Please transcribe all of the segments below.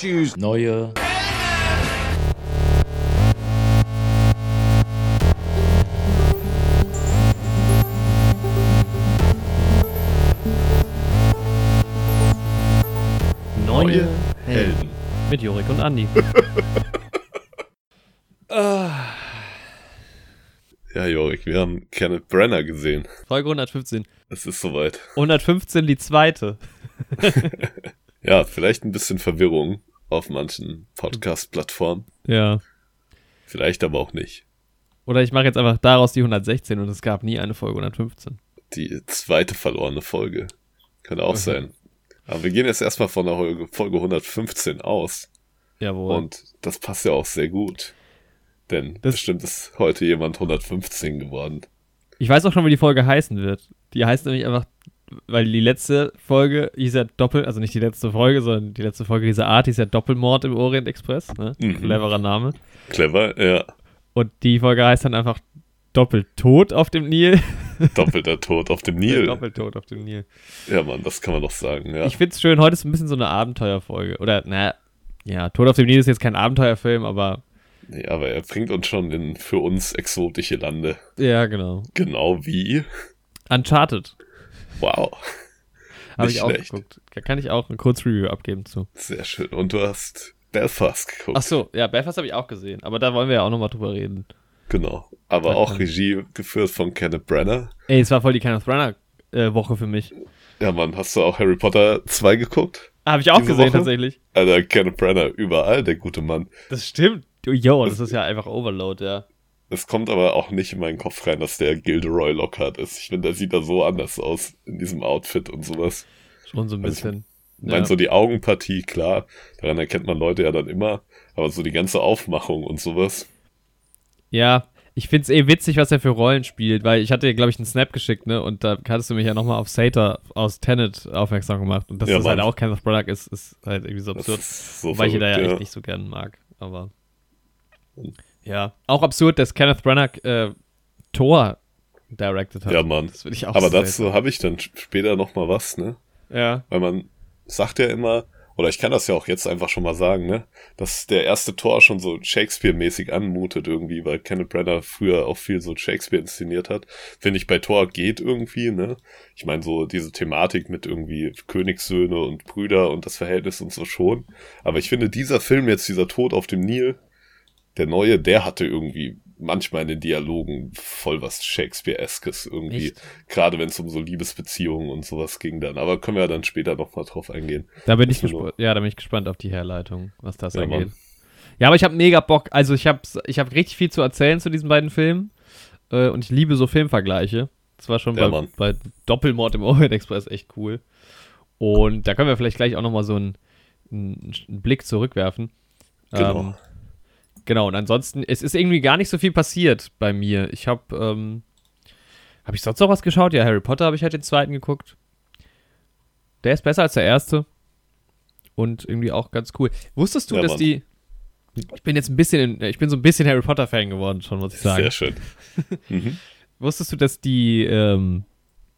Choose neue Neue Helden. Mit Jorik und Andi. Ja, Jorik, wir haben Kenneth Brenner gesehen. Folge 115. Es ist soweit. 115 die zweite. Ja, vielleicht ein bisschen Verwirrung auf manchen Podcast-Plattformen. Ja. Vielleicht aber auch nicht. Oder ich mache jetzt einfach daraus die 116 und es gab nie eine Folge 115. Die zweite verlorene Folge. Könnte auch Okay. sein. Aber wir gehen jetzt erstmal von der Folge Folge 115 aus. Jawohl. Und das passt ja auch sehr gut. Denn Das- bestimmt ist heute jemand 115 geworden. ich weiß auch schon, wie die Folge heißen wird. Die heißt nämlich einfach, weil die letzte Folge hieß ja Doppel, also nicht die letzte Folge, sondern die letzte Folge dieser Art hieß ja Doppelmord im Orient Express. Ne? Mhm. Cleverer Name. Clever, ja. Und die Folge heißt dann einfach Doppeltod auf dem Nil. Doppelter Tod auf dem Nil. Doppeltod auf dem Nil. Ja, Mann, das kann man doch sagen, ja. Ich find's schön, heute ist ein bisschen so eine Abenteuerfolge. Oder, naja, ja, Tod auf dem Nil ist jetzt kein Abenteuerfilm, aber Nee, aber er bringt uns schon in für uns exotische Lande. ja, genau. Genau wie. Uncharted Wow. habe ich auch schlecht. geguckt. Da kann ich auch ein Kurzreview abgeben zu. Sehr schön. Und du hast Belfast geguckt. Ach so, ja, Belfast habe ich auch gesehen, aber da wollen wir ja auch nochmal drüber reden. Genau. Aber Da auch Regie geführt von Kenneth Branagh. Ey, es war voll die Kenneth Branagh äh, Woche für mich. Ja, Mann, hast du auch Harry Potter 2 geguckt? Habe ich auch gesehen Woche? tatsächlich. Alter, Kenneth Branagh, überall, der gute Mann. Das stimmt. Jo, das ist ja einfach Overload, ja. Es kommt aber auch nicht in meinen Kopf rein, dass der Gilderoy Lockhart ist. Ich finde, der sieht da so anders aus in diesem Outfit und sowas. Schon so ein Also, bisschen. Ich meine, Ja. so die Augenpartie, klar, daran erkennt man Leute ja dann immer, aber so die ganze Aufmachung und sowas. Ja, ich find's eh witzig, was er für Rollen spielt, weil ich hatte dir, glaube ich, einen Snap geschickt, ne? Und da hattest du mich ja nochmal auf Sater aus Tenet aufmerksam gemacht. Und dass Ja, das halt Mann. auch Kenneth Branagh ist, ist halt irgendwie so absurd. so Wobei ich ihn da ja verrückt, echt nicht so gern mag. Aber. Ja. Auch absurd, dass Kenneth Branagh äh, Thor directed hat. Ja, Mann. Das will ich auch Aber dazu habe ich dann später noch mal was, ne? Ja. Weil man sagt ja immer, oder ich kann das ja auch jetzt einfach schon mal sagen, ne? Dass der erste Tor schon so Shakespeare-mäßig anmutet irgendwie, weil Kenneth Branagh früher auch viel so Shakespeare inszeniert hat. Finde ich bei Tor geht irgendwie, ne? Ich meine so diese Thematik mit irgendwie Königssöhne und Brüder und das Verhältnis und so schon. Aber ich finde dieser Film jetzt, dieser Tod auf dem Nil, der neue, der hatte irgendwie manchmal in den Dialogen voll was Shakespeare-eskes irgendwie. Echt? Gerade wenn es um so Liebesbeziehungen und sowas ging dann. Aber können wir dann später nochmal drauf eingehen. Da bin ich nur- gespannt. Ja, da bin ich gespannt auf die Herleitung, was das Ja, angeht. Mann. Ja, aber ich habe mega Bock. Also ich habe ich hab richtig viel zu erzählen zu diesen beiden Filmen. Äh, und ich liebe so Filmvergleiche. Das war schon Ja, bei, bei Doppelmord im Orient Express echt cool. Und da können wir vielleicht gleich auch nochmal so einen, einen, einen Blick zurückwerfen. Genau. Ähm, genau, und ansonsten, es ist irgendwie gar nicht so viel passiert bei mir. Ich habe, ähm, habe ich sonst noch was geschaut? Ja, Harry Potter habe ich halt den zweiten geguckt. Der ist besser als der erste. Und irgendwie auch ganz cool. Wusstest du, Ja, dass Mann. die. Ich bin jetzt ein bisschen, in, ich bin so ein bisschen Harry Potter-Fan geworden, schon, muss ich sagen. Sehr schön. mhm. Wusstest du, dass die, ähm,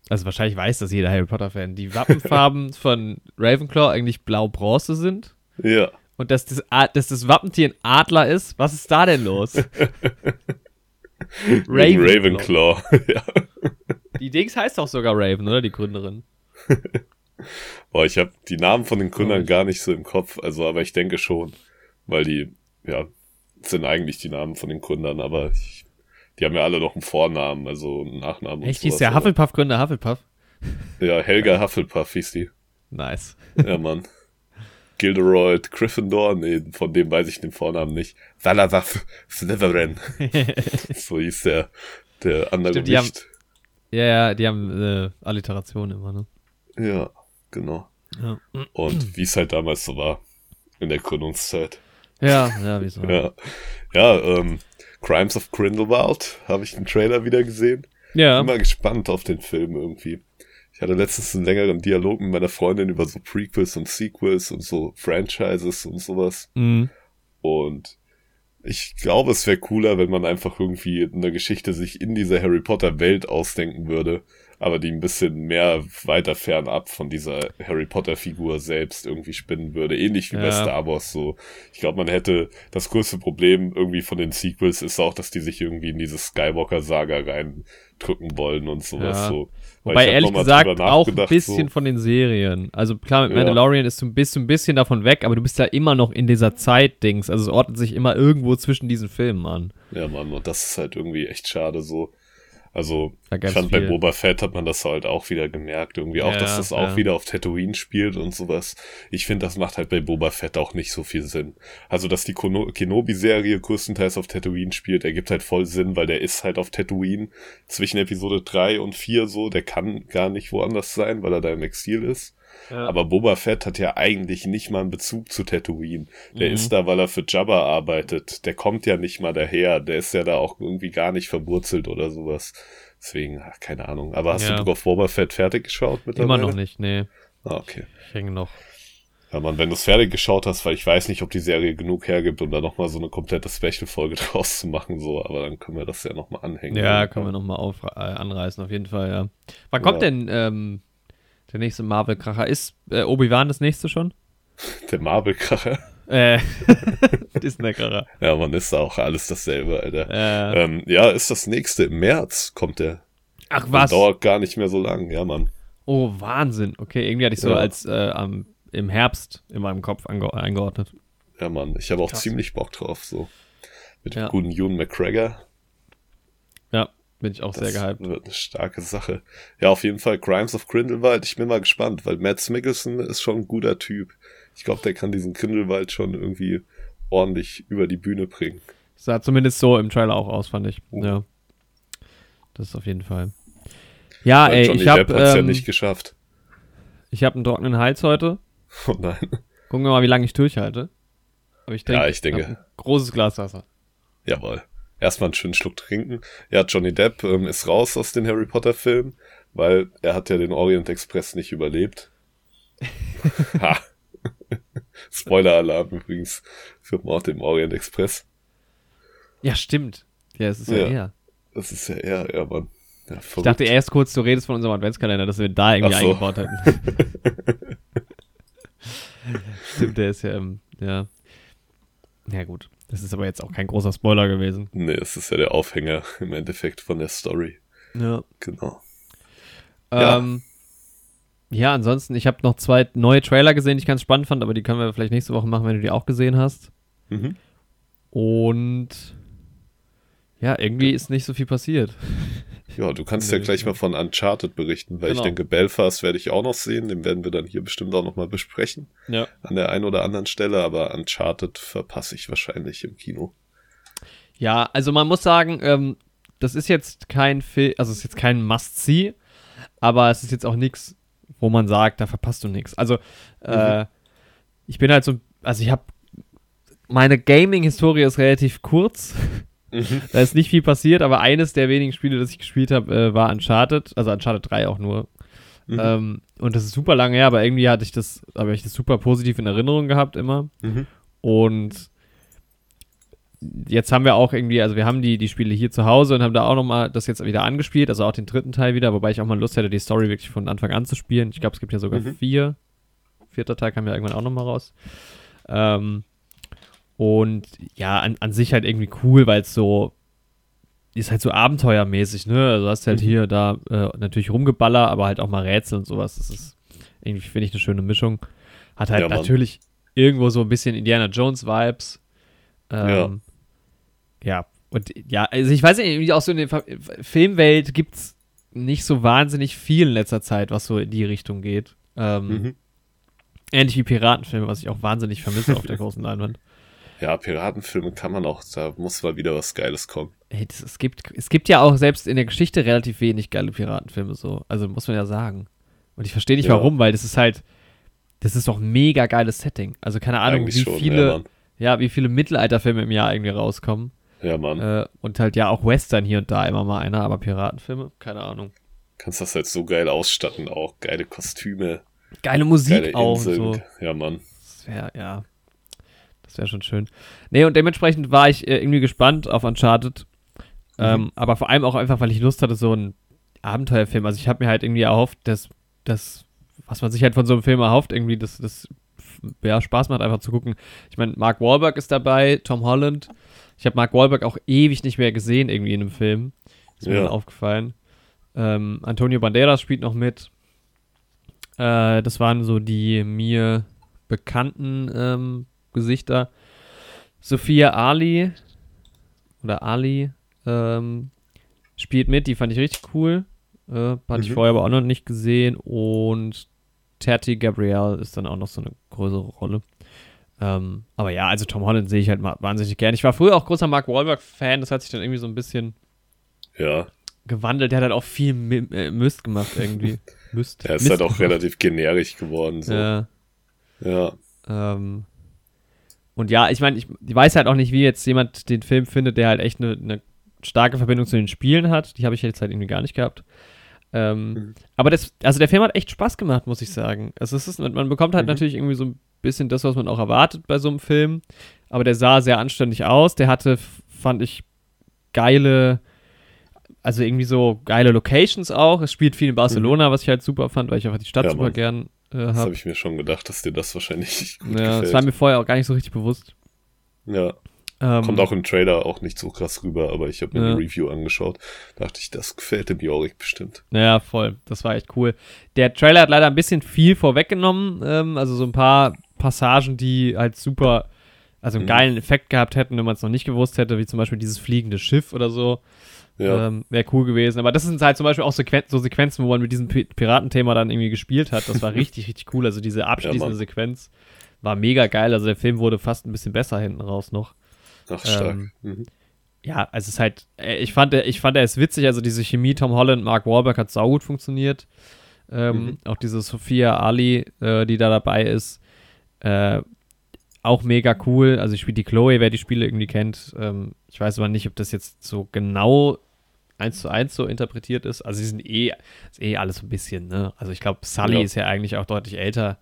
also wahrscheinlich weiß das jeder Harry Potter-Fan, die Wappenfarben von Ravenclaw eigentlich blau-bronze sind? Ja. Und dass das, dass das Wappentier ein Adler ist? Was ist da denn los? Wegen Ravenclaw. ja. Die Dings heißt auch sogar Raven, oder? Die Gründerin. Boah, ich habe die Namen von den Gründern gar nicht so im Kopf, also aber ich denke schon, weil die, ja, sind eigentlich die Namen von den Gründern, aber ich, die haben ja alle noch einen Vornamen, also einen Nachnamen. und Echt, hieß sowas, der aber- Hufflepuff-Gründer Hufflepuff? Ja, Helga Hufflepuff hieß die. Nice. Ja, Mann. Gilderoy Gryffindor, nee, von dem weiß ich den Vornamen nicht. Salazar Slytherin. so hieß der, der andere Stimmt, haben- ja, ja, die haben äh, Alliteration immer, ne? Ja, genau. Ja, Und wie es halt damals so war, in der Gründungszeit. ja, ja wieso? Ja, ja ähm, Crimes of Grindelwald habe ich den Trailer wieder gesehen. ja. Immer gespannt auf den Film irgendwie. Ich hatte letztens einen längeren Dialog mit meiner Freundin über so Prequels und Sequels und so Franchises und sowas. Mhm. Und ich glaube, es wäre cooler, wenn man einfach irgendwie eine Geschichte sich in dieser Harry Potter Welt ausdenken würde, aber die ein bisschen mehr weiter fernab von dieser Harry Potter Figur selbst irgendwie spinnen würde. Ähnlich wie Ja. bei Star Wars so. Ich glaube, man hätte das größte Problem irgendwie von den Sequels ist auch, dass die sich irgendwie in diese Skywalker-Saga reindrücken wollen und sowas Ja. so. Weil Wobei ehrlich gesagt auch ein bisschen so. von den Serien. Also klar, mit Ja. Mandalorian ist du, bist ein bisschen davon weg, aber du bist ja immer noch in dieser Zeit-Dings. Also es ordnet sich immer irgendwo zwischen diesen Filmen an. Ja, Mann, und das ist halt irgendwie echt schade so. Also, ich fand bei viel. Boba Fett hat man das halt auch wieder gemerkt. Irgendwie auch, Ja, dass das auch ja. wieder auf Tatooine spielt und sowas. Ich finde, das macht halt bei Boba Fett auch nicht so viel Sinn. Also, dass die Kenobi-Serie größtenteils auf Tatooine spielt, ergibt halt voll Sinn, weil der ist halt auf Tatooine zwischen Episode 3 und 4 so. Der kann gar nicht woanders sein, weil er da im Exil ist. Aber Boba Fett hat ja eigentlich nicht mal einen Bezug zu Tatooine. Der Mhm. ist da, weil er für Jabba arbeitet. Der kommt ja nicht mal daher. Der ist ja da auch irgendwie gar nicht verwurzelt oder sowas. Deswegen, ach, keine Ahnung. Aber hast Ja. du Book of Boba Fett fertig geschaut mittlerweile? Immer noch nicht, nee. Ah, okay. Ich hänge noch. Ja, man, wenn du es fertig geschaut hast, weil ich weiß nicht, ob die Serie genug hergibt, um da nochmal so eine komplette Special-Folge draus zu machen, so, aber dann können wir das ja nochmal anhängen. Ja, können wir nochmal äh, anreißen, auf jeden Fall, ja. Wann kommt Ja. denn ähm, der nächste Marvel-Kracher? Ist äh, Obi-Wan das nächste schon? Der Marvel-Kracher. Äh, Disney-Kracher. Ja, man ist auch alles dasselbe, Alter. Äh, Ähm, ja, ist das nächste. Im März kommt der. ach was? dauert gar nicht mehr so lang, ja, Mann. Oh, Wahnsinn. Okay, irgendwie hatte ich so Ja. als äh, am, im Herbst in meinem Kopf ange eingeordnet. Ja, Mann. Ich habe auch Krass. ziemlich Bock drauf, so. Mit dem Ja. guten Ewan McGregor. Bin ich auch Das sehr gehypt. wird eine starke Sache. Ja, auf jeden Fall Crimes of Grindelwald. Ich bin mal gespannt, weil Matt Mikkelsen ist schon ein guter Typ. Ich glaube, der kann diesen Grindelwald schon irgendwie ordentlich über die Bühne bringen. Sah zumindest so im Trailer auch aus, fand ich. Oh. Ja. Das ist auf jeden Fall. Ja, Weil ey, Johnny ich habe hat's ja ähm, nicht geschafft. ich hab einen trockenen Hals heute. Oh nein. Gucken wir mal, wie lange ich durchhalte. Aber ich denke, Ja, ich denke. großes Glas Wasser. Jawohl. Erstmal einen schönen Schluck trinken. Ja, Johnny Depp ähm, ist raus aus den Harry Potter Filmen, weil er hat ja den Orient Express nicht überlebt. ha. Spoiler-Alarm übrigens für Mord im Orient Express. Ja, stimmt. Ja, es ist ja, Ja. er. Das ist ja er, ja, Mann. Ja, Ich dachte erst kurz, du redest von unserem Adventskalender, dass wir da irgendwie Ach so. eingebaut hätten. stimmt, der ist ja, ähm, ja. Ja, gut. Das ist aber jetzt auch kein großer Spoiler gewesen. Nee, es ist ja der Aufhänger im Endeffekt von der Story. Ja. Genau. Ja. Ähm, ja, ansonsten, ich habe noch zwei neue Trailer gesehen, die ich ganz spannend fand, aber die können wir vielleicht nächste Woche machen, wenn du die auch gesehen hast. Mhm. Und ja, irgendwie ist nicht so viel passiert. Ja, du kannst ja gleich mal von Uncharted berichten, weil Genau. ich denke, Belfast werde ich auch noch sehen. Den werden wir dann hier bestimmt auch noch mal besprechen. Ja. An der einen oder anderen Stelle, aber Uncharted verpasse ich wahrscheinlich im Kino. Ja, also man muss sagen, ähm, das ist jetzt kein Film, also es ist jetzt kein Must-See, aber es ist jetzt auch nichts, wo man sagt, da verpasst du nichts. Also, äh, ich bin halt so, also ich habe, meine Gaming-Historie ist relativ kurz. Da ist nicht viel passiert, aber eines der wenigen Spiele, das ich gespielt habe, äh, war Uncharted, also Uncharted 3 auch nur. Mhm. Ähm, und das ist super lange her, aber irgendwie hatte ich das, habe ich das super positiv in Erinnerung gehabt immer. Mhm. Und jetzt haben wir auch irgendwie, also wir haben die, die Spiele hier zu Hause und haben da auch nochmal das jetzt wieder angespielt, also auch den dritten Teil wieder, wobei ich auch mal Lust hätte, die Story wirklich von Anfang an zu spielen. Ich glaube, es gibt ja sogar Mhm. vier. Vierter Teil kam ja irgendwann auch nochmal raus. Ähm, und ja, an, an sich halt irgendwie cool, weil es so ist halt so abenteuermäßig, ne? Also du hast halt Mhm. hier, da äh, natürlich Rumgeballer, aber halt auch mal Rätsel und sowas. Das ist irgendwie, finde ich, eine schöne Mischung. Hat halt Ja, natürlich irgendwo so ein bisschen Indiana Jones Vibes. Ähm, ja. Und ja, also ich weiß nicht, auch so in der Filmwelt gibt es nicht so wahnsinnig viel in letzter Zeit, was so in die Richtung geht. Ähm, Mhm. Ähnlich wie Piratenfilme, was ich auch wahnsinnig vermisse auf der großen Leinwand. Ja, Piratenfilme kann man auch, da muss mal wieder was Geiles kommen. Ey, das, es, gibt, es gibt ja auch selbst in der Geschichte relativ wenig geile Piratenfilme so. Also muss man ja sagen. Und ich verstehe nicht Ja. warum, weil das ist halt, das ist doch ein mega geiles Setting. Also keine Ahnung, Eigentlich wie schon, viele, ja, ja, wie viele Mittelalterfilme im Jahr irgendwie rauskommen. Ja, Mann. Äh, und halt ja auch Western hier und da immer mal einer, aber Piratenfilme, keine Ahnung. Kannst das halt so geil ausstatten, auch geile Kostüme, Geile Musik geile auch. So. Ja, Mann. Das wäre, ja. Das wäre schon schön. Nee, und dementsprechend war ich äh, irgendwie gespannt auf Uncharted. Ähm, aber vor allem auch einfach, weil ich Lust hatte, so ein Abenteuerfilm. Also ich habe mir halt irgendwie erhofft, dass das, was man sich halt von so einem Film erhofft, irgendwie, dass das ja, Spaß macht, einfach zu gucken. Ich meine, Mark Wahlberg ist dabei, Tom Holland. Ich habe Mark Wahlberg auch ewig nicht mehr gesehen, irgendwie in einem Film. Ist mir Ja. dann aufgefallen. Ähm, Antonio Banderas spielt noch mit. Äh, das waren so die mir bekannten ähm, Gesichter. Sophia Ali oder Ali ähm, spielt mit, die fand ich richtig cool. Äh, hatte ich Mhm. vorher aber auch noch nicht gesehen. Und Tati Gabrielle ist dann auch noch so eine größere Rolle. Ähm, aber ja, also Tom Holland sehe ich halt ma- wahnsinnig gern. Ich war früher auch großer Mark Wahlberg-Fan, das hat sich dann irgendwie so ein bisschen Ja, gewandelt. Der hat halt auch viel Mi äh, Mist gemacht irgendwie. Mist. er ist Mist halt auch gemacht. relativ generisch geworden. So. Ja. Ja. Ähm, und ja, ich meine, ich, ich weiß halt auch nicht, wie jetzt jemand den Film findet, der halt echt eine, eine starke Verbindung zu den Spielen hat. Die habe ich jetzt halt irgendwie gar nicht gehabt. Ähm, Mhm. Aber das, also der Film hat echt Spaß gemacht, muss ich sagen. Also es ist, man bekommt halt Mhm. natürlich irgendwie so ein bisschen das, was man auch erwartet bei so einem Film. Aber der sah sehr anständig aus. Der hatte, fand ich, geile, also irgendwie so geile Locations auch. Es spielt viel in Barcelona, was ich halt super fand, weil ich einfach die Stadt Mhm. Ja, super Mann. gern äh, Das habe. ich mir schon gedacht, dass dir das wahrscheinlich gut Ja, das gefällt. war mir vorher auch gar nicht so richtig bewusst. ja, Ähm, kommt auch im Trailer auch nicht so krass rüber, aber ich habe mir Ja. eine Review angeschaut. Dachte ich, das gefällt dem Jorik bestimmt. Ja, voll. Das war echt cool. Der Trailer hat leider ein bisschen viel vorweggenommen. Ähm, also so ein paar Passagen, die halt super, also einen Mhm. geilen Effekt gehabt hätten, wenn man es noch nicht gewusst hätte, wie zum Beispiel dieses fliegende Schiff oder so. Ja, Ähm, Wäre cool gewesen. Aber das sind halt zum Beispiel auch Sequen so Sequenzen, wo man mit diesem Pi Piratenthema dann irgendwie gespielt hat. Das war richtig, richtig cool. Also diese abschließende Mann. Sequenz war mega geil. Also der Film wurde fast ein bisschen besser hinten raus noch. ach stark. ähm, Mhm. ja, also es ist halt, äh, ich fand, ich fand er ist witzig, also diese Chemie Tom Holland, Mark Wahlberg hat saugut funktioniert. Ähm, Mhm. Auch diese Sophia Ali, äh, die da dabei ist, äh, auch mega cool. Also ich spiele die Chloe, wer die Spiele irgendwie kennt. Ähm, ich weiß aber nicht, ob das jetzt so genau eins zu eins so interpretiert ist. Also sie sind eh, ist eh alles so ein bisschen, ne? Also ich glaube, Sully Ja. ist ja eigentlich auch deutlich älter.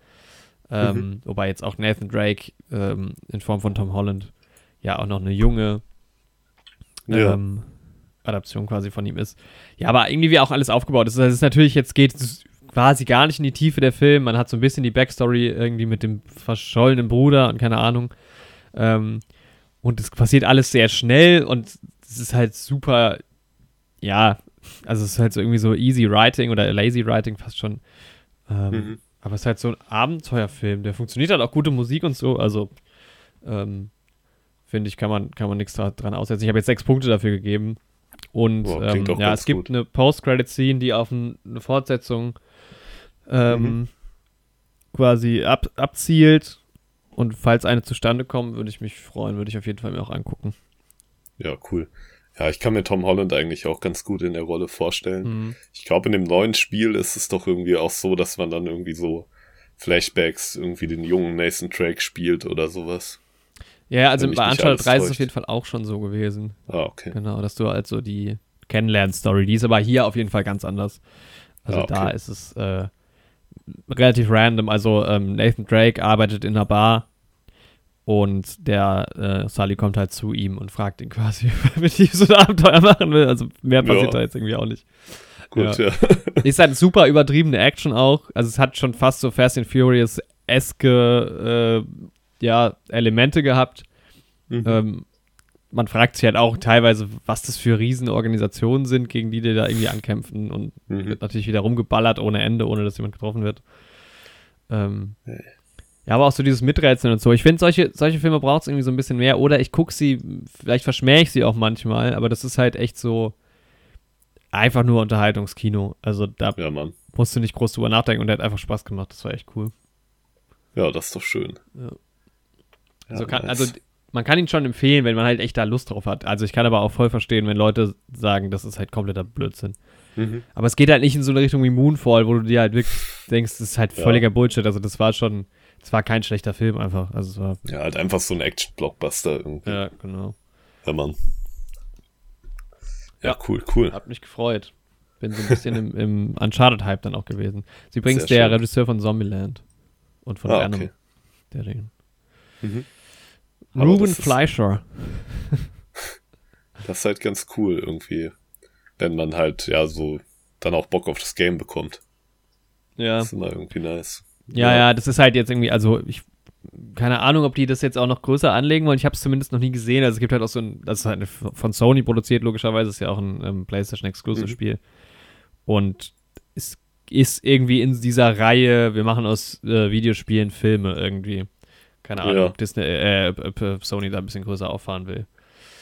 Ähm, Mhm. Wobei jetzt auch Nathan Drake ähm, in Form von Tom Holland ja auch noch eine junge Ja. ähm, Adaption quasi von ihm ist. Ja, aber irgendwie wie auch alles aufgebaut ist. Also es ist natürlich, jetzt geht es quasi gar nicht in die Tiefe der Film. Man hat so ein bisschen die Backstory irgendwie mit dem verschollenen Bruder und keine Ahnung. Ähm, und es passiert alles sehr schnell und es ist halt super, ja, also es ist halt so irgendwie so easy writing oder lazy writing fast schon. Ähm, Mhm. Aber es ist halt so ein Abenteuerfilm, der funktioniert halt auch gute Musik und so, also ähm, finde ich, kann man, kann man nichts da- dran aussetzen. Ich habe jetzt sechs Punkte dafür gegeben. Und Boah, ähm, ja, es gibt gut. eine Post-Credit-Scene, die auf ein, eine Fortsetzung ähm, Mhm. quasi ab, abzielt. Und falls eine zustande kommt, würde ich mich freuen, würde ich auf jeden Fall mir auch angucken. Ja, cool. Ja, ich kann mir Tom Holland eigentlich auch ganz gut in der Rolle vorstellen. Mhm. Ich glaube, in dem neuen Spiel ist es doch irgendwie auch so, dass man dann irgendwie so Flashbacks irgendwie den jungen Nathan Drake spielt oder sowas. Ja, also bei Uncharted alles 3 ist es auf jeden Fall auch schon so gewesen. Ah, okay. Genau, dass du halt so die Kennenlern-Story, die ist aber hier auf jeden Fall ganz anders. Also Ah, okay. da ist es äh, relativ random. Also ähm, Nathan Drake arbeitet in einer Bar und der äh, Sully kommt halt zu ihm und fragt ihn quasi, mit ihm so ein Abenteuer machen will. Also mehr passiert Ja. da jetzt irgendwie auch nicht. Gut, ja. Ist halt super übertriebene Action auch. Also es hat schon fast so Fast and Furious-eske äh, ja, Elemente gehabt. Mhm. Ähm, man fragt sich halt auch teilweise, was das für Riesenorganisationen sind, gegen die die da irgendwie ankämpfen und Mhm. wird natürlich wieder rumgeballert ohne Ende, ohne dass jemand getroffen wird. Ähm, ja, aber auch so dieses Miträtseln und so. Ich finde, solche, solche Filme braucht es irgendwie so ein bisschen mehr. Oder ich gucke sie, vielleicht verschmähe ich sie auch manchmal, aber das ist halt echt so einfach nur Unterhaltungskino. Also da Ja, musst du nicht groß drüber nachdenken und der hat einfach Spaß gemacht. Das war echt cool. Ja, das ist doch schön. Ja. Also, kann, also man kann ihn schon empfehlen, wenn man halt echt da Lust drauf hat. Also ich kann aber auch voll verstehen, wenn Leute sagen, das ist halt kompletter Blödsinn. Mhm. Aber es geht halt nicht in so eine Richtung wie Moonfall, wo du dir halt wirklich denkst, das ist halt Ja. völliger Bullshit. Also das war schon, es war kein schlechter Film einfach. Also es war, Ja, halt einfach so ein Action-Blockbuster irgendwie. ja, genau. Ja, Mann. Ja, Ja. cool, cool. Hat mich gefreut. Bin so ein bisschen im, im Uncharted-Hype dann auch gewesen. Ist übrigens Sehr der schön. Regisseur von Zombieland und von Ah, Venom. okay. Der den. Mhm. Ruben ist- Fleischer. Das ist halt ganz cool irgendwie. Wenn man halt, ja, so dann auch Bock auf das Game bekommt. Ja. Das ist immer irgendwie nice. Ja, ja, das ist halt jetzt irgendwie, also ich, keine Ahnung, ob die das jetzt auch noch größer anlegen wollen. Ich habe es zumindest noch nie gesehen. Also es gibt halt auch so ein, das ist halt von Sony produziert, logischerweise, ist ja auch ein ähm, PlayStation Exclusive Mhm. Spiel. Und es ist irgendwie in dieser Reihe, wir machen aus äh, Videospielen Filme irgendwie. Keine Ahnung, Ja. ob Disney, äh, äh, Sony da ein bisschen größer auffahren will.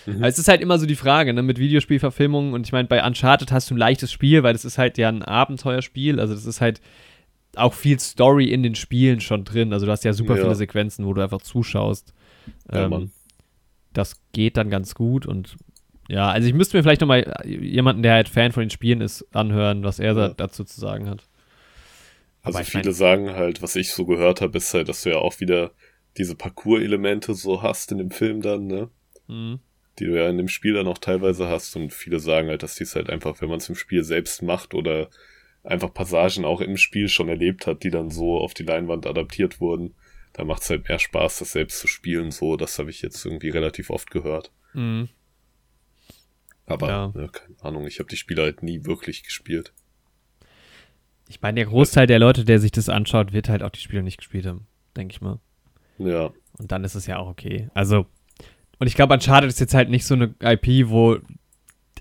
Mhm. Aber es ist halt immer so die Frage, ne, mit Videospielverfilmungen und ich meine, bei Uncharted hast du ein leichtes Spiel, weil das ist halt ja ein Abenteuerspiel, also das ist halt auch viel Story in den Spielen schon drin, also du hast ja super Ja. viele Sequenzen, wo du einfach zuschaust. Ja, ähm, das geht dann ganz gut und ja, also ich müsste mir vielleicht nochmal jemanden, der halt Fan von den Spielen ist, anhören, was er Ja. dazu zu sagen hat. Also Aber viele sagen halt, was ich so gehört habe, ist halt, dass du ja auch wieder diese Parcours-Elemente so hast in dem Film dann, ne? Mhm. Die du ja in dem Spiel dann auch teilweise hast und viele sagen halt, dass dies halt einfach, wenn man es im Spiel selbst macht oder einfach Passagen auch im Spiel schon erlebt hat, die dann so auf die Leinwand adaptiert wurden, da macht es halt mehr Spaß, das selbst zu spielen, so, das habe ich jetzt irgendwie relativ oft gehört. Mhm. Aber, Ja. ja. keine Ahnung, ich habe die Spiele halt nie wirklich gespielt. Ich meine, der Großteil der Leute, der sich das anschaut, wird halt auch die Spiele nicht gespielt haben, denke ich mal. Ja, Und dann ist es ja auch okay. Also, und ich glaube, Uncharted ist jetzt halt nicht so eine IP, wo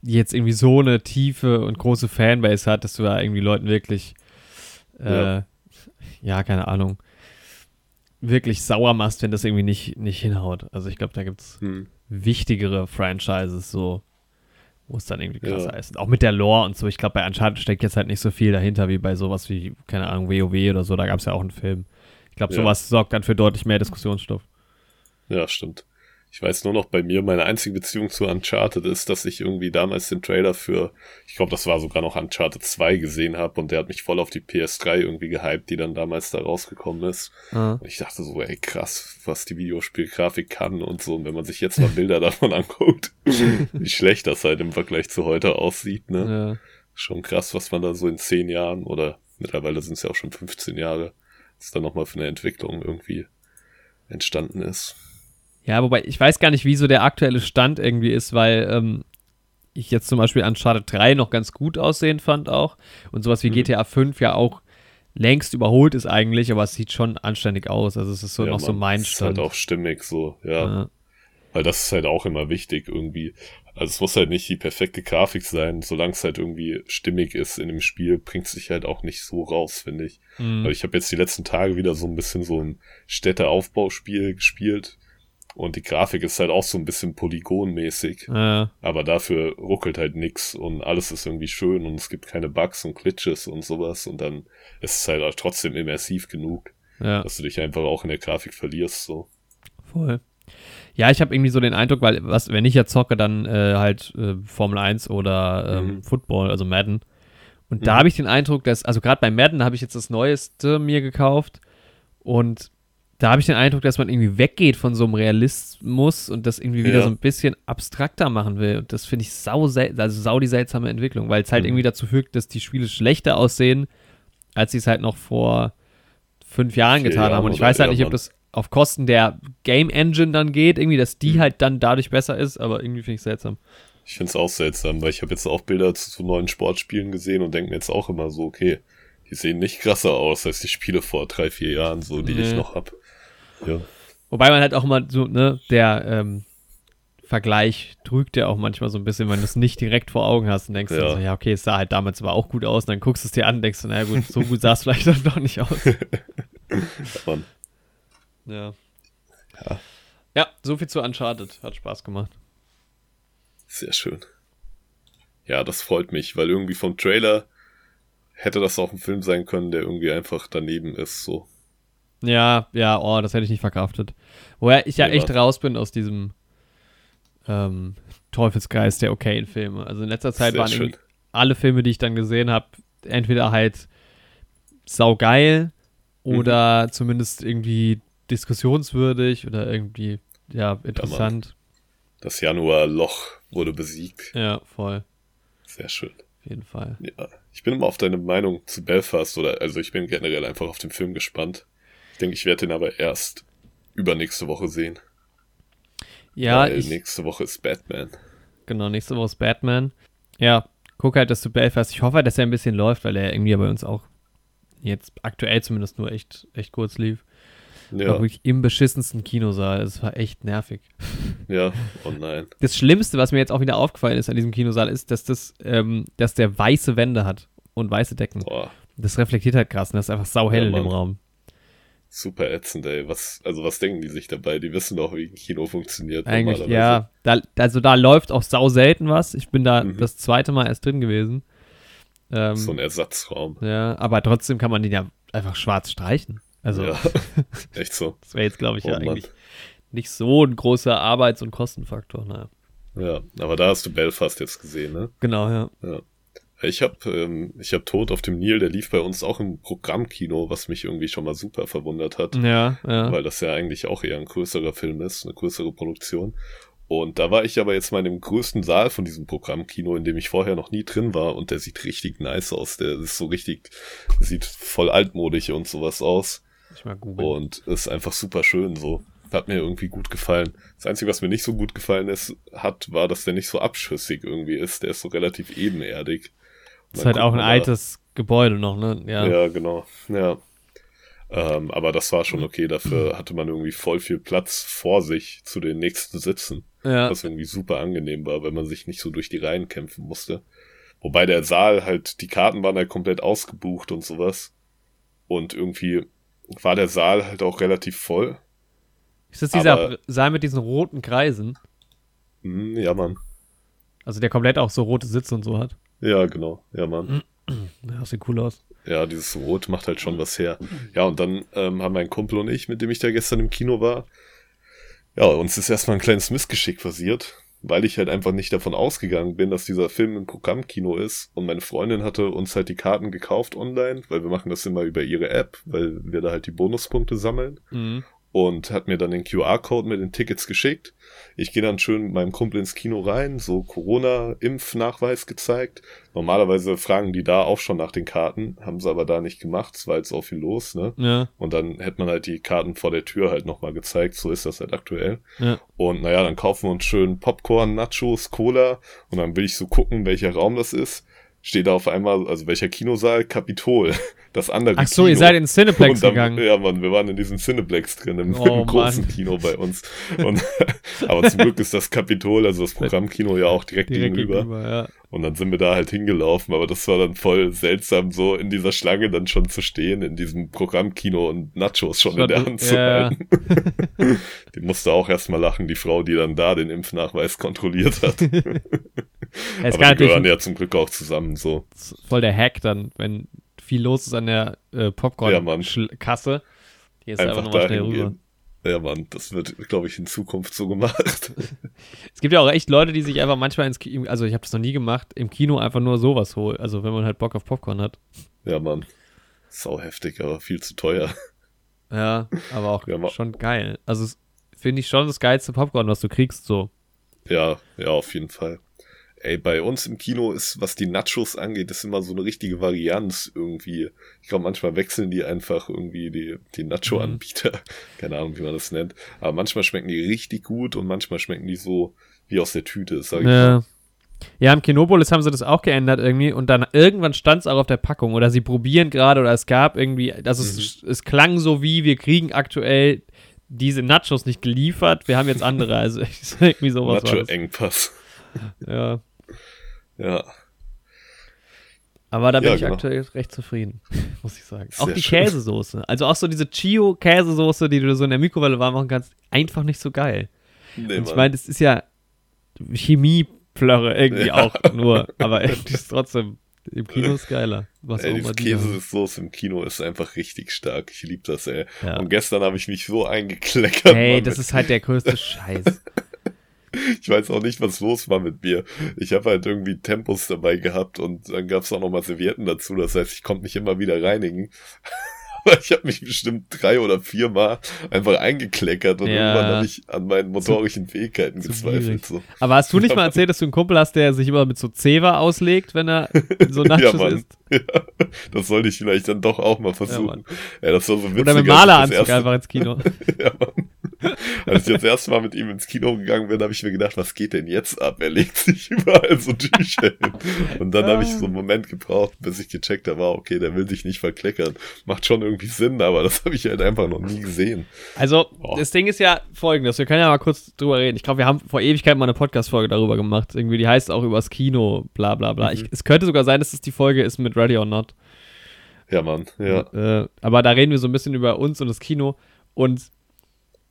jetzt irgendwie so eine tiefe und große Fanbase hat, dass du da irgendwie Leuten wirklich, äh, ja, Ja. keine Ahnung, wirklich sauer machst, wenn das irgendwie nicht, nicht hinhaut. Also ich glaube, da gibt es hm. wichtigere Franchises so, wo es dann irgendwie krasser Ja. ist. Auch mit der Lore und so. Ich glaube, bei Uncharted steckt jetzt halt nicht so viel dahinter wie bei sowas wie, keine Ahnung, WoW oder so. Da gab es ja auch einen Film. Ich glaube, Ja. sowas sorgt dann für deutlich mehr Diskussionsstoff. Ja, stimmt. Ich weiß nur noch bei mir, meine einzige Beziehung zu Uncharted ist, dass ich irgendwie damals den Trailer für, ich glaube, das war sogar noch Uncharted 2 gesehen habe und der hat mich voll auf die PS3 irgendwie gehypt, die dann damals da rausgekommen ist. Ah. Und ich dachte so, ey, krass, was die Videospielgrafik kann und so. Und wenn man sich jetzt mal Bilder davon anguckt, wie schlecht das halt im Vergleich zu heute aussieht, ne? Ja. Schon krass, was man da so in 10 Jahren oder mittlerweile sind es ja auch schon 15 Jahre, was da nochmal für eine Entwicklung irgendwie entstanden ist. Ja, wobei ich weiß gar nicht, wie so der aktuelle Stand irgendwie ist, weil ähm, ich jetzt zum Beispiel Uncharted 3 noch ganz gut aussehen fand auch und sowas wie Mhm. GTA 5 ja auch längst überholt ist eigentlich, aber es sieht schon anständig aus. Also es ist so Ja, noch so Mann, mein ist Stand. halt auch stimmig so, ja. Ja. Weil das ist halt auch immer wichtig irgendwie. Also es muss halt nicht die perfekte Grafik sein, solange es halt irgendwie stimmig ist in dem Spiel, bringt es sich halt auch nicht so raus, finde ich. Mhm. Weil ich habe jetzt die letzten Tage wieder so ein bisschen so ein Städteaufbauspiel gespielt und die Grafik ist halt auch so ein bisschen polygonmäßig, Ja. aber dafür ruckelt halt nix und alles ist irgendwie schön und es gibt keine Bugs und Glitches und sowas und dann ist es halt auch trotzdem immersiv genug, ja. dass du dich einfach auch in der Grafik verlierst, so. Voll. Ja, ich habe irgendwie so den Eindruck, weil was, wenn ich ja zocke, dann äh, halt äh, Formel 1 oder ähm, Mhm. Football, also Madden. Und da Mhm. habe ich den Eindruck, dass, also gerade bei Madden habe ich jetzt das Neueste mir gekauft und da habe ich den Eindruck, dass man irgendwie weggeht von so einem Realismus und das irgendwie wieder Ja. so ein bisschen abstrakter machen will. Und das finde ich sau, also sau die seltsame Entwicklung, weil es halt Mhm. irgendwie dazu fügt, dass die Spiele schlechter aussehen, als sie es halt noch vor fünf Jahren getan haben. Jahren Und ich weiß halt nicht, ob das auf Kosten der Game Engine dann geht, irgendwie, dass die Mhm. halt dann dadurch besser ist, aber irgendwie finde ich seltsam. Ich find's auch seltsam, weil ich habe jetzt auch Bilder zu, zu neuen Sportspielen gesehen und denke mir jetzt auch immer so, okay, die sehen nicht krasser aus als die Spiele vor drei, vier Jahren, so die ich Nee. noch hab. Ja, Wobei man halt auch immer so, ne, der ähm, Vergleich trügt ja auch manchmal so ein bisschen, wenn du es nicht direkt vor Augen hast und denkst Ja. so, ja, okay, es sah halt damals aber auch gut aus und dann guckst du es dir an und denkst naja gut, so gut sah es vielleicht dann doch nicht aus. Mann. Ja. Ja. Ja, so viel zu Uncharted. Hat Spaß gemacht. Sehr schön. Ja, das freut mich, weil irgendwie vom Trailer hätte das auch ein Film sein können, der irgendwie einfach daneben ist, so. Ja, ja, oh, das hätte ich nicht verkraftet. Woher ich ja Nee, echt raus bin aus diesem ähm, Teufelsgeist der okayen Filme. Also in letzter Zeit Sehr waren alle Filme, die ich dann gesehen habe, entweder halt saugeil Mhm. oder zumindest irgendwie diskussionswürdig oder irgendwie, ja, interessant. Das Januar-Loch wurde besiegt. Ja, voll. Sehr schön. Auf jeden Fall. Ja, ich bin immer auf deine Meinung zu Belfast oder, also ich bin generell einfach auf den Film gespannt. Ich denke, ich werde den aber erst übernächste Woche sehen. Ja, weil ich, nächste Woche ist Batman. genau, nächste Woche ist Batman. Ja, gucke halt, dass du Belfast, ich hoffe halt, dass er ein bisschen läuft, weil er irgendwie bei uns auch jetzt aktuell zumindest nur echt, echt kurz lief. Ja. War wirklich im beschissensten Kinosaal. Es war echt nervig. Ja, oh nein. Das Schlimmste, was mir jetzt auch wieder aufgefallen ist an diesem Kinosaal, ist, dass das, ähm, dass der weiße Wände hat und weiße Decken. Boah. Das reflektiert halt krass und das ist einfach sauhell ja, in dem Raum. Super ätzend, ey. Was, also was denken die sich dabei? Die wissen doch, wie ein Kino funktioniert. Eigentlich, ja. Da, also da läuft auch sau selten was. Ich bin da mhm. das zweite Mal erst drin gewesen. Ähm, so ein Ersatzraum. Ja, aber trotzdem kann man den ja einfach schwarz streichen. Also, ja, echt so. das wäre jetzt, glaube ich, oh, ja eigentlich nicht so ein großer Arbeits- und Kostenfaktor. Naja. Ja, aber da hast du Belfast jetzt gesehen, ne? Genau, ja. ja. Ich habe ähm, ich hab Tod auf dem Nil, der lief bei uns auch im Programmkino, was mich irgendwie schon mal super verwundert hat. Ja, ja. Weil das ja eigentlich auch eher ein größerer Film ist, eine größere Produktion. Und da war ich aber jetzt mal in dem größten Saal von diesem Programmkino, in dem ich vorher noch nie drin war. Und der sieht richtig nice aus. Der ist so richtig, sieht voll altmodisch und sowas aus. Ich mal googeln. Und ist einfach super schön so. Hat mir irgendwie gut gefallen. Das Einzige, was mir nicht so gut gefallen ist, hat, war, dass der nicht so abschüssig irgendwie ist. Der ist so relativ ebenerdig. Ist halt auch ein altes Gebäude noch, ne? Ja, ja genau. Ja. Ähm, aber das war schon okay. Dafür hatte man irgendwie voll viel Platz vor sich zu den nächsten Sitzen. Ja. Was irgendwie super angenehm war, weil man sich nicht so durch die Reihen kämpfen musste. Wobei der Saal halt, die Karten waren halt komplett ausgebucht und sowas. Und irgendwie war der Saal halt auch relativ voll. Ist das dieser aber, Saal mit diesen roten Kreisen? Mh, hm, ja, Mann. Also der komplett auch so rote Sitze und so hat. Ja, genau. Ja, Mann. Ja, sieht cool aus. Ja, dieses Rot macht halt schon was her. Ja, und dann ähm, haben mein Kumpel und ich, mit dem ich da gestern im Kino war, ja, uns ist erstmal ein kleines Missgeschick passiert, weil ich halt einfach nicht davon ausgegangen bin, dass dieser Film im Programmkino ist. Und meine Freundin hatte uns halt die Karten gekauft online, weil wir machen das immer über ihre App, weil wir da halt die Bonuspunkte sammeln. Mhm und hat mir dann den QR-Code mit den Tickets geschickt. Ich gehe dann schön mit meinem Kumpel ins Kino rein, so Corona-Impfnachweis gezeigt. Normalerweise fragen die da auch schon nach den Karten, haben sie aber da nicht gemacht, es war jetzt auch viel los, ne? Ja. Und dann hätte man halt die Karten vor der Tür halt nochmal gezeigt, so ist das halt aktuell. Ja. Und naja, dann kaufen wir uns schön Popcorn, Nachos, Cola und dann will ich so gucken, welcher Raum das ist steht da auf einmal, also welcher Kinosaal? Kapitol. Das andere Ach so, Kino. ihr seid in Cineplex dann, gegangen. Ja, Mann, wir waren in diesem Cineplex drin, im, oh, im großen Mann. Kino bei uns. Und, aber zum Glück ist das Kapitol, also das Programmkino ja auch direkt, direkt gegenüber. gegenüber ja. Und dann sind wir da halt hingelaufen, aber das war dann voll seltsam, so in dieser Schlange dann schon zu stehen, in diesem Programmkino und Nachos schon, schon in der Hand zu halten. die musste auch erstmal lachen, die Frau, die dann da den Impfnachweis kontrolliert hat. Es Aber die gehören ja zum Glück auch zusammen so. Voll der Hack dann, wenn viel los ist an der äh, Popcorn-Kasse. Ja, Hier ist einfach, einfach nochmal schnell rüber. Ja, Mann, das wird, glaube ich, in Zukunft so gemacht. es gibt ja auch echt Leute, die sich einfach manchmal ins Kino, also ich habe das noch nie gemacht, im Kino einfach nur sowas holen. Also wenn man halt Bock auf Popcorn hat. Ja, Mann. Sau heftig, aber viel zu teuer. Ja, aber auch ja, schon geil. Also finde ich schon das geilste Popcorn, was du kriegst, so. Ja, ja, auf jeden Fall. Ey, bei uns im Kino ist, was die Nachos angeht, ist immer so eine richtige Varianz irgendwie. Ich glaube, manchmal wechseln die einfach irgendwie die, die Nacho-Anbieter. Mhm. Keine Ahnung, wie man das nennt. Aber manchmal schmecken die richtig gut und manchmal schmecken die so wie aus der Tüte, sag ich ja. mal. Ja, im Kinopolis haben sie das auch geändert irgendwie und dann irgendwann stand es auch auf der Packung oder sie probieren gerade oder es gab irgendwie, also mhm. es, es klang so wie, wir kriegen aktuell diese Nachos nicht geliefert, wir haben jetzt andere, also irgendwie sowas. Nacho-Engpass. Ja. Ja. Aber da bin ja, ich genau. aktuell recht zufrieden, muss ich sagen. Sehr auch die schön. Käsesoße. Also auch so diese Chio-Käsesoße, die du so in der Mikrowelle warm machen kannst, einfach nicht so geil. Nee, Und ich meine, das ist ja Chemieplörre irgendwie ja. auch nur, aber irgendwie ist trotzdem im Kino ist geiler. Was ey, die Käsesoße im Kino ist einfach richtig stark. Ich liebe das, ey. Ja. Und gestern habe ich mich so eingekleckert. Ey, das ist halt der größte Scheiß. Ich weiß auch nicht, was los war mit mir. Ich habe halt irgendwie Tempos dabei gehabt und dann gab es auch nochmal Servietten dazu. Das heißt, ich konnte mich immer wieder reinigen. Aber ich habe mich bestimmt drei oder vier Mal einfach eingekleckert und ja. irgendwann habe ich an meinen motorischen Fähigkeiten gezweifelt. So. Aber hast du nicht mal erzählt, dass du einen Kumpel hast, der sich immer mit so Zewa auslegt, wenn er so Nachos ja, isst? Ja, das sollte ich vielleicht dann doch auch mal versuchen. Ja, ja das war so witzig. Oder mit Maleranzug einfach ins Kino. ja, Mann. Als ich das erste Mal mit ihm ins Kino gegangen bin, habe ich mir gedacht, was geht denn jetzt ab? Er legt sich überall so Tücher hin. Und dann habe ich so einen Moment gebraucht, bis ich gecheckt habe, okay, der will sich nicht verkleckern. Macht schon irgendwie Sinn, aber das habe ich halt einfach noch nie gesehen. Also, oh. das Ding ist ja folgendes, wir können ja mal kurz drüber reden. Ich glaube, wir haben vor Ewigkeit mal eine Podcast-Folge darüber gemacht. Irgendwie, die heißt auch übers Kino, bla bla bla. Mhm. Ich, es könnte sogar sein, dass es die Folge ist mit Ready or Not. Ja, Mann, ja. Äh, aber da reden wir so ein bisschen über uns und das Kino. Und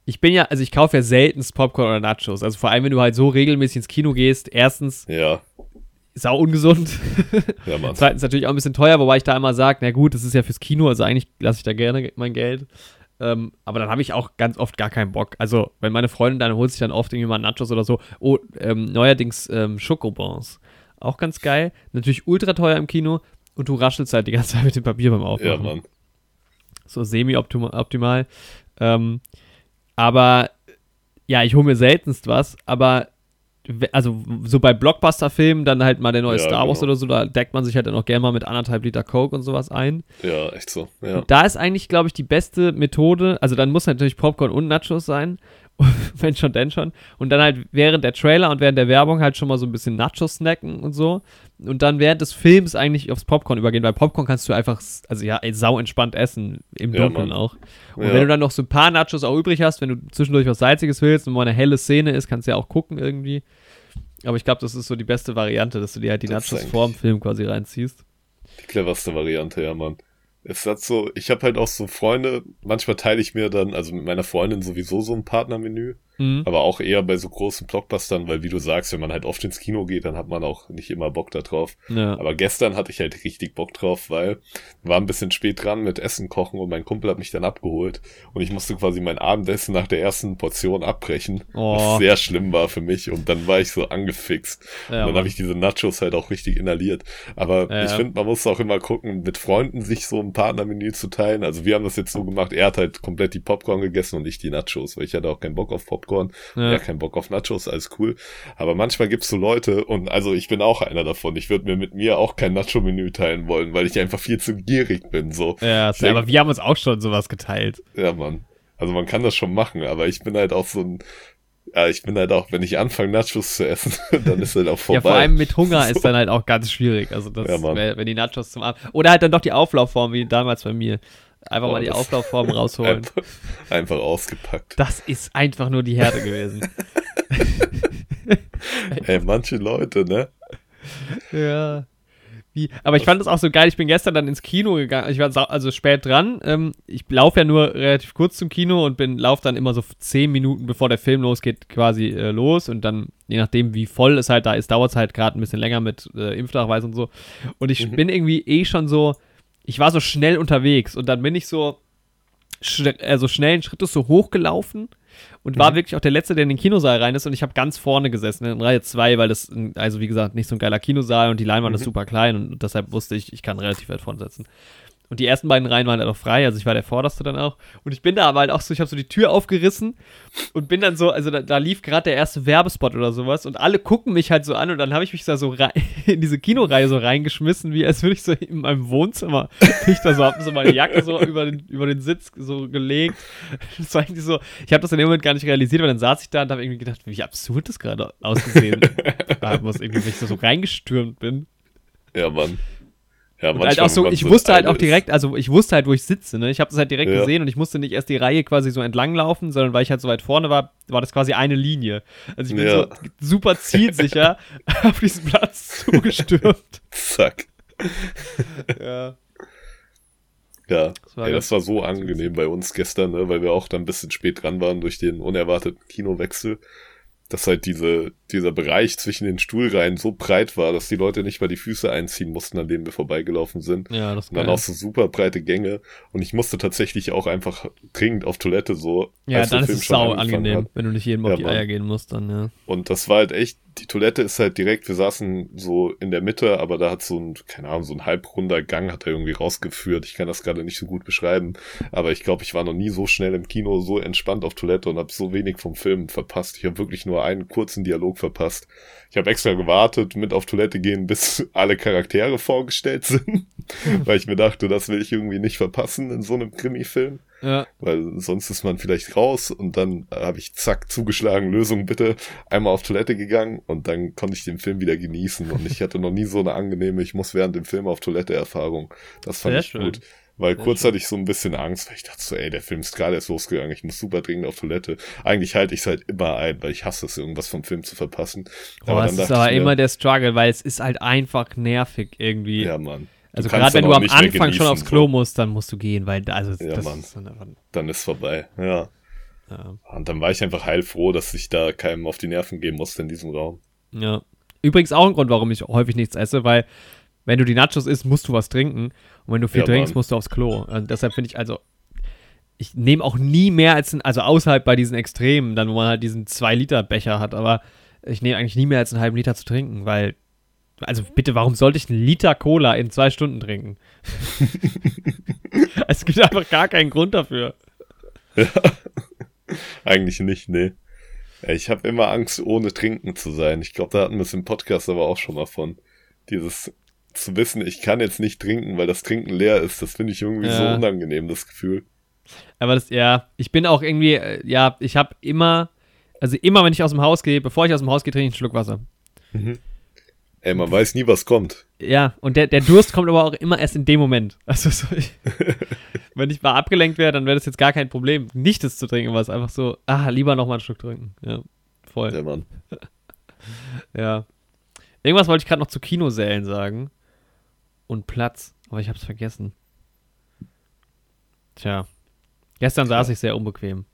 ich bin ja, also ich kaufe ja seltenst Popcorn oder Nachos. Also vor allem, wenn du halt so regelmäßig ins Kino gehst, erstens ja. sau ungesund. Ja, Mann. Zweitens natürlich auch ein bisschen teuer, wobei ich da immer sage, na gut, das ist ja fürs Kino, also eigentlich lasse ich da gerne mein Geld. Ähm, aber dann habe ich auch ganz oft gar keinen Bock. Also, wenn meine Freundin dann holt sich dann oft irgendwie mal Nachos oder so. Oh, ähm, neuerdings ähm, Schokobons. Auch ganz geil. Natürlich ultra teuer im Kino und du raschelst halt die ganze Zeit mit dem Papier beim Aufmachen. Ja, Mann. So semi-optimal. Ähm, aber ja, ich hole mir seltenst was, aber also so bei Blockbuster-Filmen dann halt mal der neue ja, Star Wars genau. oder so, da deckt man sich halt dann auch gerne mal mit anderthalb Liter Coke und sowas ein. Ja, echt so. Ja. da ist eigentlich, glaube ich, die beste Methode, also dann muss natürlich Popcorn und Nachos sein wenn schon, denn schon. Und dann halt während der Trailer und während der Werbung halt schon mal so ein bisschen Nachos snacken und so. Und dann während des Films eigentlich aufs Popcorn übergehen, weil Popcorn kannst du einfach, also ja, ey, sau entspannt essen, im Dunkeln ja, auch. Und ja. wenn du dann noch so ein paar Nachos auch übrig hast, wenn du zwischendurch was Salziges willst und mal eine helle Szene ist, kannst du ja auch gucken irgendwie. Aber ich glaube, das ist so die beste Variante, dass du dir halt die das Nachos vorm Film quasi reinziehst. Die cleverste Variante, ja, Mann es hat so, ich habe halt auch so Freunde, manchmal teile ich mir dann, also mit meiner Freundin sowieso so ein Partnermenü, mhm. aber auch eher bei so großen Blockbustern, weil wie du sagst, wenn man halt oft ins Kino geht, dann hat man auch nicht immer Bock da drauf. Ja. Aber gestern hatte ich halt richtig Bock drauf, weil war ein bisschen spät dran mit Essen kochen und mein Kumpel hat mich dann abgeholt und ich musste quasi mein Abendessen nach der ersten Portion abbrechen, oh. was sehr schlimm war für mich und dann war ich so angefixt. Ja, und dann habe ich diese Nachos halt auch richtig inhaliert. Aber ja. ich finde, man muss auch immer gucken, mit Freunden sich so ein Partnermenü zu teilen. Also wir haben das jetzt so gemacht, er hat halt komplett die Popcorn gegessen und ich die Nachos, weil ich hatte auch keinen Bock auf Popcorn. Ja, ja keinen Bock auf Nachos, alles cool. Aber manchmal gibt's so Leute und also ich bin auch einer davon. Ich würde mir mit mir auch kein Nacho-Menü teilen wollen, weil ich einfach viel zu gierig bin. So. Ja, denk, aber wir haben uns auch schon sowas geteilt. Ja, Mann. Also man kann das schon machen, aber ich bin halt auch so ein ja, ich bin halt auch, wenn ich anfange, Nachos zu essen, dann ist halt auch vorbei. Ja, vor allem mit Hunger so. ist dann halt auch ganz schwierig. Also, das, ja, wenn die Nachos zum Abend. Oder halt dann doch die Auflaufform, wie damals bei mir. Einfach oh, mal die Auflaufform rausholen. Einfach, einfach, ausgepackt. Das ist einfach nur die Härte gewesen. Ey, manche Leute, ne? Ja. Wie, aber ich fand das auch so geil. Ich bin gestern dann ins Kino gegangen. Ich war also spät dran. Ähm, ich laufe ja nur relativ kurz zum Kino und bin laufe dann immer so zehn Minuten bevor der Film losgeht quasi äh, los und dann je nachdem wie voll es halt da ist, dauert es halt gerade ein bisschen länger mit äh, Impfnachweis und so. Und ich mhm. bin irgendwie eh schon so. Ich war so schnell unterwegs und dann bin ich so sch also schnellen Schrittes so hochgelaufen und war mhm. wirklich auch der Letzte, der in den Kinosaal rein ist und ich habe ganz vorne gesessen, in Reihe 2, weil das, also wie gesagt, nicht so ein geiler Kinosaal und die Leinwand mhm. ist super klein und deshalb wusste ich, ich kann relativ weit vorne sitzen. Und die ersten beiden Reihen waren halt auch frei, also ich war der Vorderste dann auch. Und ich bin da aber halt auch so, ich habe so die Tür aufgerissen und bin dann so, also da, da lief gerade der erste Werbespot oder sowas und alle gucken mich halt so an und dann habe ich mich da so in diese Kinoreihe so reingeschmissen, wie als würde ich so in meinem Wohnzimmer, ich da so, hab so meine Jacke so über den, über den Sitz so gelegt. Das war eigentlich so, ich habe das in dem Moment gar nicht realisiert, weil dann saß ich da und habe irgendwie gedacht, wie absurd das gerade ausgesehen da muss irgendwie, wenn ich so reingestürmt bin. Ja, Mann. Ja, und halt auch so, ich wusste halt auch direkt, also ich wusste halt, wo ich sitze, ne? Ich habe das halt direkt ja. gesehen und ich musste nicht erst die Reihe quasi so entlang laufen, sondern weil ich halt so weit vorne war, war das quasi eine Linie. Also ich bin ja. so super zielsicher auf diesen Platz zugestürmt. Zack. ja. Ja, das war, ey, das war so angenehm bei uns gestern, ne, weil wir auch dann ein bisschen spät dran waren durch den unerwarteten Kinowechsel dass halt diese, dieser Bereich zwischen den Stuhlreihen so breit war, dass die Leute nicht mal die Füße einziehen mussten, an denen wir vorbeigelaufen sind. Ja, das Und dann auch so super breite Gänge. Und ich musste tatsächlich auch einfach dringend auf Toilette so. Ja, dann ist es sau angenehm, hat. wenn du nicht jeden Mal ja, auf die Eier gehen musst, dann, ja. Und das war halt echt, die Toilette ist halt direkt, wir saßen so in der Mitte, aber da hat so ein, keine Ahnung, so ein halbrunder Gang hat er irgendwie rausgeführt. Ich kann das gerade nicht so gut beschreiben. Aber ich glaube, ich war noch nie so schnell im Kino, so entspannt auf Toilette und habe so wenig vom Film verpasst. Ich habe wirklich nur einen kurzen Dialog Dialog verpasst. Ich habe extra gewartet, mit auf Toilette gehen, bis alle Charaktere vorgestellt sind, weil ich mir dachte, das will ich irgendwie nicht verpassen in so einem Krimi-Film. Ja. Weil sonst ist man vielleicht raus und dann habe ich zack zugeschlagen, Lösung bitte, einmal auf Toilette gegangen und dann konnte ich den Film wieder genießen und ich hatte noch nie so eine angenehme, ich muss während dem Film auf Toilette Erfahrung. Das fand Sehr ich schön. gut. Weil Sehr kurz hatte ich so ein bisschen Angst, weil ich dachte so, ey, der Film ist gerade erst losgegangen, ich muss super dringend auf Toilette. Eigentlich halte ich es halt immer ein, weil ich hasse es, irgendwas vom Film zu verpassen. Aber das ist aber mir, immer der Struggle, weil es ist halt einfach nervig irgendwie. Ja, Mann. also gerade wenn du am Anfang schon aufs Klo so. musst, dann musst du gehen, weil da- also Ja, das Mann. ist dann Dann ist vorbei, ja. ja. Und dann war ich einfach heilfroh, dass ich da keinem auf die Nerven gehen musste in diesem Raum. Ja. Übrigens auch ein Grund, warum ich häufig nichts esse, weil wenn du die Nachos isst, musst du was trinken. Und wenn du viel Ja, trinkst, musst du aufs Klo. Und deshalb finde ich also, ich nehme auch nie mehr als, ein, also außerhalb bei diesen Extremen, dann wo man halt diesen 2-Liter-Becher hat, aber ich nehme eigentlich nie mehr als einen halben Liter zu trinken, weil, also bitte, warum sollte ich einen Liter Cola in zwei Stunden trinken? es gibt einfach gar keinen Grund dafür. Eigentlich nicht, nee. Ja, Ich habe immer Angst, ohne trinken zu sein. Ich glaube, da hatten wir es im Podcast aber auch schon mal von. Dieses zu wissen, ich kann jetzt nicht trinken, weil das Trinken leer ist, das finde ich irgendwie so Ja. unangenehm, das Gefühl. Aber das, ja, ich bin auch irgendwie, äh, ja, ich habe immer, also immer, wenn ich aus dem Haus gehe, bevor ich aus dem Haus gehe, trinke ich einen Schluck Wasser. Ey, man weiß nie, was kommt. Ja, und der, der Durst kommt aber auch immer erst in dem Moment. Also, so, ich, wenn ich mal abgelenkt wäre, dann wäre das jetzt gar kein Problem, nicht das zu trinken, ist einfach so, ah, lieber noch mal einen Schluck trinken. Ja, voll. Der Mann. Ja. Irgendwas wollte ich gerade noch zu Kinosälen sagen. Und Platz, aber ich habe es vergessen. Tja. Gestern saß ich sehr unbequem.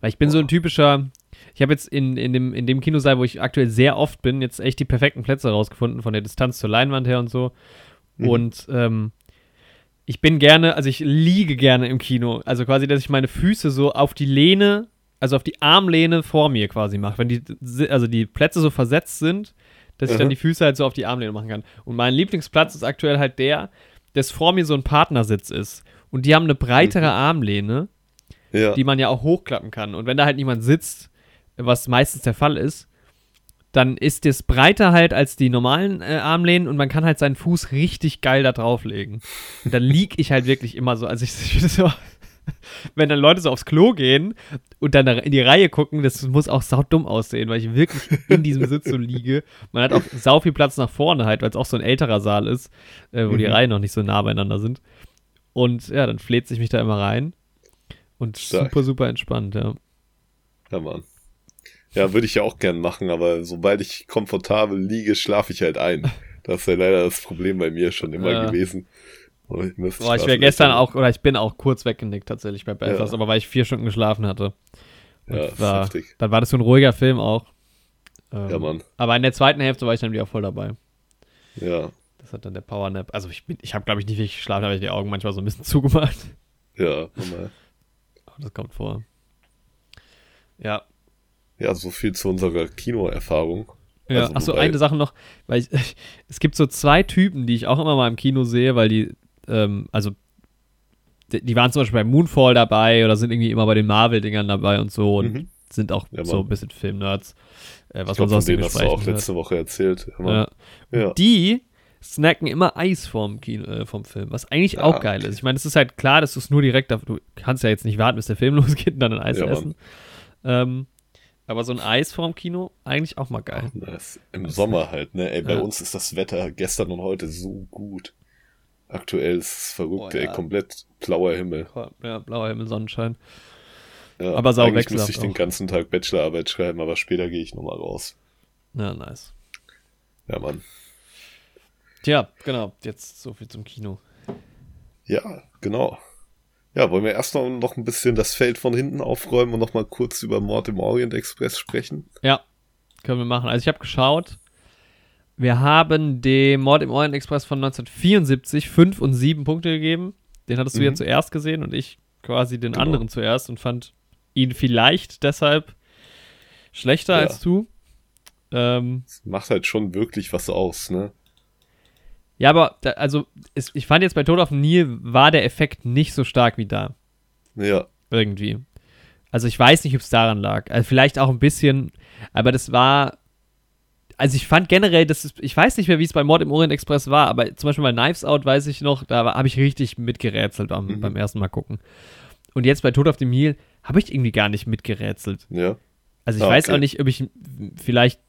Weil ich bin so ein typischer. Ich habe jetzt in, in, dem, in dem Kinosaal, wo ich aktuell sehr oft bin, jetzt echt die perfekten Plätze rausgefunden, von der Distanz zur Leinwand her und so. Mhm. Und ähm, ich bin gerne, also ich liege gerne im Kino. Also quasi, dass ich meine Füße so auf die Lehne, also auf die Armlehne vor mir quasi mache. Wenn die, also die Plätze so versetzt sind, dass ich dann Mhm. die Füße halt so auf die Armlehne machen kann. Und mein Lieblingsplatz ist aktuell halt der, dass vor mir so ein Partnersitz ist. Und die haben eine breitere Mhm. Armlehne, Ja. die man ja auch hochklappen kann. Und wenn da halt niemand sitzt, was meistens der Fall ist, dann ist das breiter halt als die normalen äh, Armlehnen und man kann halt seinen Fuß richtig geil da drauflegen. Und dann lieg ich halt wirklich immer so. Also ich, so, wenn dann Leute so aufs Klo gehen und dann da in die Reihe gucken, das muss auch saudumm aussehen, weil ich wirklich in diesem Sitz so liege. Man hat auch sau viel Platz nach vorne halt, weil es auch so ein älterer Saal ist, äh, wo die Mhm. Reihen noch nicht so nah beieinander sind. Und ja, dann fläht sich mich da immer rein. Und Stark. super, super entspannt, ja. Ja, Mann. Ja, würde ich ja auch gern machen, aber sobald ich komfortabel liege, schlafe ich halt ein. Das ist ja leider das Problem bei mir schon immer Ja. gewesen. Boah, ich wäre gestern auch, oder ich bin auch kurz weggenickt tatsächlich bei Belfast, Ja. aber weil ich vier Stunden geschlafen hatte. Und Ja, war, heftig. dann war das so ein ruhiger Film auch. Ähm, Ja, Mann. Aber in der zweiten Hälfte war ich dann wieder voll dabei. Ja, Das hat dann der Powernap. Also ich, bin- ich habe, glaube ich, nicht wirklich geschlafen, habe ich die Augen manchmal so ein bisschen zugemacht. ja, normal. Aber das kommt vor. Ja. Ja, so viel zu unserer Kinoerfahrung. Ja, Also, achso, eine Sache noch, weil ich, es gibt so zwei Typen, die ich auch immer mal im Kino sehe, weil die, ähm, also die, waren zum Beispiel bei Moonfall dabei oder sind irgendwie immer bei den Marvel-Dingern dabei und so und Mhm. sind auch Ja, so ein bisschen Filmnerds, äh, was Ich glaub, man so aus von den denen hast du auch hört. letzte Woche erzählt. Ja. Ja. ja. Die snacken immer Eis vorm, Kino, äh, vom Film, was eigentlich Ah, auch geil ist. Ich meine, es ist halt klar, dass du es nur direkt, du kannst ja jetzt nicht warten, bis der Film losgeht und dann ein Eis Ja, essen. Ähm, aber so ein Eis vorm Kino, eigentlich auch mal geil. Nice. Im Sommer halt, ne? Ey, bei Ja. uns ist das Wetter gestern und heute so gut. Aktuell ist es verrückt, Oh, ey, ja. komplett blauer Himmel. Ja, blauer Himmel, Sonnenschein. Ja, Aber sau Eigentlich müsste ich den auch. ganzen Tag Bachelorarbeit schreiben, aber später gehe ich nochmal raus. Ja, nice. Ja, Mann. Tja, genau, jetzt so viel zum Kino. Ja, genau. Ja, wollen wir erst noch, noch ein bisschen das Feld von hinten aufräumen und nochmal kurz über Mord im Orient Express sprechen? Ja, können wir machen. Also ich habe geschaut, wir haben dem Mord im Orient Express von 1974 fünf und sieben Punkte gegeben. Den hattest du Mhm. ja zuerst gesehen und ich quasi den Genau. anderen zuerst und fand ihn vielleicht deshalb schlechter Ja. als du. Ähm, Das macht halt schon wirklich was aus, ne? ja, aber da, also es, ich fand jetzt bei Tod auf dem Nil war der Effekt nicht so stark wie da. Ja, Irgendwie. Also ich weiß nicht, ob es daran lag. Also vielleicht auch ein bisschen, aber das war, also ich fand generell, das ist, ich weiß nicht mehr, wie es bei Mord im Orient Express war, aber zum Beispiel bei Knives Out weiß ich noch, da habe ich richtig mitgerätselt am, Mhm. beim ersten Mal gucken. Und jetzt bei Tod auf dem Nil habe ich irgendwie gar nicht mitgerätselt. Ja. Also ich Ah, weiß okay. auch nicht, ob ich vielleicht,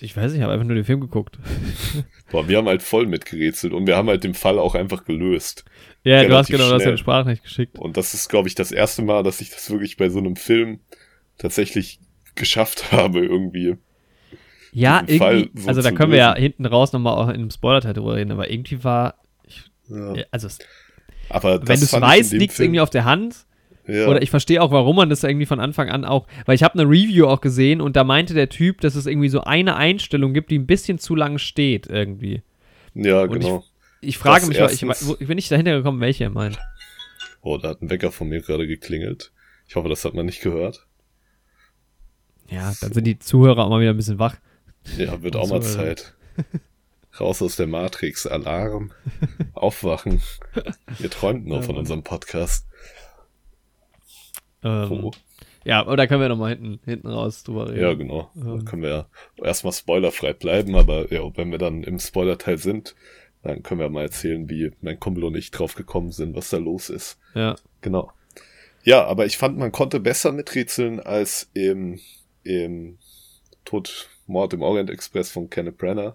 ich weiß nicht, ich habe einfach nur den Film geguckt. Boah, wir haben halt voll mitgerätselt und wir haben halt den Fall auch einfach gelöst. Ja, du hast genau, du hast ja schnell. eine Sprachnachricht geschickt. Und das ist, glaube ich, das erste Mal, dass ich das wirklich bei so einem Film tatsächlich geschafft habe, irgendwie. Ja, irgendwie, so also da können wir ja lösen. hinten raus nochmal auch in einem Spoiler-Teil drüber reden, aber irgendwie war, Ja. ja, also es- Aber wenn du es ich weißt, liegt es irgendwie auf der Hand. ja. Oder ich verstehe auch, warum man das irgendwie von Anfang an auch, weil ich habe eine Review auch gesehen und da meinte der Typ, dass es irgendwie so eine Einstellung gibt, die ein bisschen zu lang steht irgendwie. ja, und genau. Ich frage Das mich, ich, erstens- wo- ich bin nicht dahinter gekommen, welche er meint. Oh, da hat ein Wecker von mir gerade geklingelt. Ich hoffe, das hat man nicht gehört. Ja, dann sind die Zuhörer auch mal wieder ein bisschen wach. Ja, wird auch mal ja. Zeit. Raus aus der Matrix, Alarm, aufwachen. Wir träumten noch von unserem Podcast. Ähm, Oh. Ja, aber da können wir nochmal hinten, hinten raus drüber reden. Ja, genau. Da Ähm. können wir ja erstmal spoilerfrei bleiben, aber ja, wenn wir dann im Spoilerteil sind, dann können wir mal erzählen, wie mein Kumpel und ich drauf gekommen sind, was da los ist. Ja. Genau. Ja, aber ich fand, man konnte besser miträtseln als im, im Tod, Mord im Orient Express von Kenneth Branagh.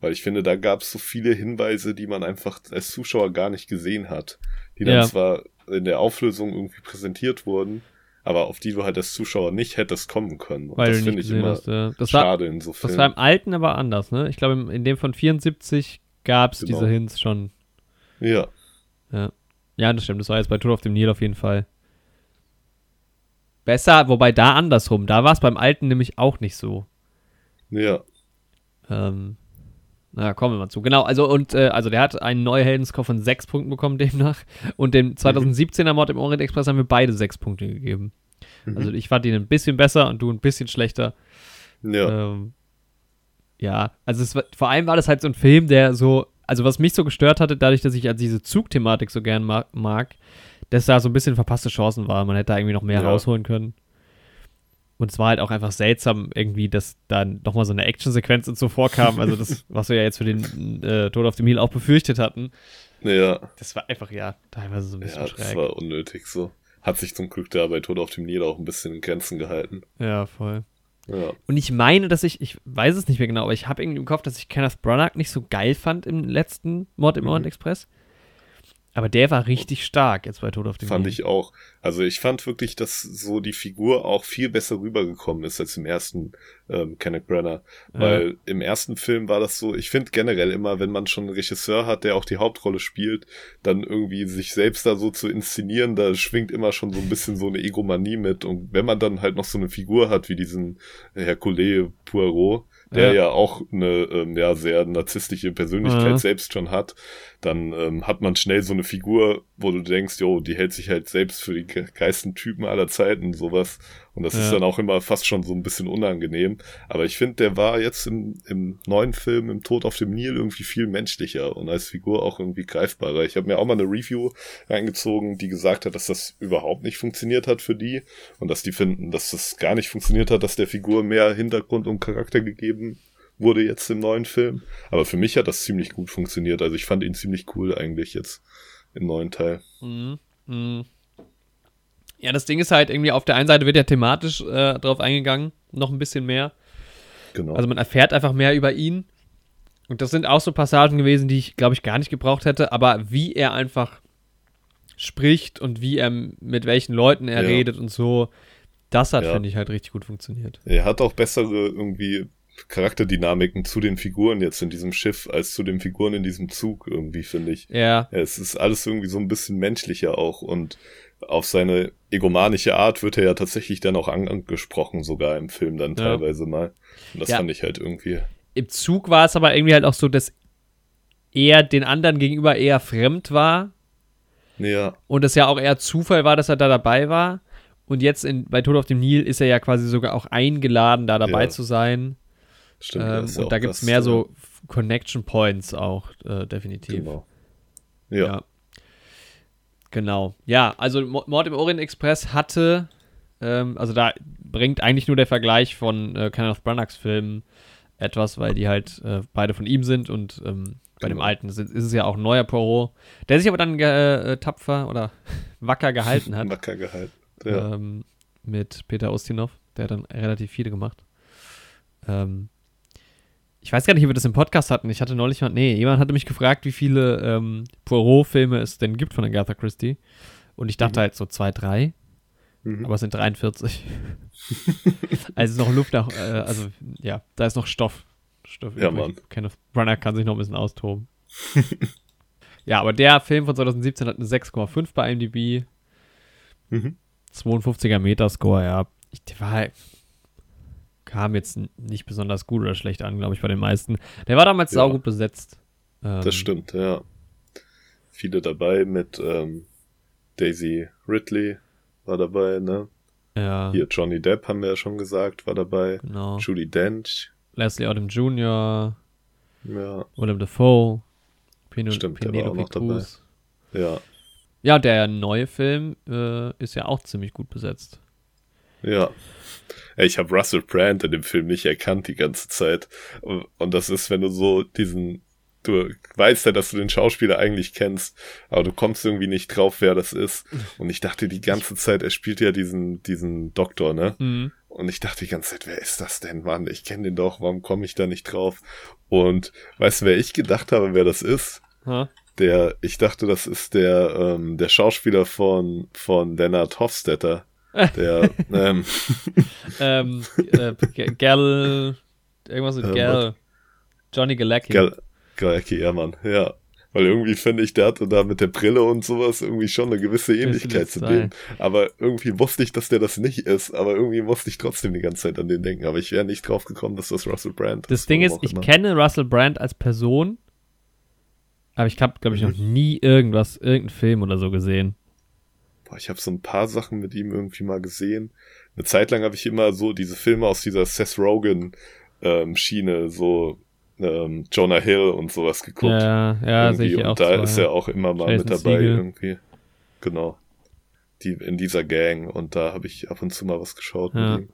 Weil ich finde, da gab es so viele Hinweise, die man einfach als Zuschauer gar nicht gesehen hat. Die dann Ja. zwar in der Auflösung irgendwie präsentiert wurden, aber auf die du halt als Zuschauer nicht hättest kommen können. Und Weil das finde ich immer hast. Ja. Das, war, schade in so das Filmen. war im alten aber anders, ne? Ich glaube, in dem von 74 gab es Genau. diese Hints schon. ja, Ja, das stimmt. Das war jetzt bei Tod auf dem Nil auf jeden Fall. Besser, wobei da andersrum. Da war es beim alten nämlich auch nicht so. Ja, Ähm, na, kommen wir mal zu. Genau, also und äh, also der hat einen Neuheldenscore von 6 Punkten bekommen demnach. Und dem 2017er Mord im Orient Express haben wir beide 6 Punkte gegeben. Mhm. Also ich fand ihn ein bisschen besser und du ein bisschen schlechter. ja, Ähm, ja, also es war, vor allem war das halt so ein Film, der so, also was mich so gestört hatte, dadurch, dass ich also diese Zugthematik so gern mag, mag, dass da so ein bisschen verpasste Chancen waren. Man hätte da irgendwie noch mehr Ja. rausholen können. Und es war halt auch einfach seltsam, irgendwie, dass dann nochmal so eine Actionsequenz und so vorkam. Also das, was wir ja jetzt für den äh, Tod auf dem Nil auch befürchtet hatten. ja, Das war einfach, ja, teilweise so ein bisschen ja, das schräg. war unnötig so. Hat sich zum Glück da bei Tod auf dem Nil auch ein bisschen in Grenzen gehalten. Ja, voll. Ja, Und ich meine, dass ich, ich weiß es nicht mehr genau, aber ich habe irgendwie im Kopf, dass ich Kenneth Branagh nicht so geil fand im letzten Mord im Mhm. Orient Express. Aber der war richtig stark jetzt bei Tod auf dem fand Nil. ich auch. Also ich fand wirklich, dass so die Figur auch viel besser rübergekommen ist als im ersten ähm, Kenneth Branagh. Ja. Weil im ersten Film war das so, ich finde generell immer, wenn man schon einen Regisseur hat, der auch die Hauptrolle spielt, dann irgendwie sich selbst da so zu inszenieren, da schwingt immer schon so ein bisschen so eine Egomanie mit. Und wenn man dann halt noch so eine Figur hat wie diesen Hercule Poirot, der Ja. ja, auch eine ähm, ja, sehr narzisstische Persönlichkeit Ja. selbst schon hat, dann ähm, hat man schnell so eine Figur, wo du denkst, jo, die hält sich halt selbst für die ge- geilsten Typen aller Zeiten und sowas. Und das Ja. ist dann auch immer fast schon so ein bisschen unangenehm. Aber ich finde, der war jetzt im, im neuen Film, im Tod auf dem Nil, irgendwie viel menschlicher und als Figur auch irgendwie greifbarer. Ich habe mir auch mal eine Review reingezogen, die gesagt hat, dass das überhaupt nicht funktioniert hat für die und dass die finden, dass das gar nicht funktioniert hat, dass der Figur mehr Hintergrund und Charakter gegeben wurde jetzt im neuen Film. Aber für mich hat das ziemlich gut funktioniert. Also ich fand ihn ziemlich cool eigentlich jetzt im neuen Teil. Mhm. Mhm. Ja, das Ding ist halt irgendwie, auf der einen Seite wird ja thematisch äh, drauf eingegangen, noch ein bisschen mehr. Genau. Also man erfährt einfach mehr über ihn. Und das sind auch so Passagen gewesen, die ich, glaube ich, gar nicht gebraucht hätte. Aber wie er einfach spricht und wie er mit welchen Leuten er Ja. redet und so, das hat, Ja. finde ich, halt richtig gut funktioniert. Er hat auch bessere irgendwie Charakterdynamiken zu den Figuren jetzt in diesem Schiff als zu den Figuren in diesem Zug irgendwie, finde ich. Ja, Ja, es ist alles irgendwie so ein bisschen menschlicher auch und auf seine egomanische Art wird er ja tatsächlich dann auch an- angesprochen, sogar im Film dann Ja. teilweise mal. Und das Ja. fand ich halt irgendwie. im Zug war es aber irgendwie halt auch so, dass er den anderen gegenüber eher fremd war Ja, und es ja auch eher Zufall war, dass er da dabei war. Und jetzt in, bei Tod auf dem Nil ist er ja quasi sogar auch eingeladen, da dabei Ja. zu sein. stimmt. Ähm, und da gibt es mehr äh, so Connection Points auch, äh, definitiv. Genau. Ja. Genau. Ja, also Mo- Mord im Orient Express hatte, ähm, also da bringt eigentlich nur der Vergleich von äh, Kenneth Branaghs Filmen etwas, weil die halt äh, beide von ihm sind und ähm, bei dem Genau. alten ist, es ja auch ein neuer Poirot, der sich aber dann ge- äh, tapfer oder wacker gehalten hat Wacker gehalten. Ja. ähm, mit Peter Ustinov. Der hat dann relativ viele gemacht. Ähm, ich weiß gar nicht, ob wir das im Podcast hatten. Ich hatte neulich mal, nee, jemand hatte mich gefragt, wie viele ähm, Poirot-Filme es denn gibt von Agatha Christie. Und ich dachte Mhm. halt so zwei, drei, Mhm. aber es sind 43. also ist noch Luft nach, äh, also ja, da ist noch Stoff. Stoff Ja. Mann. Kenneth Branagh kann sich noch ein bisschen austoben. ja, aber der Film von 2017 hat eine 6,5 bei IMDb. Mhm. 52er Metascore, ja. Ich, der war halt, kam jetzt nicht besonders gut oder schlecht an, glaube ich, bei den meisten. Der war damals Ja. saugut besetzt. Ähm, Das stimmt, ja. Viele dabei mit ähm, Daisy Ridley war dabei, ne? Ja, Hier Johnny Depp haben wir ja schon gesagt, war dabei. genau. Judy Dench, Leslie Odom Jr., ja, Willem Dafoe, Peno Stimmt, der war auch noch dabei. Ja, Ja, der neue Film äh, ist ja auch ziemlich gut besetzt. ja. Ich habe Russell Brand in dem Film nicht erkannt die ganze Zeit. Und und das ist, wenn du so diesen, du weißt ja, dass du den Schauspieler eigentlich kennst, aber du kommst irgendwie nicht drauf, wer das ist. Und ich dachte die ganze Zeit, er spielt ja diesen, diesen Doktor, ne? Mhm. Und ich dachte die ganze Zeit, wer ist das denn, Mann? Ich kenne den doch, warum komme ich da nicht drauf? Und weißt du, wer ich gedacht habe, wer das ist? Ha? Der, ich dachte, das ist der, ähm, der Schauspieler von, von Lennart Hofstetter. Der, ähm, ähm, äh, Gal, irgendwas mit Ähm, Gal. Johnny Galecki. Gal Galecki, ja, Mann, ja. Weil irgendwie finde ich, der hatte da mit der Brille und sowas irgendwie schon eine gewisse Ähnlichkeit zu dem. Aber irgendwie wusste ich, dass der das nicht ist. Aber irgendwie musste ich trotzdem die ganze Zeit an den denken. Aber ich wäre nicht drauf gekommen, dass das Russell Brand Das Ding ist, ich immer. kenne Russell Brand als Person, aber ich habe, glaube ich, noch Mhm. nie irgendwas, irgendeinen Film oder so gesehen. Boah, ich habe so ein paar Sachen mit ihm irgendwie mal gesehen. Eine Zeit lang habe ich immer so diese Filme aus dieser Seth Rogen ähm, Schiene, so ähm, Jonah Hill und sowas geguckt. Ja, ja, sehe ich irgendwie. auch. und da zwei. ist er auch immer mal Jason mit dabei Segel. irgendwie. Genau. Die in dieser Gang und da habe ich ab und zu mal was geschaut Ja. mit ihm.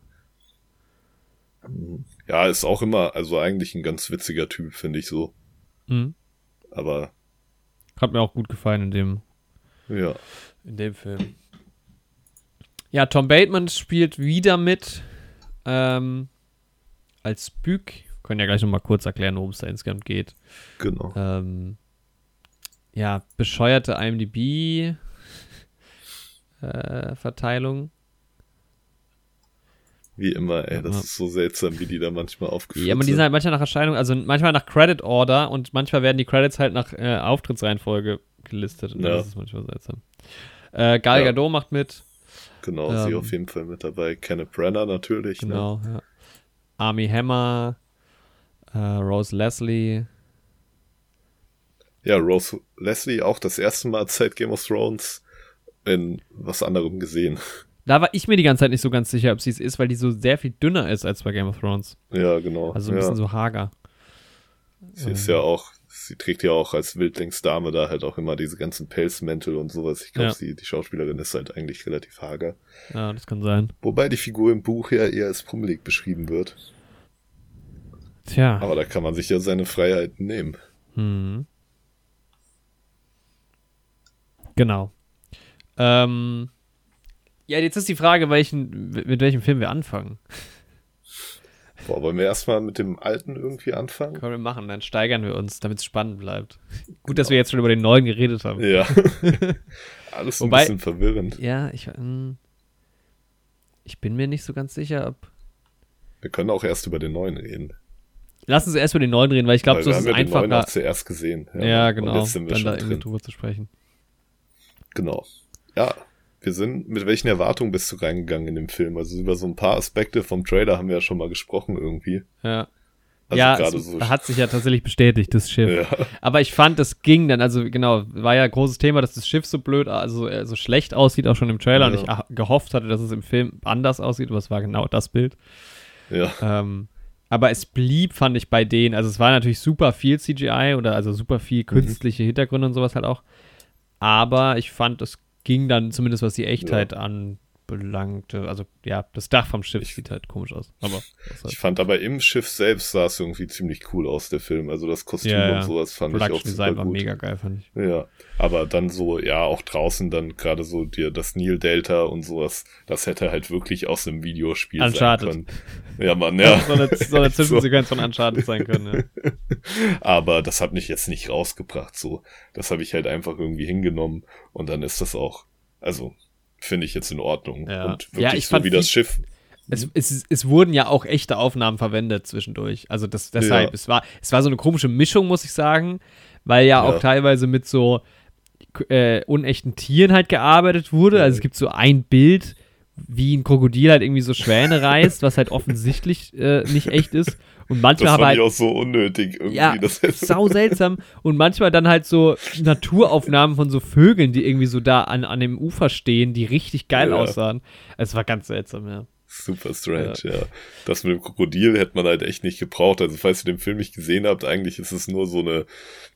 Ja, ist auch immer, also eigentlich ein ganz witziger Typ, finde ich so. Mhm. Aber Hat mir auch gut gefallen in dem, ja, in dem Film. Ja, Tom Bateman spielt wieder mit ähm, als Bück. Können ja gleich nochmal kurz erklären, worum es da insgesamt geht. genau. Ähm, ja, bescheuerte IMDb äh. Wie immer, ey, das ist so seltsam, wie die da manchmal aufgeführt Ja, aber die sind halt manchmal nach Erscheinung, also manchmal nach Credit Order und manchmal werden die Credits halt nach äh, Auftrittsreihenfolge gelistet. Und Ja. das ist manchmal seltsam. Äh, Gal Ja. Gadot macht mit. Genau, sie Ähm, auf jeden Fall mit dabei. Kenneth Brenner natürlich. Ne? Genau, ja. Army Hammer, äh, Rose Leslie. Ja, Rose Leslie auch das erste Mal seit Game of Thrones in was anderem gesehen. Da war ich mir die ganze Zeit nicht so ganz sicher, ob sie es ist, weil die so sehr viel dünner ist als bei Game of Thrones. Ja, genau. Also ein ja. bisschen so hager. Sie ist ja auch, sie trägt ja auch als Wildlingsdame da halt auch immer diese ganzen Pelzmäntel und sowas. Ich glaube, Ja. sie, die Schauspielerin ist halt eigentlich relativ hager. Ja, das kann sein. Wobei die Figur im Buch ja eher als pummelig beschrieben wird. Tja. Aber da kann man sich ja seine Freiheiten nehmen. Hm. Genau. Ähm, ja, jetzt ist die Frage, welchen, mit welchem Film wir anfangen. Boah, wollen wir erstmal mit dem alten irgendwie anfangen? Können wir machen, dann steigern wir uns, damit es spannend bleibt. Gut, dass wir jetzt schon über den neuen geredet haben. Ja. Alles ein Wobei- bisschen verwirrend. Ja, ich, hm, ich bin mir nicht so ganz sicher, ob. Wir können auch erst über den neuen reden. Lass uns erst über den neuen reden, weil ich glaube, so wir ist haben es ja den neuen auch einfacher. zuerst gesehen. Ja, Und genau. jetzt sind wir Dann da schon irgendwie drin. drüber zu sprechen. Genau. Ja, wir sind, mit welchen Erwartungen bist du reingegangen in den Film? Also über so ein paar Aspekte vom Trailer haben wir ja schon mal gesprochen irgendwie. Ja. Also ja, so. hat sich ja tatsächlich bestätigt, das Schiff. Ja, Aber ich fand, das ging dann, also genau, war ja ein großes Thema, dass das Schiff so blöd, also äh, so schlecht aussieht, auch schon im Trailer. Und Ja. ich ah, gehofft hatte, dass es im Film anders aussieht, aber es war genau das Bild. ja, Ähm, aber es blieb, fand ich, bei denen, also es war natürlich super viel CGI oder also super viel Mhm. künstliche Hintergründe und sowas halt auch. Aber ich fand, es ging dann zumindest, was die Echtheit an, belangte. Also ja, das Dach vom Schiff sieht halt komisch aus. Aber halt ich fand aber im Schiff selbst sah es irgendwie ziemlich cool aus, der Film. Also das Kostüm ja, ja. und sowas fand Production ich auch Design super war mega geil, fand ich. Ja, aber dann so, ja, auch draußen dann gerade so dir das Nil Delta und sowas, das hätte halt wirklich aus einem Videospiel Uncharted. sein können. Ja, Mann, ja. so eine, so eine Zwischensequenz so. von Uncharted sein können, ja. aber das hat mich jetzt nicht rausgebracht, so. Das habe ich halt einfach irgendwie hingenommen und dann ist das auch, also finde ich jetzt in Ordnung. Ja. Und wirklich ja, ich so wie das Schiff. Es, es, es, wurden ja auch echte Aufnahmen verwendet zwischendurch. Also das, deshalb, ja. es, war, es war so eine komische Mischung, muss ich sagen, weil ja, auch teilweise mit so äh, unechten Tieren halt gearbeitet wurde. Also es gibt so ein Bild, wie ein Krokodil halt irgendwie so Schwäne reißt, was halt offensichtlich äh, nicht echt ist. Und manchmal das fand halt, ich auch so unnötig irgendwie. Ja, das sau seltsam. Und manchmal dann halt so Naturaufnahmen von so Vögeln, die irgendwie so da an, an dem Ufer stehen, die richtig geil ja. aussahen. Es war ganz seltsam, ja. Super strange, ja. ja. Das mit dem Krokodil hätte man halt echt nicht gebraucht. Also, falls ihr den Film nicht gesehen habt, eigentlich ist es nur so eine,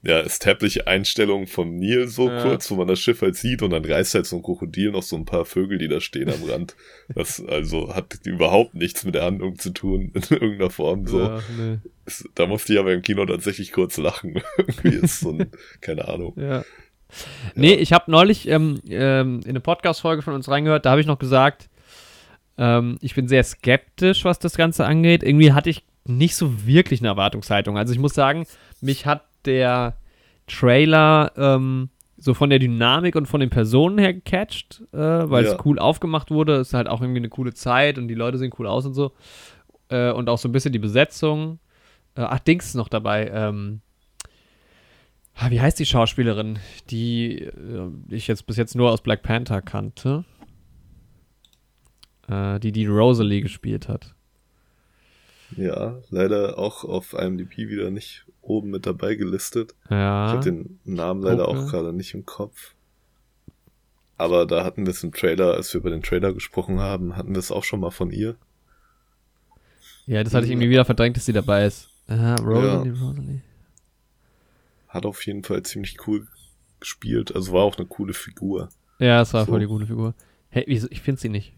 ja, established Einstellung vom Nil so ja. kurz, wo man das Schiff halt sieht und dann reißt halt so ein Krokodil noch so ein paar Vögel, die da stehen am Rand. Das also hat überhaupt nichts mit der Handlung zu tun, in irgendeiner Form so. Ja, nee. da musste ich aber im Kino tatsächlich kurz lachen. Irgendwie ist so ein, keine Ahnung. Ja. Nee, ich habe neulich ähm, ähm, in eine Podcast-Folge von uns reingehört, da habe ich noch gesagt, ähm, ich bin sehr skeptisch, was das Ganze angeht. Irgendwie hatte ich nicht so wirklich eine Erwartungshaltung. Also ich muss sagen, mich hat der Trailer ähm, so von der Dynamik und von den Personen her gecatcht, äh, weil ja. es cool aufgemacht wurde. Es ist halt auch irgendwie eine coole Zeit und die Leute sehen cool aus und so. Äh, und auch so ein bisschen die Besetzung. Äh, ach, Dings ist noch dabei. Ähm, ah, wie heißt die Schauspielerin, die äh, ich jetzt bis jetzt nur aus Black Panther kannte? Äh, die die Rosalie gespielt hat. Ja, leider auch auf IMDb wieder nicht oben mit dabei gelistet. Ja. Ich habe den Namen leider Gucke. auch gerade nicht im Kopf. Aber da hatten wir es im Trailer, als wir über den Trailer gesprochen haben, hatten wir es auch schon mal von ihr. Ja, das hatte ich irgendwie wieder verdrängt, dass sie dabei ist. Aha, Rosalie, ja. Rosalie. Hat auf jeden Fall ziemlich cool gespielt. Also war auch eine coole Figur. Ja, es war so. voll die gute Figur. Hey, ich finde sie nicht.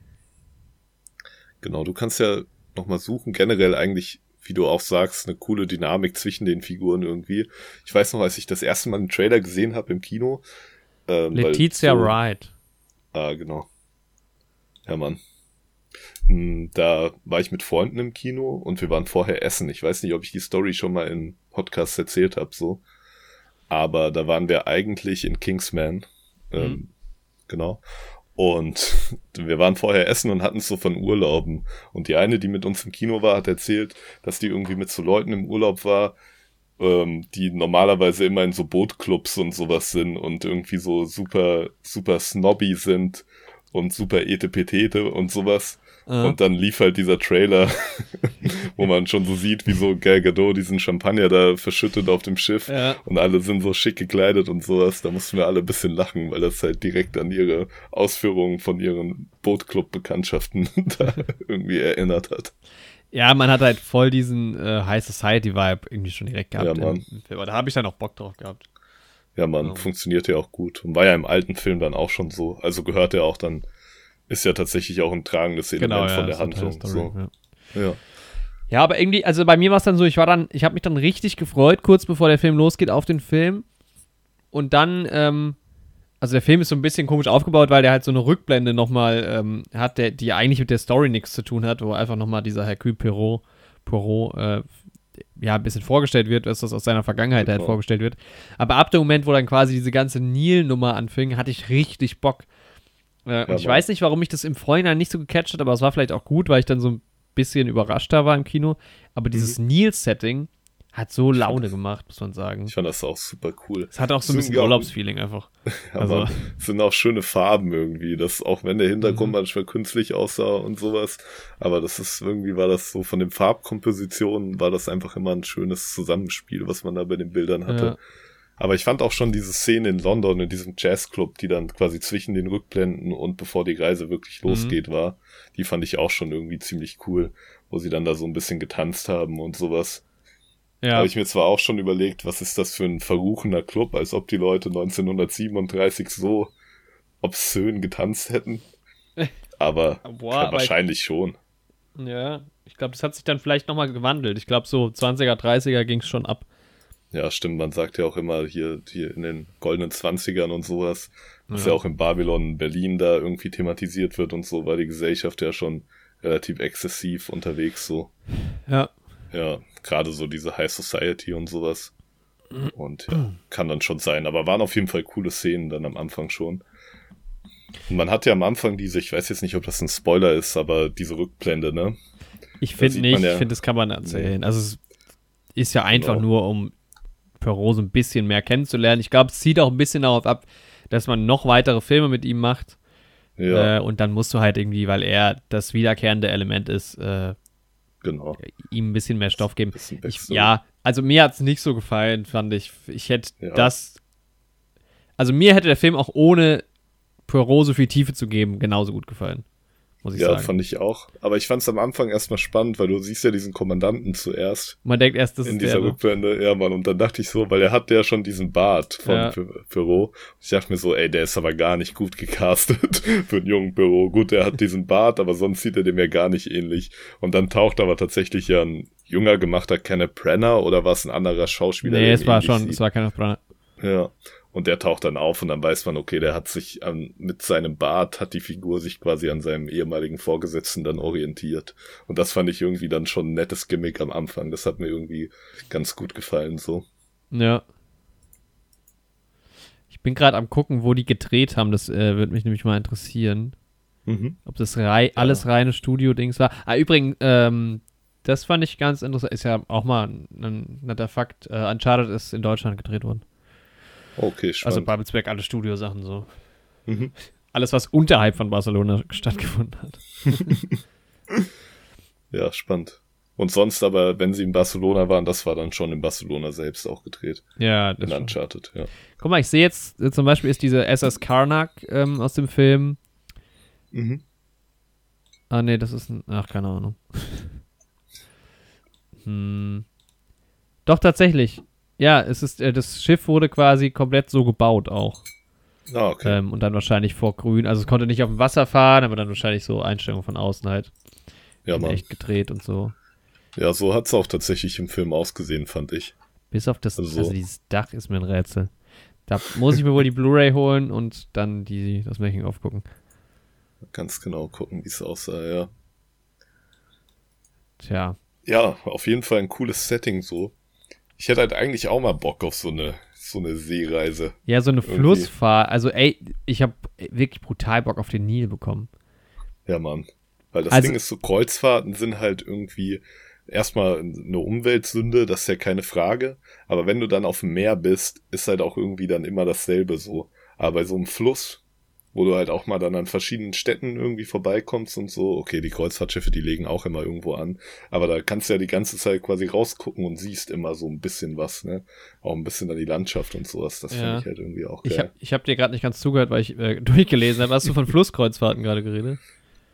Genau, du kannst ja nochmal suchen, generell eigentlich, wie du auch sagst, eine coole Dynamik zwischen den Figuren irgendwie. Ich weiß noch, als ich das erste Mal einen Trailer gesehen habe im Kino. Ähm, Letizia so, Wright. Ah, genau. Ja, Mann. Hm, da war ich mit Freunden im Kino und wir waren vorher essen. Ich weiß nicht, ob ich die Story schon mal in Podcasts erzählt habe, so. Aber da waren wir eigentlich in Kingsman. Ähm, mhm. Genau. Und wir waren vorher essen und hatten es so von Urlauben. Und die eine, die mit uns im Kino war, hat erzählt, dass die irgendwie mit so Leuten im Urlaub war, ähm, die normalerweise immer in so Bootclubs und sowas sind und irgendwie so super, super snobby sind und super etepetete und sowas. Uh. Und dann lief halt dieser Trailer, wo man schon so sieht, wie so Gal Gadot diesen Champagner da verschüttet auf dem Schiff. Ja. Und alle sind so schick gekleidet und sowas. Da mussten wir alle ein bisschen lachen, weil das halt direkt an ihre Ausführungen von ihren Bootclub-Bekanntschaften da irgendwie erinnert hat. Ja, man hat halt voll diesen äh, High Society-Vibe irgendwie schon direkt gehabt. Ja, Mann. Da habe ich dann auch Bock drauf gehabt. Ja, man, ja. funktioniert ja auch gut. Und war ja im alten Film dann auch schon so. Also gehört ja auch dann ist ja tatsächlich auch ein tragendes Element genau, ja, von der Handlung. Story, so. ja. ja. Ja, aber irgendwie, also bei mir war es dann so, ich war dann, ich habe mich dann richtig gefreut, kurz bevor der Film losgeht, auf den Film. Und dann, ähm, also der Film ist so ein bisschen komisch aufgebaut, weil der halt so eine Rückblende nochmal ähm, hat, der, die eigentlich mit der Story nichts zu tun hat, wo einfach nochmal dieser Hercule Perot, Poirot, äh, ja, ein bisschen vorgestellt wird, was das aus seiner Vergangenheit halt vorgestellt wird. Aber ab dem Moment, wo dann quasi diese ganze Nil-Nummer anfing, hatte ich richtig Bock. Äh, und ich weiß nicht, warum mich das im Vorhinein nicht so gecatcht hat, aber es war vielleicht auch gut, weil ich dann so ein bisschen überraschter war im Kino. Aber dieses mhm. Neil-Setting hat so Laune gemacht, muss man sagen. Ich fand das auch super cool. Es hat auch so ein bisschen Urlaubsfeeling einfach. Ja, also. es sind auch schöne Farben irgendwie, das auch wenn der Hintergrund mhm. manchmal künstlich aussah und sowas, aber das ist irgendwie war das so von den Farbkompositionen war das einfach immer ein schönes Zusammenspiel, was man da bei den Bildern hatte. Ja. Aber ich fand auch schon diese Szene in London, in diesem Jazzclub, die dann quasi zwischen den Rückblenden und bevor die Reise wirklich mhm. losgeht mhm. war, die fand ich auch schon irgendwie ziemlich cool, wo sie dann da so ein bisschen getanzt haben und sowas. Ja. Habe ich mir zwar auch schon überlegt, was ist das für ein verruchener Club, als ob die Leute 1937 so obszön getanzt hätten. aber, Boah, wahrscheinlich schon. Ja, ich glaube, das hat sich dann vielleicht nochmal gewandelt. Ich glaube, so 20er, 30er ging es schon ab. Ja, stimmt, man sagt ja auch immer hier, hier in den goldenen Zwanzigern und sowas, was Ja. ja auch in Babylon, Berlin da irgendwie thematisiert wird und so, war die Gesellschaft ja schon relativ exzessiv unterwegs so. Ja. Ja, gerade so diese High Society und sowas. Und ja, kann dann schon sein. Aber waren auf jeden Fall coole Szenen dann am Anfang schon. Und man hat ja am Anfang diese, ich weiß jetzt nicht, ob das ein Spoiler ist, aber diese Rückblende, ne? Ich finde nicht, ja- ich finde, das kann man erzählen. Also es ist ja einfach Genau. nur, um Perot so ein bisschen mehr kennenzulernen. Ich glaube, es zieht auch ein bisschen darauf ab, dass man noch weitere Filme mit ihm macht. Ja, Äh, und dann musst du halt irgendwie, weil er das wiederkehrende Element ist, äh, genau. ihm ein bisschen mehr Stoff geben. Ich, ja, also mir hat es nicht so gefallen, fand ich. Ich hätte Ja. das. Also mir hätte der Film auch ohne Poirot so viel Tiefe zu geben, genauso gut gefallen. Muss ich Ja, sagen. fand ich auch. Aber ich fand es am Anfang erstmal spannend, weil du siehst ja diesen Kommandanten zuerst Man denkt erst, das in ist dieser der. ne? Rückblende. Ja, Mann, und dann dachte ich so, weil er hat ja schon diesen Bart von Ja. Perot. Ich dachte mir so, ey, der ist aber gar nicht gut gecastet für einen jungen Perot. Gut, er hat diesen Bart, aber sonst sieht er dem ja gar nicht ähnlich. Und dann taucht aber tatsächlich ja ein junger gemachter Kenneth Brenner oder war es ein anderer Schauspieler? Nee, es war schon, sieht? es war kein Brenner. Ja. Und der taucht dann auf und dann weiß man, okay, der hat sich an, mit seinem Bart, hat die Figur sich quasi an seinem ehemaligen Vorgesetzten dann orientiert. Und das fand ich irgendwie dann schon ein nettes Gimmick am Anfang. Das hat mir irgendwie ganz gut gefallen, so. Ja. Ich bin gerade am gucken, wo die gedreht haben. Das äh, würde mich nämlich mal interessieren. Mhm. Ob das rei alles reine Studio-Dings war. Ah, übrigens, ähm, das fand ich ganz interessant. Ist ja auch mal ein, ein netter Fakt. Äh, Uncharted ist in Deutschland gedreht worden. Okay, Also spannend. Babelsberg, alle Studiosachen so. mhm. Alles, was unterhalb von Barcelona stattgefunden hat. Ja, spannend. Und sonst aber, wenn sie in Barcelona waren, das war dann schon in Barcelona selbst auch gedreht. Ja, das In schon. Uncharted, ja. Guck mal, ich sehe jetzt zum Beispiel ist diese SS Karnak ähm, aus dem Film. Mhm. Ah, nee, das ist ein. Ach, keine Ahnung. hm. Doch, tatsächlich. Ja, es ist, äh, das Schiff wurde quasi komplett so gebaut auch. Ah, okay. Ähm, und dann wahrscheinlich vor grün. Also es konnte nicht auf dem Wasser fahren, aber dann wahrscheinlich so Einstellungen von außen halt. ja, Mann. echt gedreht und so. Ja, so hat's auch tatsächlich im Film ausgesehen, fand ich. Bis auf das, Also also, so. dieses Dach ist mir ein Rätsel. Da muss ich mir wohl die Blu-ray holen und dann die, das Making-of gucken. Ganz genau gucken, wie es aussah, ja. Tja. Ja, auf jeden Fall ein cooles Setting so. Ich hätte halt eigentlich auch mal Bock auf so eine, so eine Seereise. Ja, so eine Irgendwie. Flussfahrt. Also, ey, ich habe wirklich brutal Bock auf den Nil bekommen. Ja, Mann. Weil das Also- Ding ist so, Kreuzfahrten sind halt irgendwie erstmal eine Umweltsünde, das ist ja keine Frage. Aber wenn du dann auf dem Meer bist, ist halt auch irgendwie dann immer dasselbe so. Aber bei so einem Fluss, wo du halt auch mal dann an verschiedenen Städten irgendwie vorbeikommst und so, okay, die Kreuzfahrtschiffe, die legen auch immer irgendwo an. Aber da kannst du ja die ganze Zeit quasi rausgucken und siehst immer so ein bisschen was, ne? Auch ein bisschen dann die Landschaft und sowas. Das Ja. finde ich halt irgendwie auch Ich geil. habe ich hab dir gerade nicht ganz zugehört, weil ich äh, durchgelesen habe. Hast du von Flusskreuzfahrten gerade geredet?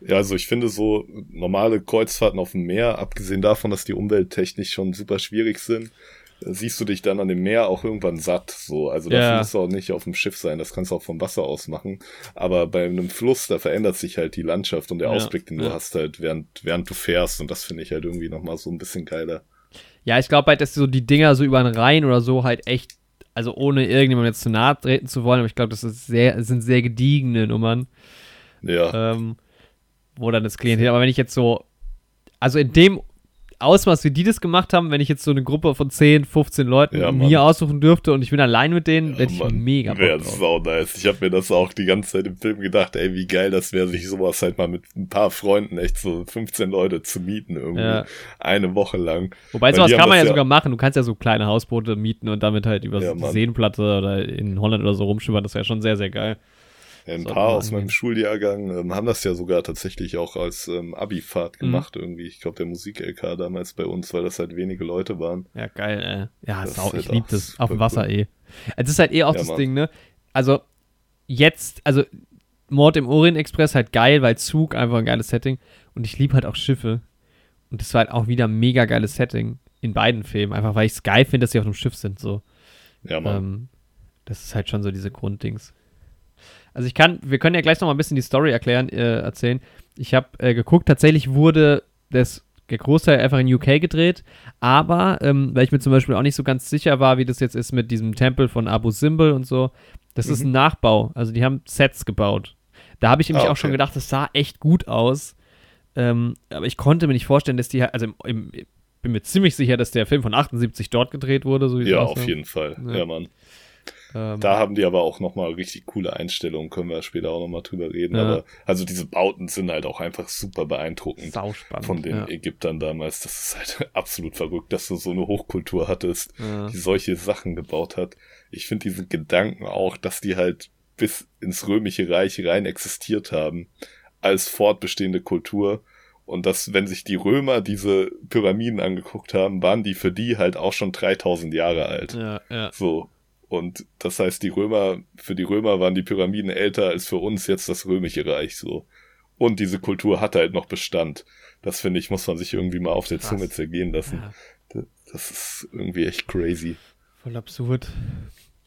Ja, also ich finde so normale Kreuzfahrten auf dem Meer, abgesehen davon, dass die umwelttechnisch schon super schwierig sind, siehst du dich dann an dem Meer auch irgendwann satt. So, also dafür Ja. musst du auch nicht auf dem Schiff sein, das kannst du auch vom Wasser aus machen. Aber bei einem Fluss, da verändert sich halt die Landschaft und der Ja, Ausblick, den du ja. hast halt, während, während du fährst. Und das finde ich halt irgendwie nochmal so ein bisschen geiler. Ja, ich glaube halt, dass so die Dinger so über den Rhein oder so halt echt, also ohne irgendjemandem jetzt zu nahe treten zu wollen, aber ich glaube, das ist sehr, das sind sehr gediegene Nummern, Ja, ähm, wo dann das Klientel, aber wenn ich jetzt so, also in dem Ausmaß, wie die das gemacht haben, wenn ich jetzt so eine Gruppe von 10, 15 Leuten Ja, mir aussuchen dürfte und ich bin allein mit denen, hätte ich Mann, mega Wäre sau nice. Ich habe mir das auch die ganze Zeit im Film gedacht, ey, wie geil das wäre, sich sowas halt mal mit ein paar Freunden, echt so 15 Leute zu mieten irgendwie. Ja. Eine Woche lang. Wobei Weil sowas kann man ja ja- sogar machen. Du kannst ja so kleine Hausboote mieten und damit halt über Ja, die. Seenplatte oder in Holland oder so rumschimmern. Das wäre schon sehr, sehr geil. Ein Sollte paar aus meinem. Schuljahrgang ähm, haben das ja sogar tatsächlich auch als ähm, Abi-Fahrt Mhm. gemacht irgendwie. Ich glaube, der Musik-LK damals bei uns, weil das halt wenige Leute waren. Ja, geil, ey. Ja, Das sau, ist halt ich liebe auch das. Auf dem Wasser cool. eh. Es ist halt eh auch Ja, das Mann. Ding, ne? Also, jetzt, also, Mord im Orient Express halt geil, weil Zug einfach ein geiles Setting. Und ich liebe halt auch Schiffe. Und das war halt auch wieder ein mega geiles Setting in beiden Filmen. Einfach weil ich es geil finde, dass sie auf einem Schiff sind, so. Ja, Mann. Ähm, das ist halt schon so diese Grunddings. Also ich kann, wir können ja gleich noch mal ein bisschen die Story erklären, äh, erzählen. Ich habe äh, geguckt, tatsächlich wurde das der Großteil einfach in UK gedreht, aber ähm, weil ich mir zum Beispiel auch nicht so ganz sicher war, wie das jetzt ist mit diesem Tempel von Abu Simbel und so, das mhm. ist ein Nachbau. Also die haben Sets gebaut. Da habe ich nämlich ah, okay. auch schon gedacht, das sah echt gut aus. Ähm, aber ich konnte mir nicht vorstellen, dass die, also im, im, bin mir ziemlich sicher, dass der Film von 78 dort gedreht wurde. So ja, auf jeden Fall. Ja, ja Mann. Ähm, da haben die aber auch nochmal richtig coole Einstellungen, können wir später auch nochmal drüber reden. Ja. Aber also diese Bauten sind halt auch einfach super beeindruckend von den ja. Ägyptern damals. Das ist halt absolut verrückt, dass du so eine Hochkultur hattest, ja. die solche Sachen gebaut hat. Ich finde diesen Gedanken auch, dass die halt bis ins römische Reich rein existiert haben als fortbestehende Kultur. Und dass, wenn sich die Römer diese Pyramiden angeguckt haben, waren die für die halt auch schon 3000 Jahre alt. Ja, ja. So. Und das heißt, die Römer, für die Römer waren die Pyramiden älter als für uns jetzt das römische Reich so. Und diese Kultur hat halt noch Bestand. Das finde ich, muss man sich irgendwie mal auf der Krass. Zunge zergehen lassen. Ja. Das ist irgendwie echt crazy. Voll absurd.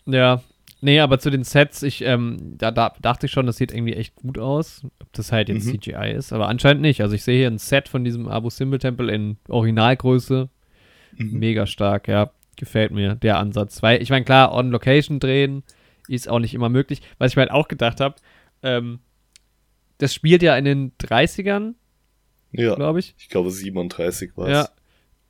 Ja. Nee, aber zu den Sets, ich, ähm, da, da dachte ich schon, das sieht irgendwie echt gut aus. Ob das halt jetzt mhm. CGI ist, aber anscheinend nicht. Also ich sehe hier ein Set von diesem Abu Simbel Tempel in Originalgröße. Mhm. Mega stark, ja. Gefällt mir der Ansatz. Weil, ich meine, klar, on Location drehen ist auch nicht immer möglich. Was ich mir halt auch gedacht habe, ähm, das spielt ja in den 30ern. Ja. Glaube ich. Ich glaube 37 war es. Ja.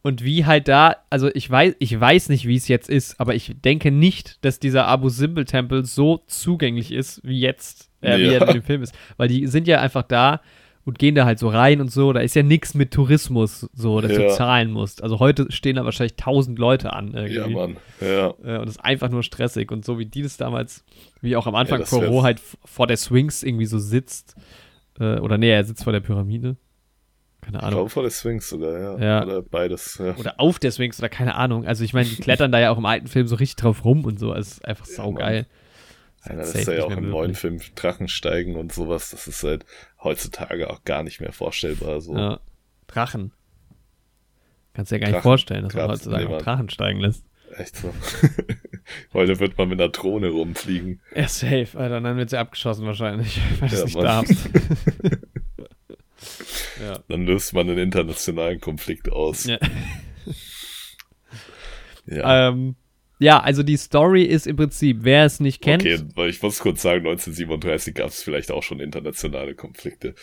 Und wie halt da, also ich weiß, ich weiß nicht, wie es jetzt ist, aber ich denke nicht, dass dieser Abu Simbel Tempel so zugänglich ist, wie jetzt, äh, ja. wie er in dem Film ist. Weil die sind ja einfach da und gehen da halt so rein und so. Da ist ja nichts mit Tourismus, so, dass ja. du zahlen musst. Also heute stehen da wahrscheinlich tausend Leute an. Irgendwie. Ja, Mann. Ja. Und das ist einfach nur stressig. Und so wie die das damals, wie auch am Anfang ja, Poirot halt vor der Sphinx irgendwie so sitzt. Äh, oder nee, er sitzt vor der Pyramide. Keine Ahnung. Ich glaube vor der Sphinx sogar, ja. ja. Oder beides. Ja. Oder auf der Sphinx oder keine Ahnung. Also ich meine, die klettern da ja auch im alten Film so richtig drauf rum und so. Es ist einfach saugeil. Ja, ja, das ist ja auch im neuen Film Drachen steigen und sowas. Das ist halt heutzutage auch gar nicht mehr vorstellbar. So. Ja. Drachen. Kannst du dir gar Drachen, nicht vorstellen, dass man heutzutage auch Drachen steigen lässt. Echt so. Heute wird man mit einer Drohne rumfliegen. Ja, safe, Alter. Dann wird sie abgeschossen wahrscheinlich, weil du ja, es nicht darfst. ja. Dann löst man einen internationalen Konflikt aus. Ja. ja. Ähm, ja, also die Story ist im Prinzip, wer es nicht kennt. Okay, weil ich muss kurz sagen, 1937 gab es vielleicht auch schon internationale Konflikte.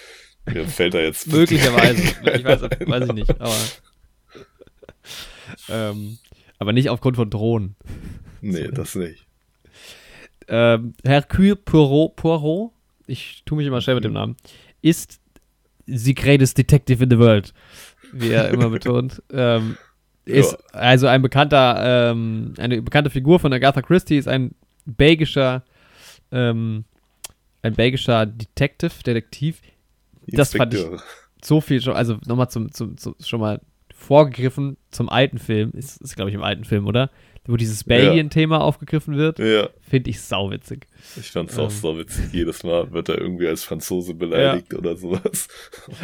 Mir fällt da jetzt. Möglicherweise. ich weiß, weiß ich nicht, aber. ähm, aber nicht aufgrund von Drohnen. Nee, das nicht. Ähm, Hercule Poirot, Poirot, ich tue mich immer schnell mit dem Namen, ist the greatest detective in the world, wie er immer betont. Ähm, ist ja. also ein bekannter, ähm, eine bekannte Figur von Agatha Christie, ist ein belgischer, ähm, ein belgischer Detective, Detektiv. Das fand ich so viel schon, also nochmal zum, zum, zum, schon mal vorgegriffen zum alten Film, ist, ist glaube ich im alten Film, oder? Wo dieses Belgien-Thema ja. aufgegriffen wird, ja. finde ich sauwitzig. Ich fand es ähm. auch sauwitzig. Jedes Mal wird er irgendwie als Franzose beleidigt oder sowas.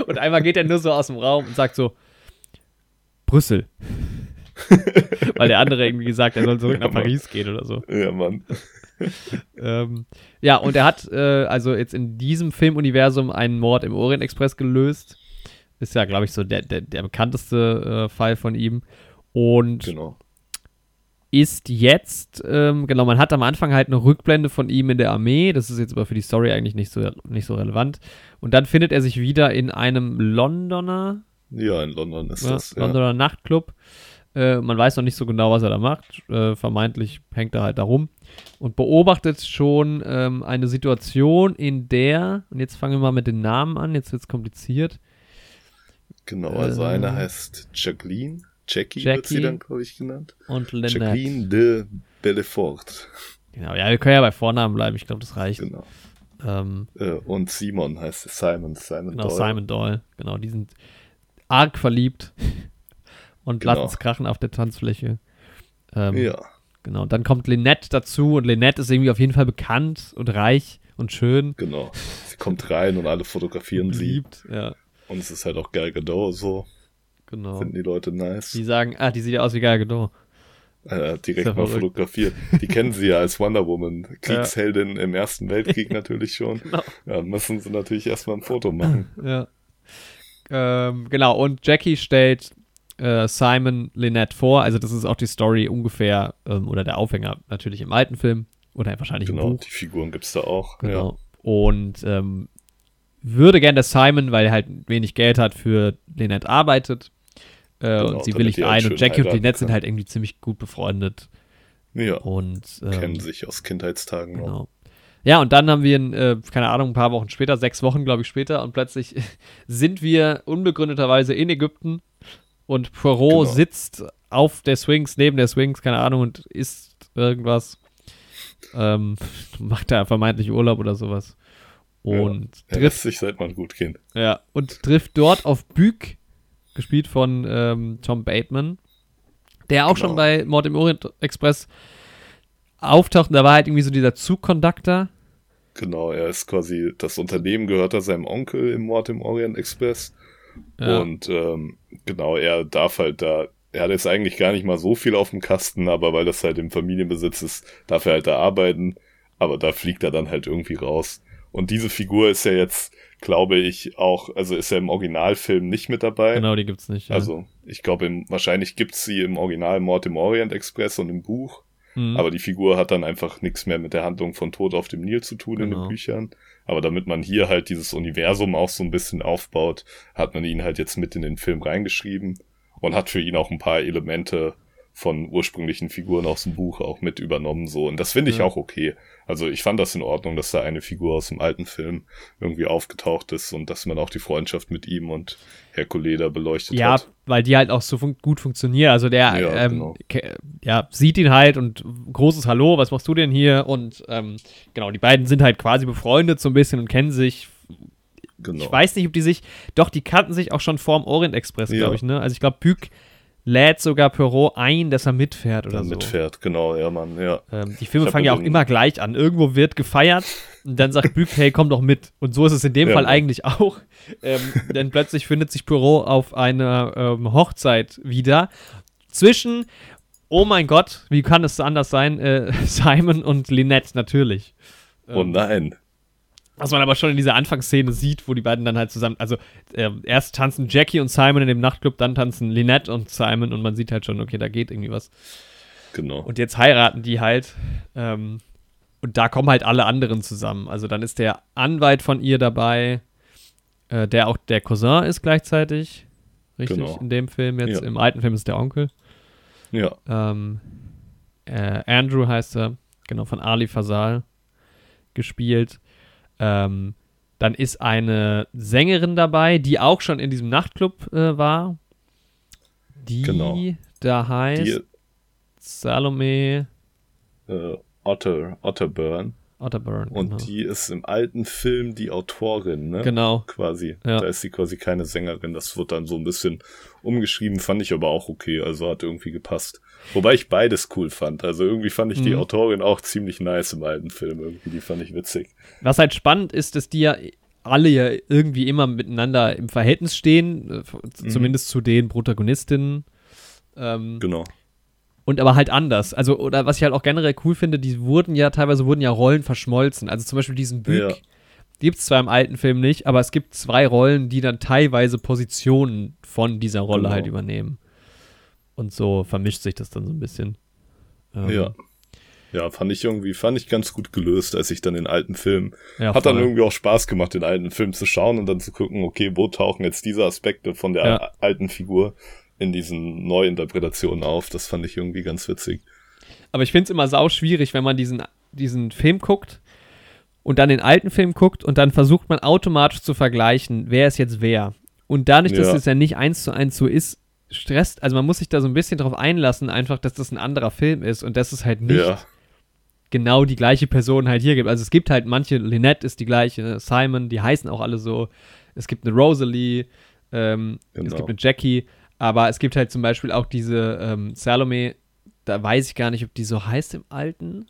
Und einmal geht er nur so aus dem Raum und sagt so, Brüssel. Weil der andere irgendwie gesagt, er soll zurück nach Paris gehen oder so. Ja, Mann. ähm, ja, und er hat äh, also jetzt in diesem Filmuniversum einen Mord im Orient Express gelöst. Ist ja, glaube ich, so der, der, der bekannteste äh, Fall von ihm. Und genau. ist jetzt, ähm, genau, man hat am Anfang halt eine Rückblende von ihm in der Armee. Das ist jetzt aber für die Story eigentlich nicht so, nicht so relevant. Und dann findet er sich wieder in einem Londoner ja, in London ist ja, das. Ja. Londoner Nachtclub. Äh, man weiß noch nicht so genau, was er da macht. Äh, vermeintlich hängt er halt da rum und beobachtet schon ähm, eine Situation, in der, und jetzt fangen wir mal mit den Namen an, jetzt wird es kompliziert. Genau, also äh, eine heißt Jacqueline. Jackie, Jackie wird sie dann, glaube ich, genannt. Und Lynette. Jacqueline de Bellefort. Genau, ja, wir können ja bei Vornamen bleiben, ich glaube, das reicht. Genau. Ähm, äh, und Simon heißt Simon, Simon genau, Doyle. Simon Doyle, genau, die sind arg verliebt und genau. lassen es krachen auf der Tanzfläche. Ähm, ja. Genau. Dann kommt Lynette dazu und Lynette ist irgendwie auf jeden Fall bekannt und reich und schön. Genau. Sie kommt rein und alle fotografieren und liebt, sie. ja. Und es ist halt auch Gal Gadot so. Genau. Finden die Leute nice. Die sagen, ah, die sieht ja aus wie Gal Gadot. äh, direkt mal fotografiert. Die kennen sie ja als Wonder Woman, Kriegsheldin ja. im Ersten Weltkrieg natürlich schon. Genau. Ja, müssen sie natürlich erstmal ein Foto machen. Ja. Ähm, genau, und Jackie stellt äh, Simon Lynette vor. Also, das ist auch die Story ungefähr, ähm, oder der Aufhänger natürlich im alten Film. Oder wahrscheinlich genau, im Buch. die Figuren gibt es da auch. Genau. Ja. Und ähm, würde gerne, dass Simon, weil er halt wenig Geld hat, für Lynette arbeitet. Äh, genau, und sie willigt ein. Und Jackie und Lynette sind halt irgendwie ziemlich gut befreundet. Ja. Und ähm, kennen sich aus Kindheitstagen genau. noch. Ja, und dann haben wir, äh, keine Ahnung, ein paar Wochen später, sechs Wochen, glaube ich, später, und plötzlich sind wir unbegründeterweise in Ägypten und Poirot genau. sitzt auf der Swings, neben der Swings, keine Ahnung, und isst irgendwas. Ähm, macht da vermeintlich Urlaub oder sowas. Und ja, trifft sich seit man gut gehen. Ja, und trifft dort auf Büg, gespielt von ähm, Tom Bateman, der auch genau. schon bei Mord im Orient Express auftaucht. Und da war halt irgendwie so dieser Zugkonduktor. Genau, er ist quasi, das Unternehmen gehört da seinem Onkel im Mord im Orient Express. Ja. Und ähm, genau, er darf halt da, er hat jetzt eigentlich gar nicht mal so viel auf dem Kasten, aber weil das halt im Familienbesitz ist, darf er halt da arbeiten. Aber da fliegt er dann halt irgendwie raus. Und diese Figur ist ja jetzt, glaube ich, auch, also ist ja im Originalfilm nicht mit dabei. Genau, die gibt's nicht. Ja. Also, ich glaube, wahrscheinlich gibt's sie im Original Mord im Orient Express und im Buch. Mhm. Aber die Figur hat dann einfach nichts mehr mit der Handlung von Tod auf dem Nil zu tun genau. in den genau. Büchern. Aber damit man hier halt dieses Universum auch so ein bisschen aufbaut, hat man ihn halt jetzt mit in den Film reingeschrieben und hat für ihn auch ein paar Elemente von ursprünglichen Figuren aus dem Buch auch mit übernommen so und das finde ich ja. auch okay. Also ich fand das in Ordnung, dass da eine Figur aus dem alten Film irgendwie aufgetaucht ist und dass man auch die Freundschaft mit ihm und Hercule da beleuchtet ja, hat. Ja, weil die halt auch so fun gut funktionieren. Also der ja, ähm, genau. ja, sieht ihn halt und großes Hallo, was machst du denn hier? Und ähm, genau, die beiden sind halt quasi befreundet so ein bisschen und kennen sich. Genau. Ich weiß nicht, ob die sich, doch, die kannten sich auch schon vorm Orient Express, ja. glaube ich, ne? Also ich glaube, Bück lädt sogar Perrault ein, dass er mitfährt oder so. Mitfährt, genau, ja, Mann, ja. Ähm, die Filme fangen ja auch immer gleich an. Irgendwo wird gefeiert und dann sagt Bück, hey, komm doch mit. Und so ist es in dem ja, Fall Mann. eigentlich auch. Ähm, denn plötzlich findet sich Perrault auf einer ähm, Hochzeit wieder zwischen, oh mein Gott, wie kann es anders sein, äh, Simon und Lynette natürlich. oh nein. Was man aber schon in dieser Anfangsszene sieht, wo die beiden dann halt zusammen, also äh, erst tanzen Jackie und Simon in dem Nachtclub, dann tanzen Lynette und Simon und man sieht halt schon, okay, da geht irgendwie was. Genau. Und jetzt heiraten die halt. Ähm, und da kommen halt alle anderen zusammen. Also dann ist der Anwalt von ihr dabei, äh, der auch der Cousin ist gleichzeitig. Richtig, genau. in dem Film jetzt. Ja. Im alten Film ist der Onkel. Ja. Ähm, äh, Andrew heißt er, genau, von Ali Fasal gespielt. Ähm, dann ist eine Sängerin dabei, die auch schon in diesem Nachtclub äh, war. Die genau. da heißt die, Salome äh, Otter, Otterburn. Otterburn. Und genau. die ist im alten Film die Autorin, ne? Genau. Quasi. Ja. Da ist sie quasi keine Sängerin. Das wird dann so ein bisschen umgeschrieben, fand ich aber auch okay. Also hat irgendwie gepasst. Wobei ich beides cool fand. Also irgendwie fand ich mhm. die Autorin auch ziemlich nice im alten Film. Irgendwie, die fand ich witzig. Was halt spannend ist, dass die ja alle ja irgendwie immer miteinander im Verhältnis stehen, äh, mhm. zumindest zu den Protagonistinnen. Ähm, genau. Und aber halt anders. Also, oder was ich halt auch generell cool finde, die wurden ja, teilweise wurden ja Rollen verschmolzen. Also zum Beispiel diesen Bück ja. gibt es zwar im alten Film nicht, aber es gibt zwei Rollen, die dann teilweise Positionen von dieser Rolle genau. halt übernehmen. Und so vermischt sich das dann so ein bisschen. Ähm, ja. Ja, fand ich irgendwie, fand ich ganz gut gelöst, als ich dann den alten Film, ja, hat dann irgendwie auch Spaß gemacht, den alten Film zu schauen und dann zu gucken, okay, wo tauchen jetzt diese Aspekte von der ja. alten Figur in diesen Neuinterpretationen auf. Das fand ich irgendwie ganz witzig. Aber ich finde es immer sau schwierig, wenn man diesen, diesen Film guckt und dann den alten Film guckt und dann versucht man automatisch zu vergleichen, wer ist jetzt wer. Und dadurch, dass ja. es ja nicht eins zu eins so ist, stresst, also man muss sich da so ein bisschen drauf einlassen, einfach, dass das ein anderer Film ist und dass es halt nicht ja. genau die gleiche Person halt hier gibt. Also es gibt halt manche, Lynette ist die gleiche, Simon, die heißen auch alle so. Es gibt eine Rosalie, ähm, genau. es gibt eine Jackie, aber es gibt halt zum Beispiel auch diese ähm, Salome, da weiß ich gar nicht, ob die so heißt im Alten.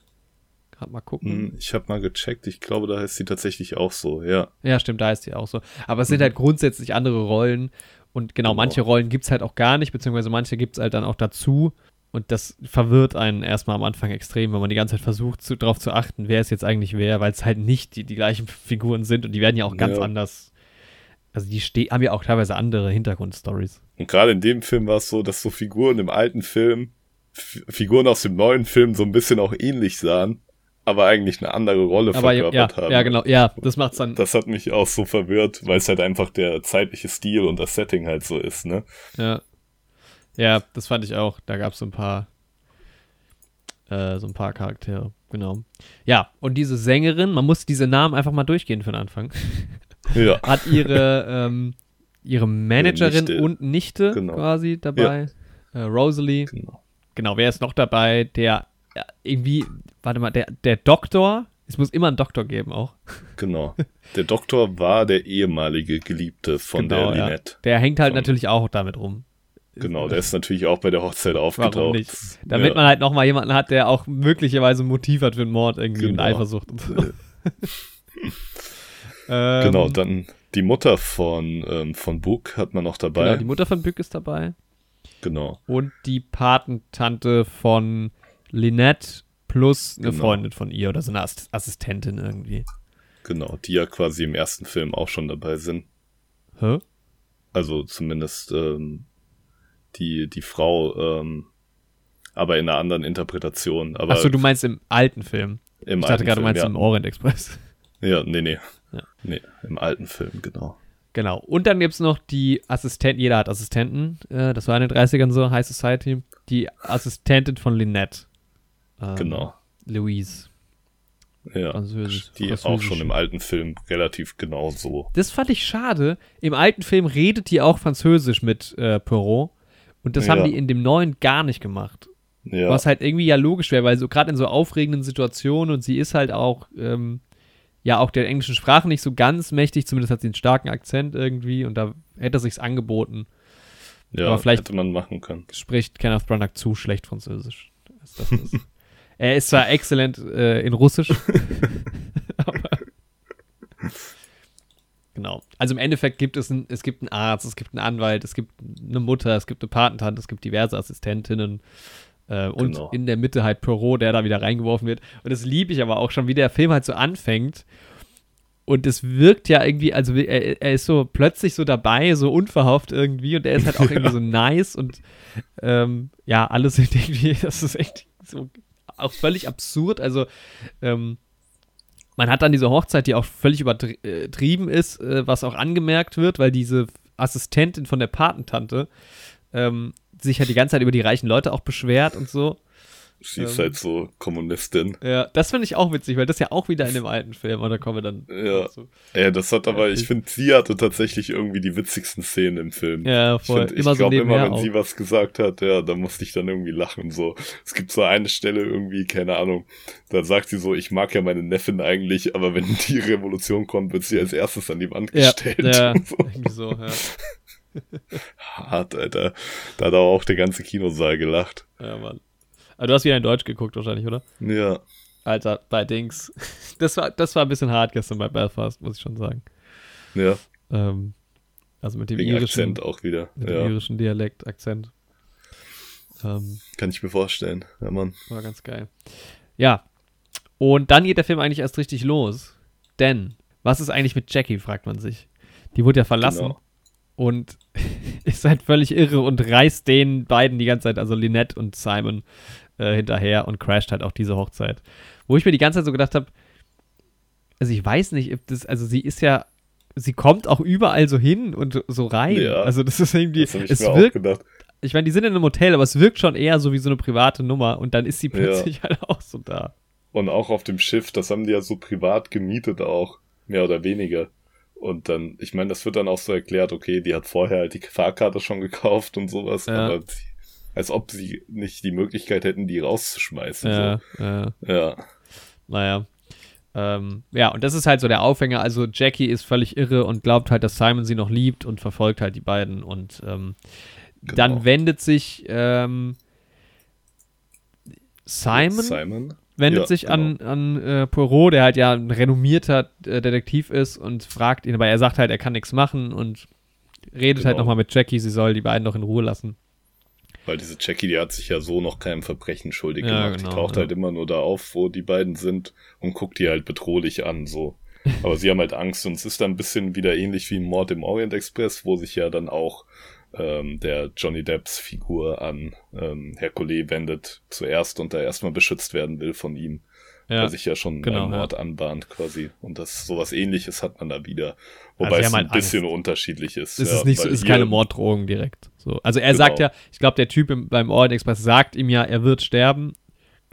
Gerade mal gucken. Hm, ich habe mal gecheckt, ich glaube, da heißt sie tatsächlich auch so, ja. Ja, stimmt, da heißt sie auch so. Aber es mhm. sind halt grundsätzlich andere Rollen und genau, genau. manche Rollen gibt es halt auch gar nicht, beziehungsweise manche gibt es halt dann auch dazu. Und das verwirrt einen erstmal am Anfang extrem, wenn man die ganze Zeit versucht, zu, darauf zu achten, wer ist jetzt eigentlich wer, weil es halt nicht die, die gleichen Figuren sind und die werden ja auch ganz Ja. anders. Also die haben ja auch teilweise andere Hintergrundstories. Und gerade in dem Film war es so, dass so Figuren im alten Film, F Figuren aus dem neuen Film so ein bisschen auch ähnlich sahen, aber eigentlich eine andere Rolle Aber ja, ja, verkörpert haben. ja, genau, ja, das macht's dann. Das hat mich auch so verwirrt, weil es halt einfach der zeitliche Stil und das Setting halt so ist, ne? Ja. Ja, das fand ich auch. Da gab es so ein paar, äh, so ein paar Charaktere, genau. Ja, und diese Sängerin, man muss diese Namen einfach mal durchgehen für den Anfang, Ja. hat ihre, ähm, ihre Managerin Nichte. und Nichte Genau. quasi dabei. Äh, Rosalie. Genau. Genau, wer ist noch dabei? Der ja, irgendwie, warte mal, der, der Doktor. Es muss immer einen Doktor geben auch. Genau. Der Doktor war der ehemalige Geliebte von Genau, der ja. Lynette. Der hängt halt Von- natürlich auch damit rum. Genau, der ist natürlich auch bei der Hochzeit aufgetaucht. Damit ja. man halt nochmal jemanden hat, der auch möglicherweise ein Motiv hat für einen Mord irgendwie und Genau. Eifersucht und so. ähm, Genau, dann die Mutter von, ähm, von Book hat man noch genau, dabei. die Mutter von Bück ist dabei Genau. und die Patentante von Lynette plus eine Genau. Freundin von ihr oder so eine Ass Assistentin irgendwie. Genau, die ja quasi im ersten Film auch schon dabei sind. Hä? Also zumindest ähm, die, die Frau, ähm, aber in einer anderen Interpretation. Aber Achso, du meinst im alten Film. im ich dachte gerade, du meinst ja. im Orient Express. Ja, nee, nee. Ja. Nee, im alten Film, genau. Genau. Und dann gibt es noch die Assistenten, jeder hat Assistenten, äh, das war in den 30ern so, High Society, die Assistentin von Lynette. Ähm, Genau. Louise. Ja. Französisch. Die auch Französisch. schon im alten Film relativ genau so. Das fand ich schade. Im alten Film redet die auch Französisch mit äh, Perrault. Und das Ja. haben die in dem neuen gar nicht gemacht. Ja, Was halt irgendwie ja logisch wäre, weil so gerade in so aufregenden Situationen und sie ist halt auch, ähm, ja, auch der englischen Sprache nicht so ganz mächtig, zumindest hat sie einen starken Akzent irgendwie und da hätte sich's angeboten. ja aber vielleicht- hätte man machen können. Spricht Kenneth Branagh zu schlecht Französisch. Ist das das? Er ist zwar exzellent äh, in Russisch, aber genau. Also im Endeffekt gibt es, ein, es gibt einen Arzt, es gibt einen Anwalt, es gibt eine Mutter, es gibt eine Patentante, es gibt diverse Assistentinnen äh, und Genau. in der Mitte halt Perrault, der da wieder reingeworfen wird. Und das liebe ich aber auch schon, wie der Film halt so anfängt. Und es wirkt ja irgendwie, also er, er ist so plötzlich so dabei, so unverhofft irgendwie und er ist halt auch irgendwie so nice und ähm, ja, alles irgendwie, das ist echt so auch völlig absurd. Also ähm, man hat dann diese Hochzeit, die auch völlig übertrieben ist, äh, was auch angemerkt wird, weil diese Assistentin von der Patentante ähm, sich halt die ganze Zeit über die reichen Leute auch beschwert und so. Sie ist Ähm. halt so Kommunistin. Ja, das finde ich auch witzig, weil das ja auch wieder in dem alten Film, da kommen wir dann Ja. zu. Ja, das hat aber, Ja, ich ich- finde, sie hatte tatsächlich irgendwie die witzigsten Szenen im Film. Ja, Ich, voll. find, ich immer so glaube immer, wenn auch. sie was gesagt hat, ja, da musste ich dann irgendwie lachen. So, es gibt so eine Stelle irgendwie, keine Ahnung, da sagt sie so, ich mag ja meine Neffen eigentlich, aber wenn die Revolution kommt, wird sie als erstes an die Wand ja, gestellt. ja, So. irgendwie so, ja. Hart, Alter. Da hat aber auch der ganze Kinosaal gelacht. ja, Mann. Aber du hast wieder in Deutsch geguckt wahrscheinlich, oder? Ja, Alter, bei Dings. Das war, das war ein bisschen hart gestern bei Belfast, muss ich schon sagen. ja, Ähm, also mit dem wegen irischen, Akzent auch wieder. mit dem Ja, irischen Dialekt, Akzent. Ähm, kann ich mir vorstellen. Ja, Mann. war ganz geil. Ja. Und dann geht der Film eigentlich erst richtig los. Denn, was ist eigentlich mit Jackie, fragt man sich. Die wurde ja verlassen Genau. und ist halt völlig irre und reißt den beiden die ganze Zeit, also Lynette und Simon, äh, hinterher und crasht halt auch diese Hochzeit. Wo ich mir die ganze Zeit so gedacht habe, also ich weiß nicht, ob das, also sie ist ja, sie kommt auch überall so hin und so rein. Ja. Also das ist irgendwie, Das es wirkt, ich meine, die sind in einem Hotel, aber es wirkt schon eher so wie so eine private Nummer und dann ist sie plötzlich halt auch so da. Und auch auf dem Schiff, das haben die ja so privat gemietet auch, mehr oder weniger. Und dann, ich meine, das wird dann auch so erklärt, okay, die hat vorher halt die Fahrkarte schon gekauft und sowas, Ja. aber sie, als ob sie nicht die Möglichkeit hätten, die rauszuschmeißen. Ja, ja. So. Ja, Naja. Ähm, ja, und das ist halt so der Aufhänger. Also Jackie ist völlig irre und glaubt halt, dass Simon sie noch liebt und verfolgt halt die beiden. Und ähm, Genau. dann wendet sich ähm, Simon, Simon. Wendet Ja, sich genau. an, an äh, Poirot, der halt ja ein renommierter äh, Detektiv ist und fragt ihn, aber er sagt halt, er kann nichts machen und redet halt Genau. nochmal mit Jackie, sie soll die beiden noch in Ruhe lassen. Weil diese Jackie, die hat sich ja so noch keinem Verbrechen schuldig Ja, gemacht. genau, die taucht ja. halt immer nur da auf, wo die beiden sind und guckt die halt bedrohlich an, so. Aber sie haben halt Angst und es ist dann ein bisschen wieder ähnlich wie Mord im Orient Express, wo sich ja dann auch ähm, der Johnny Depps Figur an ähm, Hercule wendet zuerst und da erstmal beschützt werden will von ihm. Ja. der sich ja schon genau, einen Mord anbahnt quasi. Und das sowas ähnliches hat man da wieder. Wobei Also es ein halt bisschen unterschiedlich ist. Das ja, ist nicht so, ist keine Morddrohung direkt. So. Also er Genau. sagt ja, ich glaube, der Typ im, beim Orient Express sagt ihm ja, er wird sterben.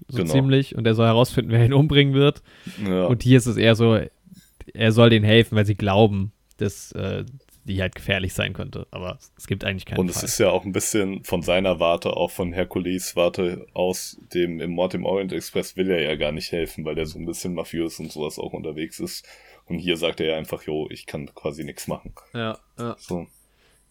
So Genau. ziemlich. Und er soll herausfinden, wer ihn umbringen wird. Ja, Und hier ist es eher so, er soll denen helfen, weil sie glauben, dass äh, die halt gefährlich sein könnte. Aber es gibt eigentlich keinen und Fall. es ist ja auch ein bisschen von seiner Warte, auch von Hercules Warte aus, dem im Mord im Orient Express will er ja gar nicht helfen, weil der so ein bisschen mafiös und sowas auch unterwegs ist. Und hier sagt er ja einfach, jo, ich kann quasi nichts machen. ja, ja, So.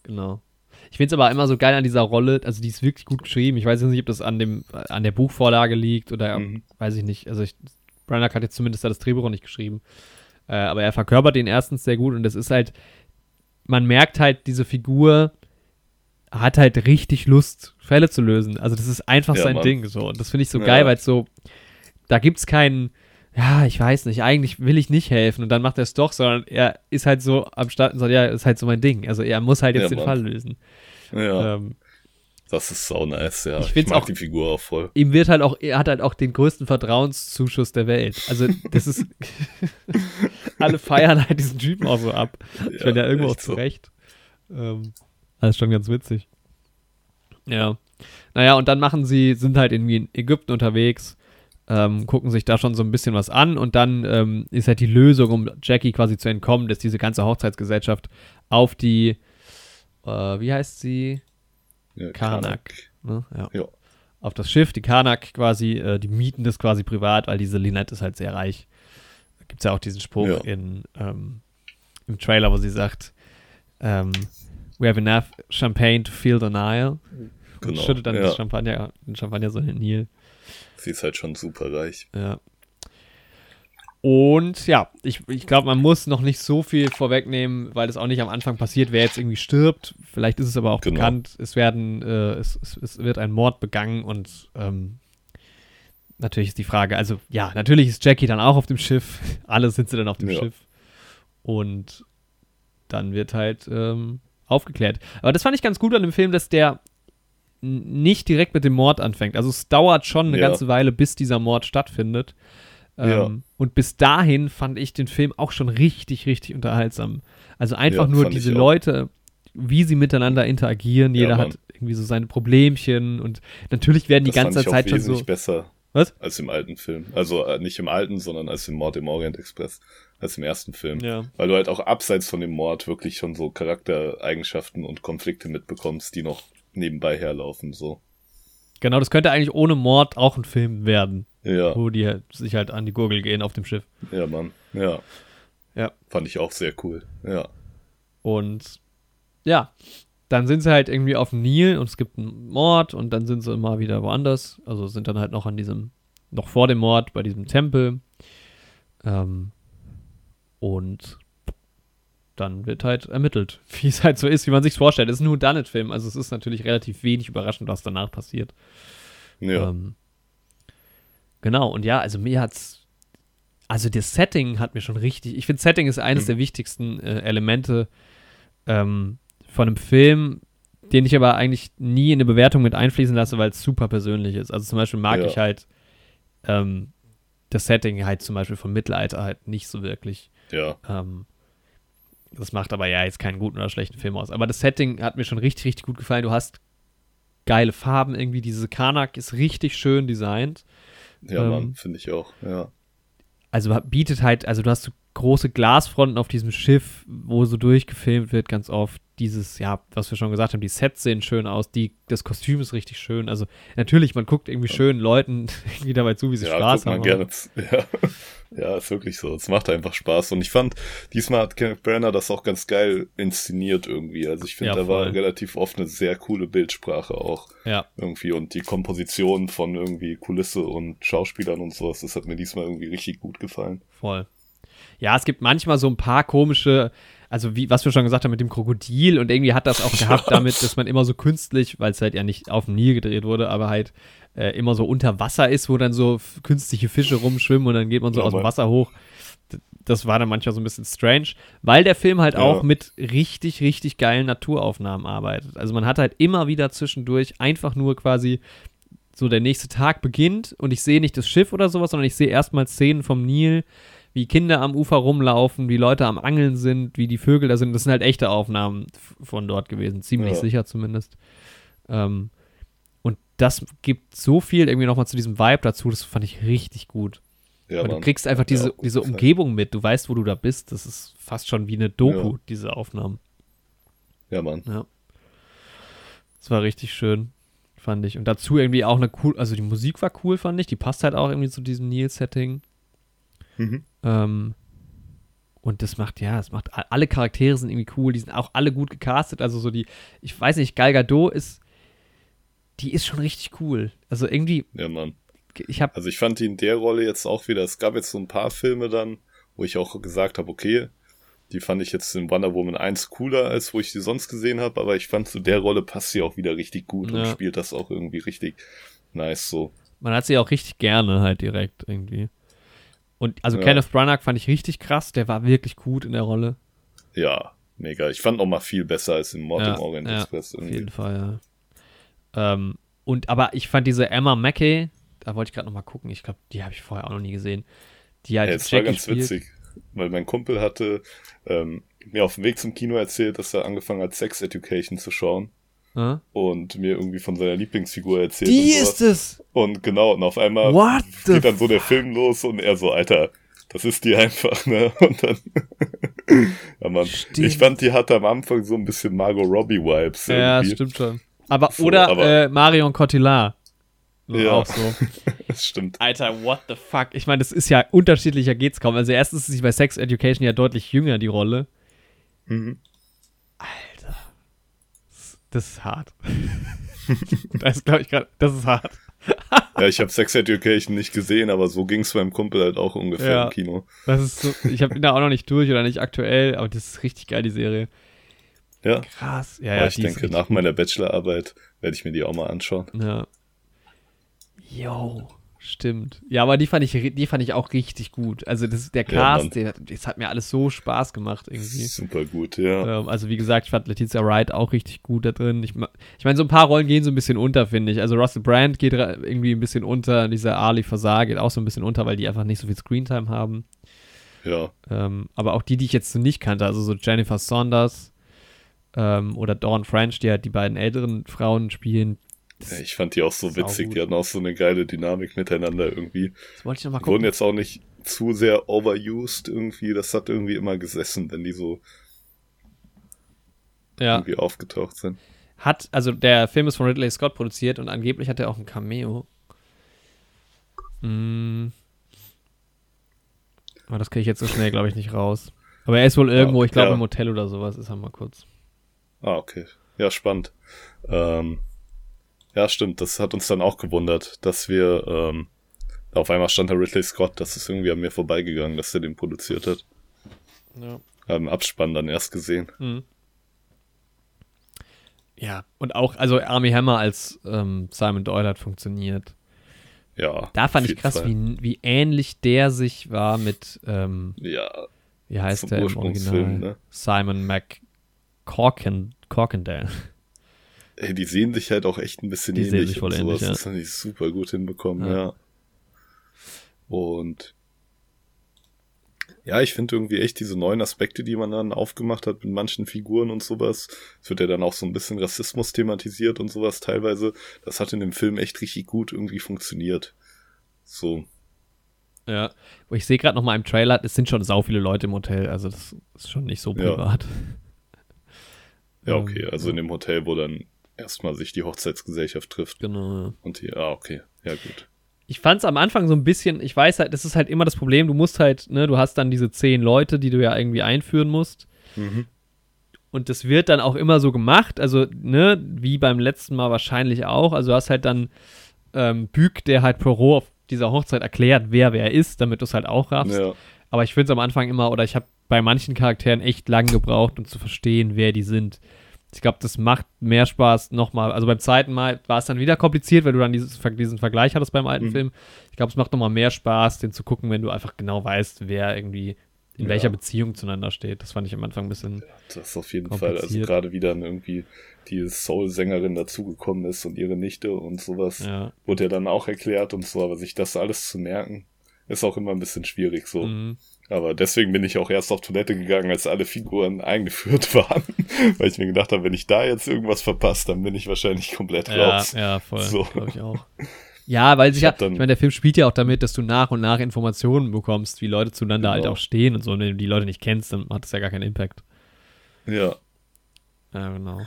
genau. Ich finde es aber immer so geil an dieser Rolle, also die ist wirklich gut geschrieben. Ich weiß jetzt nicht, ob das an dem an der Buchvorlage liegt oder Mhm. weiß ich nicht. Also ich, Branagh hat jetzt zumindest da das Drehbuch auch nicht geschrieben. Äh, aber er verkörpert den erstens sehr gut und das ist halt, man merkt halt, diese Figur hat halt richtig Lust, Fälle zu lösen. Also das ist einfach Ja, sein Mann. Ding so. Und das finde ich so Ja. geil, weil es so, da gibt's keinen, ja, ich weiß nicht, eigentlich will ich nicht helfen und dann macht er es doch, sondern er ist halt so am Start und sagt, ja, ist halt so mein Ding. Also er muss halt jetzt Ja, den. Fall lösen. Ja, Ähm, das ist so nice, ja. ich Ich, mag auch- die Figur auch voll. ihm wird halt auch, er hat halt auch den größten Vertrauenszuschuss der Welt. Also das ist, alle feiern halt diesen Typen auch so ab. Ich finde ja irgendwo auch echt so. zurecht. Ähm, das ist schon ganz witzig. Ja. Naja, und dann machen sie, sind halt irgendwie in Ägypten unterwegs, ähm, gucken sich da schon so ein bisschen was an und dann ähm, ist halt die Lösung, um Jackie quasi zu entkommen, dass diese ganze Hochzeitsgesellschaft auf die, äh, wie heißt sie? Ja, Karnak. Ne? Ja. Ja. Auf das Schiff, die Karnak quasi, äh, die mieten das quasi privat, weil diese Lynette ist halt sehr reich. Da gibt es ja auch diesen Spruch Ja. in, ähm, im Trailer, wo sie sagt, ähm, we have enough champagne to fill the Nile. Und Genau. schüttet dann das Champagner, den Champagner so in den Nil. Sie ist halt schon super reich. Ja. Und ja, ich, ich glaube, man muss noch nicht so viel vorwegnehmen, weil es auch nicht am Anfang passiert, wer jetzt irgendwie stirbt. Vielleicht ist es aber auch Genau. bekannt, es werden, äh, es, es, es wird ein Mord begangen und ähm, natürlich ist die Frage, also ja, natürlich ist Jackie dann auch auf dem Schiff. Alle sind sie dann auf dem Ja. Schiff. Und dann wird halt ähm, aufgeklärt. Aber das fand ich ganz gut an dem Film, dass der nicht direkt mit dem Mord anfängt. Also es dauert schon eine Ja. ganze Weile, bis dieser Mord stattfindet. Ähm, Ja. Und bis dahin fand ich den Film auch schon richtig, richtig unterhaltsam. Also einfach Ja, nur diese. Leute, wie sie miteinander interagieren. Ja, Jeder Mann. hat irgendwie so seine Problemchen und natürlich werden die das ganze fand ich Zeit auch schon wesentlich so. besser Was? als im alten Film. Also äh, nicht im alten, sondern als im Mord im Orient Express, als im ersten Film. Ja. Weil du halt auch abseits von dem Mord wirklich schon so Charaktereigenschaften und Konflikte mitbekommst, die noch nebenbei herlaufen, so. Genau, das könnte eigentlich ohne Mord auch ein Film werden, Ja, wo die halt sich halt an die Gurgel gehen auf dem Schiff. ja, Mann. Ja. Ja. Fand ich auch sehr cool. Ja. Und ja, dann sind sie halt irgendwie auf dem Nil und es gibt einen Mord und dann sind sie immer wieder woanders. Also sind dann halt noch an diesem, noch vor dem Mord bei diesem Tempel. Ähm, und dann wird halt ermittelt, wie es halt so ist, wie man sich vorstellt. Es ist ein Whodunit-Film, also es ist natürlich relativ wenig überraschend, was danach passiert. Ja. Ähm, genau, und ja, also mir hat's. Also das Setting hat mir schon richtig. Ich finde, Setting ist eines Mhm. der wichtigsten äh, Elemente ähm, von einem Film, den ich aber eigentlich nie in eine Bewertung mit einfließen lasse, weil es super persönlich ist. Also zum Beispiel mag Ja. ich halt ähm, das Setting halt zum Beispiel vom Mittelalter halt nicht so wirklich. ja. Ähm, das macht aber ja jetzt keinen guten oder schlechten Film aus. Aber das Setting hat mir schon richtig, richtig gut gefallen. Du hast geile Farben irgendwie. Diese Karnak ist richtig schön designt. Ja, Ähm, Mann, finde ich auch. Ja. Also bietet halt, also du hast so große Glasfronten auf diesem Schiff, wo so durchgefilmt wird ganz oft. Dieses, ja, was wir schon gesagt haben, die Sets sehen schön aus, die, das Kostüm ist richtig schön. Also natürlich, man guckt irgendwie schönen Leuten irgendwie dabei zu, wie sie ja, Spaß haben. gerne. Ja. ja, ist wirklich so. Es macht einfach Spaß. Und ich fand, diesmal hat Kenneth Branagh das auch ganz geil inszeniert irgendwie. Also ich finde, Ja, da war relativ oft eine sehr coole Bildsprache auch Ja, irgendwie. Und die Komposition von irgendwie Kulisse und Schauspielern und sowas, das hat mir diesmal irgendwie richtig gut gefallen. voll. Ja, es gibt manchmal so ein paar komische, also wie, was wir schon gesagt haben mit dem Krokodil und irgendwie hat das auch gehabt damit, dass man immer so künstlich, weil es halt ja nicht auf dem Nil gedreht wurde, aber halt äh, immer so unter Wasser ist, wo dann so künstliche Fische rumschwimmen und dann geht man so ja, aus dem Wasser hoch. Das war dann manchmal so ein bisschen strange, weil der Film halt ja. auch mit richtig, richtig geilen Naturaufnahmen arbeitet. Also man hat halt immer wieder zwischendurch einfach nur quasi so der nächste Tag beginnt und ich sehe nicht das Schiff oder sowas, sondern ich sehe erstmal Szenen vom Nil, wie Kinder am Ufer rumlaufen, wie Leute am Angeln sind, wie die Vögel da sind. Das sind halt echte Aufnahmen von dort gewesen, ziemlich ja. sicher zumindest. Ähm, und das gibt so viel irgendwie nochmal zu diesem Vibe dazu, das fand ich richtig gut. Ja, du kriegst einfach diese, diese Umgebung mit, du weißt, wo du da bist. Das ist fast schon wie eine Doku, ja. diese Aufnahmen. Ja, Mann. Ja. Das war richtig schön, fand ich. Und dazu irgendwie auch eine cool, also die Musik war cool, fand ich. Die passt halt auch irgendwie zu diesem Neil-Setting. Mhm. Ähm, und das macht, ja, es macht, alle Charaktere sind irgendwie cool, die sind auch alle gut gecastet. Also so die, ich weiß nicht, Gal Gadot ist, die ist schon richtig cool. Also irgendwie. Ja, Mann. Ich hab, also ich fand die in der Rolle jetzt auch wieder, es gab jetzt so ein paar Filme dann, wo ich auch gesagt habe, okay, die fand ich jetzt in Wonder Woman 1 cooler, als wo ich sie sonst gesehen habe, aber ich fand zu der Rolle passt sie auch wieder richtig gut ja. und spielt das auch irgendwie richtig nice so. Man hat sie auch richtig gerne halt direkt irgendwie. Und also ja. Kenneth Branagh fand ich richtig krass, der war wirklich gut in der Rolle. Ja, mega. Ich fand noch mal viel besser als in Mord ja, im Orient ja, Express irgendwie. Auf jeden Fall, ja. Ähm, und aber ich fand diese Emma Mackey, da wollte ich gerade noch mal gucken, ich glaube, die habe ich vorher auch noch nie gesehen. Die halt ja, das war ganz spielt. witzig, weil mein Kumpel hatte ähm, mir auf dem Weg zum Kino erzählt, dass er angefangen hat, Sex Education zu schauen und mir irgendwie von seiner Lieblingsfigur erzählt. Die ist es! Und genau, und auf einmal What geht dann so der Film los und er so, Alter, das ist die einfach, ne? Und dann. ja, Mann. Stimmt. Ich fand, die hatte am Anfang so ein bisschen Margot Robbie-Vibes. Ja, stimmt schon. Aber, so, oder aber, äh, Marion Cotillard. Ja, auch so. das stimmt. Alter, what the fuck? Ich meine, das ist ja unterschiedlicher geht's kaum. Also erstens ist sie bei Sex Education ja deutlich jünger, die Rolle. Mhm. Das ist hart. das glaube ich gerade, das ist hart. ja, ich habe Sex Education nicht gesehen, aber so ging es meinem Kumpel halt auch ungefähr ja, im Kino. Das ist so, ich habe ihn da auch noch nicht durch oder nicht aktuell, aber das ist richtig geil, die Serie. Ja. Krass. Ja, ja, ich denke, nach meiner Bachelorarbeit werde ich mir die auch mal anschauen. Ja. Yo. Stimmt. Ja, aber die fand ich, die fand ich auch richtig gut. Also das, der Cast, ja, der, das hat mir alles so Spaß gemacht irgendwie. Super gut, ja. Ähm, also wie gesagt, ich fand Letizia Wright auch richtig gut da drin. Ich, ich meine, so ein paar Rollen gehen so ein bisschen unter, finde ich. Also Russell Brand geht irgendwie ein bisschen unter, dieser Ali Fasar geht auch so ein bisschen unter, weil die einfach nicht so viel Screentime haben. Ja. Ähm, aber auch die, die ich jetzt so nicht kannte, also so Jennifer Saunders ähm, oder Dawn French, die halt die beiden älteren Frauen spielen, ja, ich fand die auch so witzig, die hatten auch so eine geile Dynamik miteinander irgendwie. Das wollte ich noch mal gucken. Wurden jetzt auch nicht zu sehr overused irgendwie, das hat irgendwie immer gesessen, wenn die so ja. irgendwie aufgetaucht sind. Hat, also der Film ist von Ridley Scott produziert und angeblich hat er auch ein Cameo. Hm. Aber das kriege ich jetzt so schnell, glaube ich, nicht raus. Aber er ist wohl irgendwo, ah, ich glaube, ja. im Hotel oder sowas, ist er mal kurz. Ah, okay. Ja, spannend. Ähm, ja, stimmt. Das hat uns dann auch gewundert, dass wir, ähm, auf einmal stand da Ridley Scott, das ist irgendwie an mir vorbeigegangen, dass er den produziert hat. Ja. Haben Abspann dann erst gesehen. Mhm. Ja, und auch, also Army Hammer als ähm, Simon Doyle hat funktioniert. Ja. Da fand ich krass, wie, wie ähnlich der sich war mit, ähm, ja, wie heißt der im Original? Ne? Simon McCorkindale. Ey, die sehen sich halt auch echt ein bisschen die ähnlich. Sehen sich voll und ähnlich, ja. Das haben die super gut hinbekommen, ja. ja. Und ja, ich finde irgendwie echt diese neuen Aspekte, die man dann aufgemacht hat mit manchen Figuren und sowas. Es wird ja dann auch so ein bisschen Rassismus thematisiert und sowas teilweise. Das hat in dem Film echt richtig gut irgendwie funktioniert. So. Ja, ich sehe gerade noch mal im Trailer, es sind schon sau viele Leute im Hotel, also das ist schon nicht so privat. Ja, ja okay, also in dem Hotel, wo dann erstmal sich die Hochzeitsgesellschaft trifft. Genau. Ja. Und die, ah, okay, ja gut. Ich fand es am Anfang so ein bisschen, ich weiß halt, das ist halt immer das Problem, du musst halt, ne, du hast dann diese zehn Leute, die du ja irgendwie einführen musst. Mhm. Und das wird dann auch immer so gemacht, also, ne, wie beim letzten Mal wahrscheinlich auch. Also, du hast halt dann ähm, Büg, der halt Poirot auf dieser Hochzeit erklärt, wer wer ist, damit du es halt auch raffst. Ja. Aber ich finde es am Anfang immer, oder ich habe bei manchen Charakteren echt lang gebraucht, um zu verstehen, wer die sind. Ich glaube, das macht mehr Spaß nochmal. Also beim zweiten Mal war es dann wieder kompliziert, weil du dann dieses, diesen Vergleich hattest beim alten Mhm. Film. Ich glaube, es macht nochmal mehr Spaß, den zu gucken, wenn du einfach genau weißt, wer irgendwie in Ja. welcher Beziehung zueinander steht. Das fand ich am Anfang ein bisschen. Das ist auf jeden Fall, also gerade wie dann irgendwie die Soul-Sängerin dazugekommen ist und ihre Nichte und sowas, Ja. wurde ja dann auch erklärt und so, aber sich das alles zu merken, ist auch immer ein bisschen schwierig so. Mhm. Aber deswegen bin ich auch erst auf Toilette gegangen, als alle Figuren eingeführt waren, weil ich mir gedacht habe, wenn ich da jetzt irgendwas verpasse, dann bin ich wahrscheinlich komplett Ja, raus. ja, voll. So. Glaube ich auch. Ja, weil sich Ich ja, ich meine, der Film spielt ja auch damit, dass du nach und nach Informationen bekommst, wie Leute zueinander halt Genau. auch stehen und so. Und wenn du die Leute nicht kennst, dann hat das ja gar keinen Impact. Ja. Ja, genau.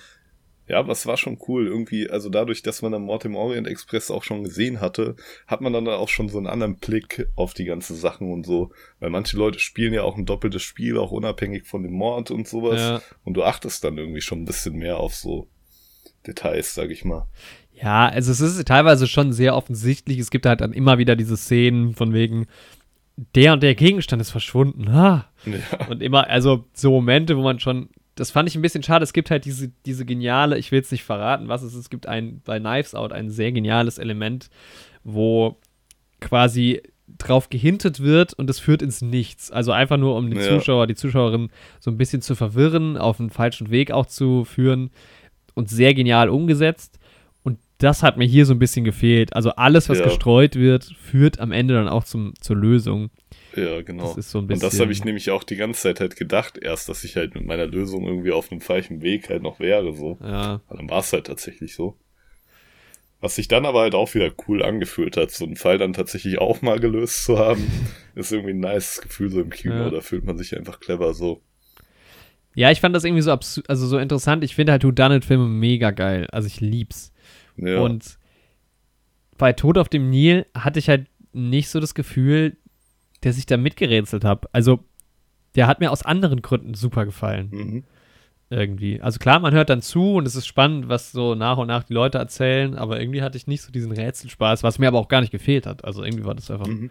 Ja, aber es war schon cool. Irgendwie, also dadurch, dass man dann Mord im Orient Express auch schon gesehen hatte, hat man dann auch schon so einen anderen Blick auf die ganzen Sachen und so. Weil manche Leute spielen ja auch ein doppeltes Spiel, auch unabhängig von dem Mord und sowas. Ja. Und du achtest dann irgendwie schon ein bisschen mehr auf so Details, sag ich mal. Ja, also es ist teilweise schon sehr offensichtlich. Es gibt halt dann immer wieder diese Szenen von wegen, der und der Gegenstand ist verschwunden. Ah. Ja, Und immer, also so Momente, wo man schon, das fand ich ein bisschen schade. Es gibt halt diese, diese geniale, ich will jetzt nicht verraten, was es ist. Es gibt ein, bei Knives Out ein sehr geniales Element, wo quasi drauf gehintet wird und es führt ins Nichts. Also einfach nur, um den Ja. Zuschauer, die Zuschauerin so ein bisschen zu verwirren, auf einen falschen Weg auch zu führen und sehr genial umgesetzt. Und das hat mir hier so ein bisschen gefehlt. Also alles, was Ja. gestreut wird, führt am Ende dann auch zum, zur Lösung. ja, genau. Das ist so ein und bisschen. das habe ich nämlich auch die ganze Zeit halt gedacht, erst, dass ich halt mit meiner Lösung irgendwie auf einem falschen Weg halt noch wäre, so. ja. Aber dann war es halt tatsächlich so. Was sich dann aber halt auch wieder cool angefühlt hat, so einen Fall dann tatsächlich auch mal gelöst zu haben, ist irgendwie ein nice Gefühl so im Kino. Ja. Da fühlt man sich einfach clever so. Ja, ich fand das irgendwie so also so interessant. Ich finde halt Who Done It Filme mega geil. Also ich lieb's. Ja, Und bei Tod auf dem Nil hatte ich halt nicht so das Gefühl, dass ich da mitgerätselt habe. Also der hat mir aus anderen Gründen super gefallen. mhm. Irgendwie. Also klar, man hört dann zu und es ist spannend, was so nach und nach die Leute erzählen, aber irgendwie hatte ich nicht so diesen Rätselspaß, was mir aber auch gar nicht gefehlt hat. Also irgendwie war das einfach, Mhm.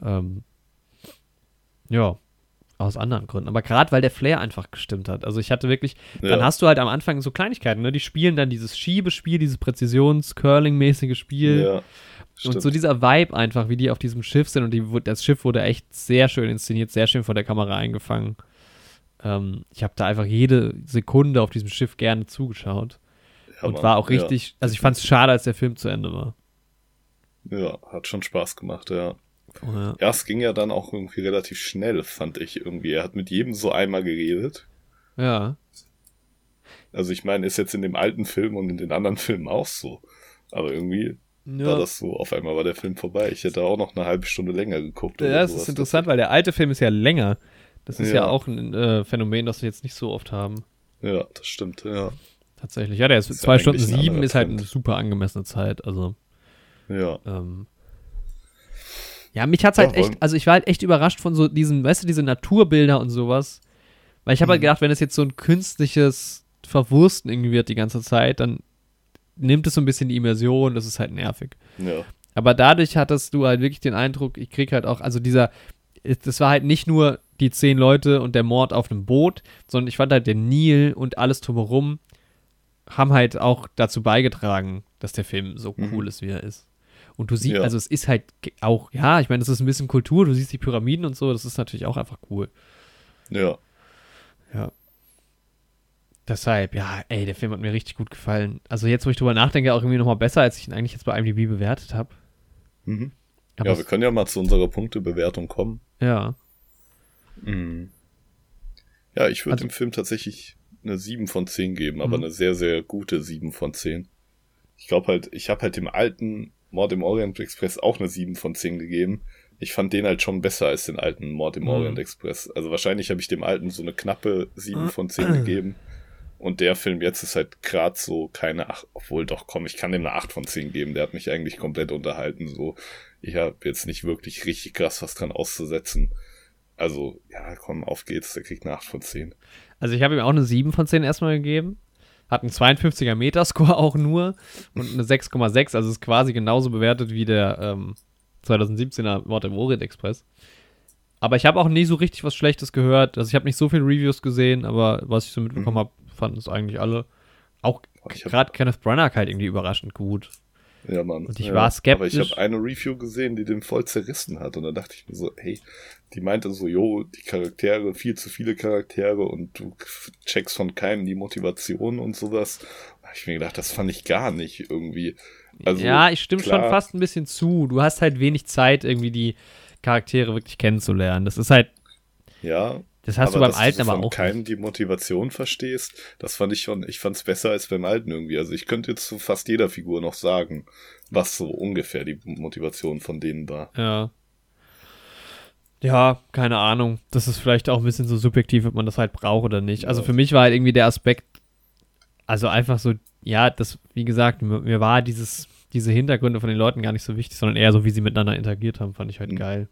ähm, ja, aus anderen Gründen. Aber gerade weil der Flair einfach gestimmt hat. Also ich hatte wirklich, dann Ja. hast du halt am Anfang so Kleinigkeiten, ne? Die spielen dann dieses Schiebespiel, dieses Präzisions-Curling-mäßige Spiel. ja, Und stimmt. so dieser Vibe einfach, wie die auf diesem Schiff sind und die, das Schiff wurde echt sehr schön inszeniert, sehr schön vor der Kamera eingefangen. Ähm, ich habe da einfach jede Sekunde auf diesem Schiff gerne zugeschaut Ja, und Mann. war auch richtig, also ich fand es schade, als der Film zu Ende war. Ja, hat schon Spaß gemacht, ja. Oh, ja. Ja, es ging ja dann auch irgendwie relativ schnell, fand ich irgendwie. Er hat mit jedem so einmal geredet. ja. Also ich meine, ist jetzt in dem alten Film und in den anderen Filmen auch so. Aber irgendwie war Ja, das so, auf einmal war der Film vorbei. Ich hätte auch noch eine halbe Stunde länger geguckt. ja das ist interessant, weil der alte Film ist ja länger. Das ist ja, Ja. auch ein äh, Phänomen, das wir jetzt nicht so oft haben. Ja, das stimmt, ja. Tatsächlich. Ja, der ist, Ist zwei Stunden sieben, ist halt eine super angemessene Zeit. Also, Ja, ähm, ja, mich hat's halt echt, also ich war halt echt überrascht von so diesen, weißt du, diese Naturbilder und sowas. Weil ich habe halt Mhm. gedacht, wenn es jetzt so ein künstliches Verwursten irgendwie wird die ganze Zeit, dann nimmt es so ein bisschen die Immersion, das ist halt nervig. ja. Aber dadurch hattest du halt wirklich den Eindruck, ich krieg halt auch, also dieser, das war halt nicht nur die zehn Leute und der Mord auf einem Boot, sondern ich fand halt der Nil und alles drumherum haben halt auch dazu beigetragen, dass der Film so Mhm. cool ist, wie er ist. Und du siehst, Ja. also es ist halt auch, ja, ich meine, das ist ein bisschen Kultur, du siehst die Pyramiden und so, das ist natürlich auch einfach cool. Ja, Ja. Deshalb, ja, ey, der Film hat mir richtig gut gefallen. Also jetzt, wo ich drüber nachdenke, auch irgendwie nochmal besser, als ich ihn eigentlich jetzt bei IMDb bewertet habe. mhm. Aber ja, es- wir können ja mal zu unserer Punktebewertung kommen. ja. Mhm. Ja, ich würde Also- dem Film tatsächlich eine 7 von 10 geben, aber Mhm. eine sehr, sehr gute 7 von 10. Ich glaube halt, ich habe halt dem alten Mord im Orient Express auch eine 7 von 10 gegeben. Ich fand den halt schon besser als den alten Mord im Mhm. Orient Express. Also wahrscheinlich habe ich dem alten so eine knappe 7 von 10 Mhm. gegeben. Und der Film jetzt ist halt gerade so keine 8, obwohl doch, komm, ich kann dem eine 8 von 10 geben. Der hat mich eigentlich komplett unterhalten. So, ich habe jetzt nicht wirklich richtig krass was dran auszusetzen. Also, ja, komm, auf geht's, der kriegt eine 8 von 10. Also ich habe ihm auch eine 7 von 10 erstmal gegeben. Hat einen 52er Metascore auch nur und eine 6,6. Also ist quasi genauso bewertet wie der ähm, 2017er Mord im Orient Express. Aber ich habe auch nie so richtig was Schlechtes gehört. Also ich habe nicht so viele Reviews gesehen, aber was ich so mitbekommen Mhm. habe, fanden es eigentlich alle. Auch gerade Kenneth Branagh halt irgendwie überraschend gut. Ja, Mann. Und ich ja. war skeptisch. Aber ich habe eine Review gesehen, die den voll zerrissen hat. Und da dachte ich mir so, hey, die meinte so, jo, die Charaktere, viel zu viele Charaktere und du checkst von keinem die Motivation und sowas. Da ich mir gedacht, das fand ich gar nicht irgendwie. Also, ja, ich stimme klar, schon fast ein bisschen zu. Du hast halt wenig Zeit, irgendwie die Charaktere wirklich kennenzulernen. Das ist halt, Ja, das hast aber du beim dass Alten du aber von auch. keinem die Motivation verstehst, das fand ich schon, ich fand's besser als beim Alten irgendwie. Also ich könnte jetzt zu fast jeder Figur noch sagen, was so ungefähr die Motivation von denen war. Ja. Ja, keine Ahnung. Das ist vielleicht auch ein bisschen so subjektiv, ob man das halt braucht oder nicht. Also für mich war halt irgendwie der Aspekt, also einfach so, ja, das, wie gesagt, mir, mir war dieses, diese Hintergründe von den Leuten gar nicht so wichtig, sondern eher so, wie sie miteinander interagiert haben, fand ich halt Mhm. geil.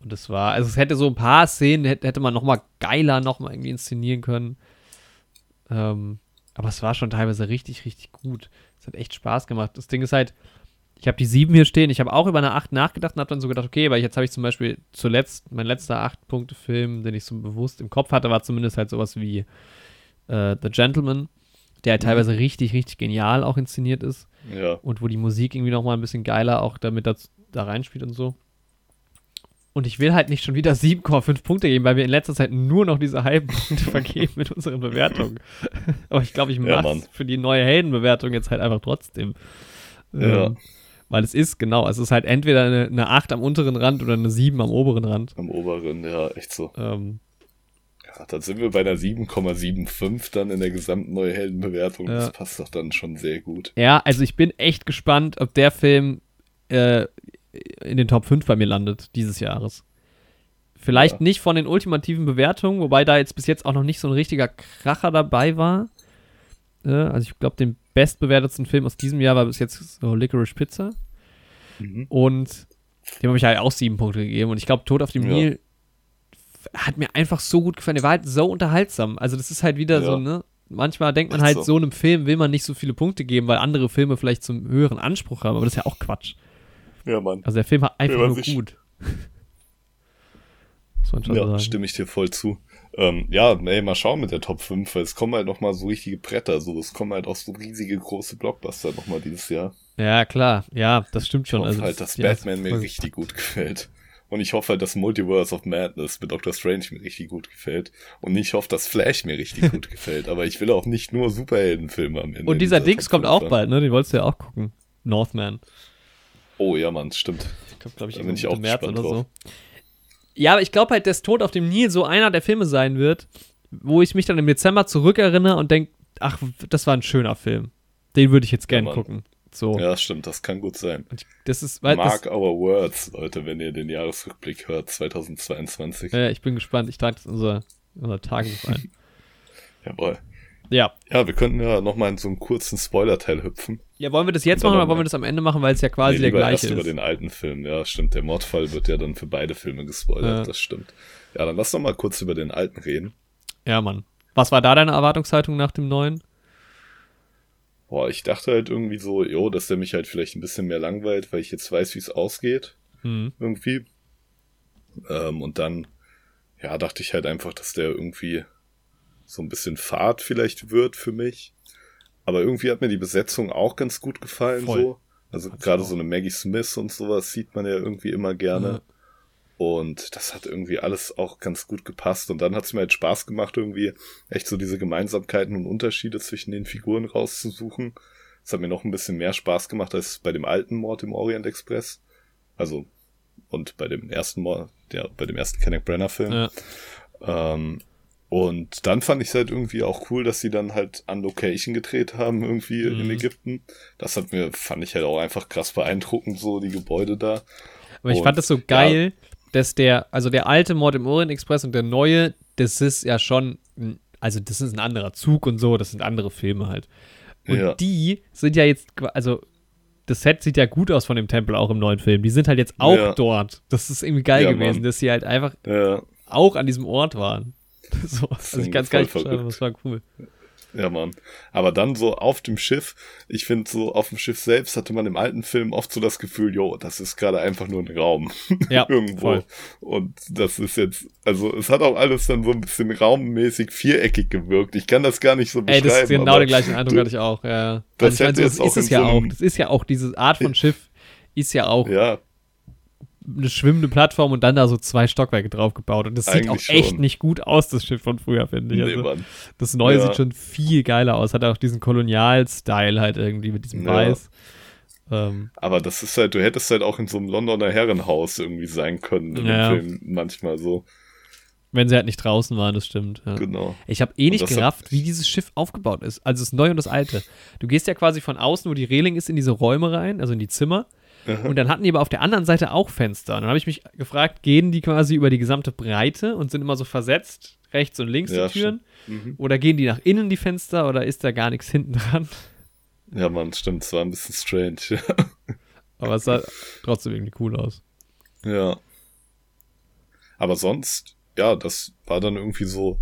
Und das war, also es hätte so ein paar Szenen, hätte, hätte man noch mal geiler noch mal irgendwie inszenieren können. Ähm, aber es war schon teilweise richtig, richtig gut. Es hat echt Spaß gemacht. Das Ding ist halt, ich habe die 7 hier stehen. Ich habe auch über eine 8 nachgedacht und habe dann so gedacht, okay, weil jetzt habe ich zum Beispiel zuletzt, mein letzter 8-Punkte-Film, den ich so bewusst im Kopf hatte, war zumindest halt sowas wie äh, The Gentleman, der halt Mhm. teilweise richtig, richtig genial auch inszeniert ist Ja, und wo die Musik irgendwie nochmal ein bisschen geiler auch damit da, da reinspielt und so. Und ich will halt nicht schon wieder 7,5 Punkte geben, weil wir in letzter Zeit nur noch diese halben Punkte vergeben mit unseren Bewertungen. Aber ich glaube, ich Ja, mache Mann. für die neue Heldenbewertung jetzt halt einfach trotzdem. Ja. Ähm, weil es ist, genau, es ist halt entweder eine, eine 8 am unteren Rand oder eine 7 am oberen Rand. am oberen, ja, echt so. Ähm, Ja, dann sind wir bei einer 7,75 dann in der gesamten neue Heldenbewertung. Ja. Das passt doch dann schon sehr gut. ja, also ich bin echt gespannt, ob der Film äh, in den Top 5 bei mir landet dieses Jahres. Vielleicht Ja. nicht von den ultimativen Bewertungen, wobei da jetzt bis jetzt auch noch nicht so ein richtiger Kracher dabei war. Äh, also ich glaube, den bestbewertetsten Film aus diesem Jahr war bis jetzt so Licorice Pizza. Mhm. Und dem habe ich halt auch sieben Punkte gegeben. Und ich glaube, Tod auf dem Ja. Nil hat mir einfach so gut gefallen. Der war halt so unterhaltsam. Also das ist halt wieder Ja. so, ne? Manchmal denkt man halt, so. so einem Film will man nicht so viele Punkte geben, weil andere Filme vielleicht zum höheren Anspruch haben. Aber das ist ja auch Quatsch. Ja, Mann. Also der Film war einfach nur sich- gut. Ja, sagen. stimme ich dir voll zu. Ähm, ja, ey, mal schauen mit der Top 5, weil es kommen halt noch mal so richtige Bretter, so es kommen halt auch so riesige große Blockbuster noch mal dieses Jahr. Ja, klar. Ja, das stimmt Ich schon. hoffe Also, halt, dass ja, Batman mir voll- richtig gut gefällt. Und ich hoffe halt, dass Multiverse of Madness mit Doctor Strange mir richtig gut gefällt. Und ich hoffe, dass Flash mir richtig gut gefällt. Aber ich will auch nicht nur Superheldenfilme am Ende. Und dieser in Dings kommt 5 auch bald, ne? Den wolltest du ja auch gucken. Northman. Oh ja, Mann, stimmt. Ich glaube, glaube ich, bin ich März oder drauf. so. Ja, aber ich glaube halt, dass Tod auf dem Nil so einer der Filme sein wird, wo ich mich dann im Dezember zurückerinnere und denke, ach, das war ein schöner Film. Den würde ich jetzt gerne Mann. gucken. So. Ja, stimmt, das kann gut sein. Ich- Das ist, weil Mark das, our words, Leute, wenn ihr den Jahresrückblick hört, 2022. äh, ich bin gespannt. Ich trage das in unser, unser Tagebuch ein. Jawohl. ja. Ja, wir könnten ja noch mal in so einen kurzen Spoiler-Teil hüpfen. Ja, wollen wir das jetzt machen oder wollen wir das am Ende machen, weil es ja quasi Nee, der gleiche erst ist? über den alten Film. Ja, stimmt. Der Mordfall wird ja dann für beide Filme gespoilert. Ja. Das stimmt. Ja, dann lass doch mal kurz über den alten reden. Ja, Mann. Was war da deine Erwartungshaltung nach dem neuen? Boah, ich dachte halt irgendwie so, jo, dass der mich halt vielleicht ein bisschen mehr langweilt, weil ich jetzt weiß, wie es ausgeht. Hm. Irgendwie. Ähm, und dann, ja, dachte ich halt einfach, dass der irgendwie so ein bisschen Fahrt vielleicht wird für mich. Aber irgendwie hat mir die Besetzung auch ganz gut gefallen, Voll. so. Also gerade so eine Maggie Smith und sowas sieht man ja irgendwie immer gerne. Ja. Und das hat irgendwie alles auch ganz gut gepasst. Und dann hat es mir halt Spaß gemacht, irgendwie echt so diese Gemeinsamkeiten und Unterschiede zwischen den Figuren rauszusuchen. Das hat mir noch ein bisschen mehr Spaß gemacht als bei dem alten Mord im Orient Express. Also, und bei dem ersten Mord, der, bei dem ersten Kenneth Brenner Film. Ja. Ähm, und dann fand ich es halt irgendwie auch cool, dass sie dann halt an Location gedreht haben, irgendwie Mhm. in Ägypten. Das hat mir, fand ich halt auch einfach krass beeindruckend, so die Gebäude da. Aber ich Und, fand das so geil, dass der, also der alte Mord im Orient Express und der neue, das ist ja schon, also das ist ein anderer Zug und so, das sind andere Filme halt. Und Ja. die sind ja jetzt, also das Set sieht ja gut aus von dem Tempel auch im neuen Film. Die sind halt jetzt auch Ja. dort. Das ist irgendwie geil Ja, gewesen, Mann. dass sie halt einfach Ja, auch an diesem Ort waren. So, also ich kann es gar nicht verrückt. das war cool. Ja, Mann. Aber dann so auf dem Schiff, ich finde so auf dem Schiff selbst hatte man im alten Film oft so das Gefühl, jo, das ist gerade einfach nur ein Raum. Ja, Irgendwo. voll. Und das ist jetzt, also es hat auch alles dann so ein bisschen raummäßig viereckig gewirkt. Ich kann das gar nicht so Ey, beschreiben. das ist genau aber den gleichen Eindruck hatte ich auch. Ja. Das Also ich hätte so, das ist es ja so auch. Das ist ja auch diese Art von Schiff ist ja auch Ja, eine schwimmende Plattform und dann da so zwei Stockwerke draufgebaut. Und das sieht auch Eigentlich echt schon. nicht gut aus, das Schiff von früher, finde ich. nee, Also, Mann. das Neue Ja. sieht schon viel geiler aus. Hat auch diesen Kolonial-Style halt irgendwie mit diesem Ja. Weiß. Ähm, Aber das ist halt, du hättest halt auch in so einem Londoner Herrenhaus irgendwie sein können in Ja. dem Film manchmal so. wenn sie halt nicht draußen waren, das stimmt. Ja. Genau. Ich habe eh nicht gerafft, wie dieses Schiff aufgebaut ist. Also das Neue und das Alte. Du gehst ja quasi von außen, wo die Reling ist, in diese Räume rein, also in die Zimmer. Und dann hatten die aber auf der anderen Seite auch Fenster. Und dann habe ich mich gefragt, gehen die quasi über die gesamte Breite und sind immer so versetzt, rechts und links Ja, die Türen? Mhm. Oder gehen die nach innen die Fenster oder ist da gar nichts hinten dran? Ja, Mann, stimmt, es war ein bisschen strange. Aber es sah trotzdem irgendwie cool aus. ja. Aber sonst, ja, das war dann irgendwie so,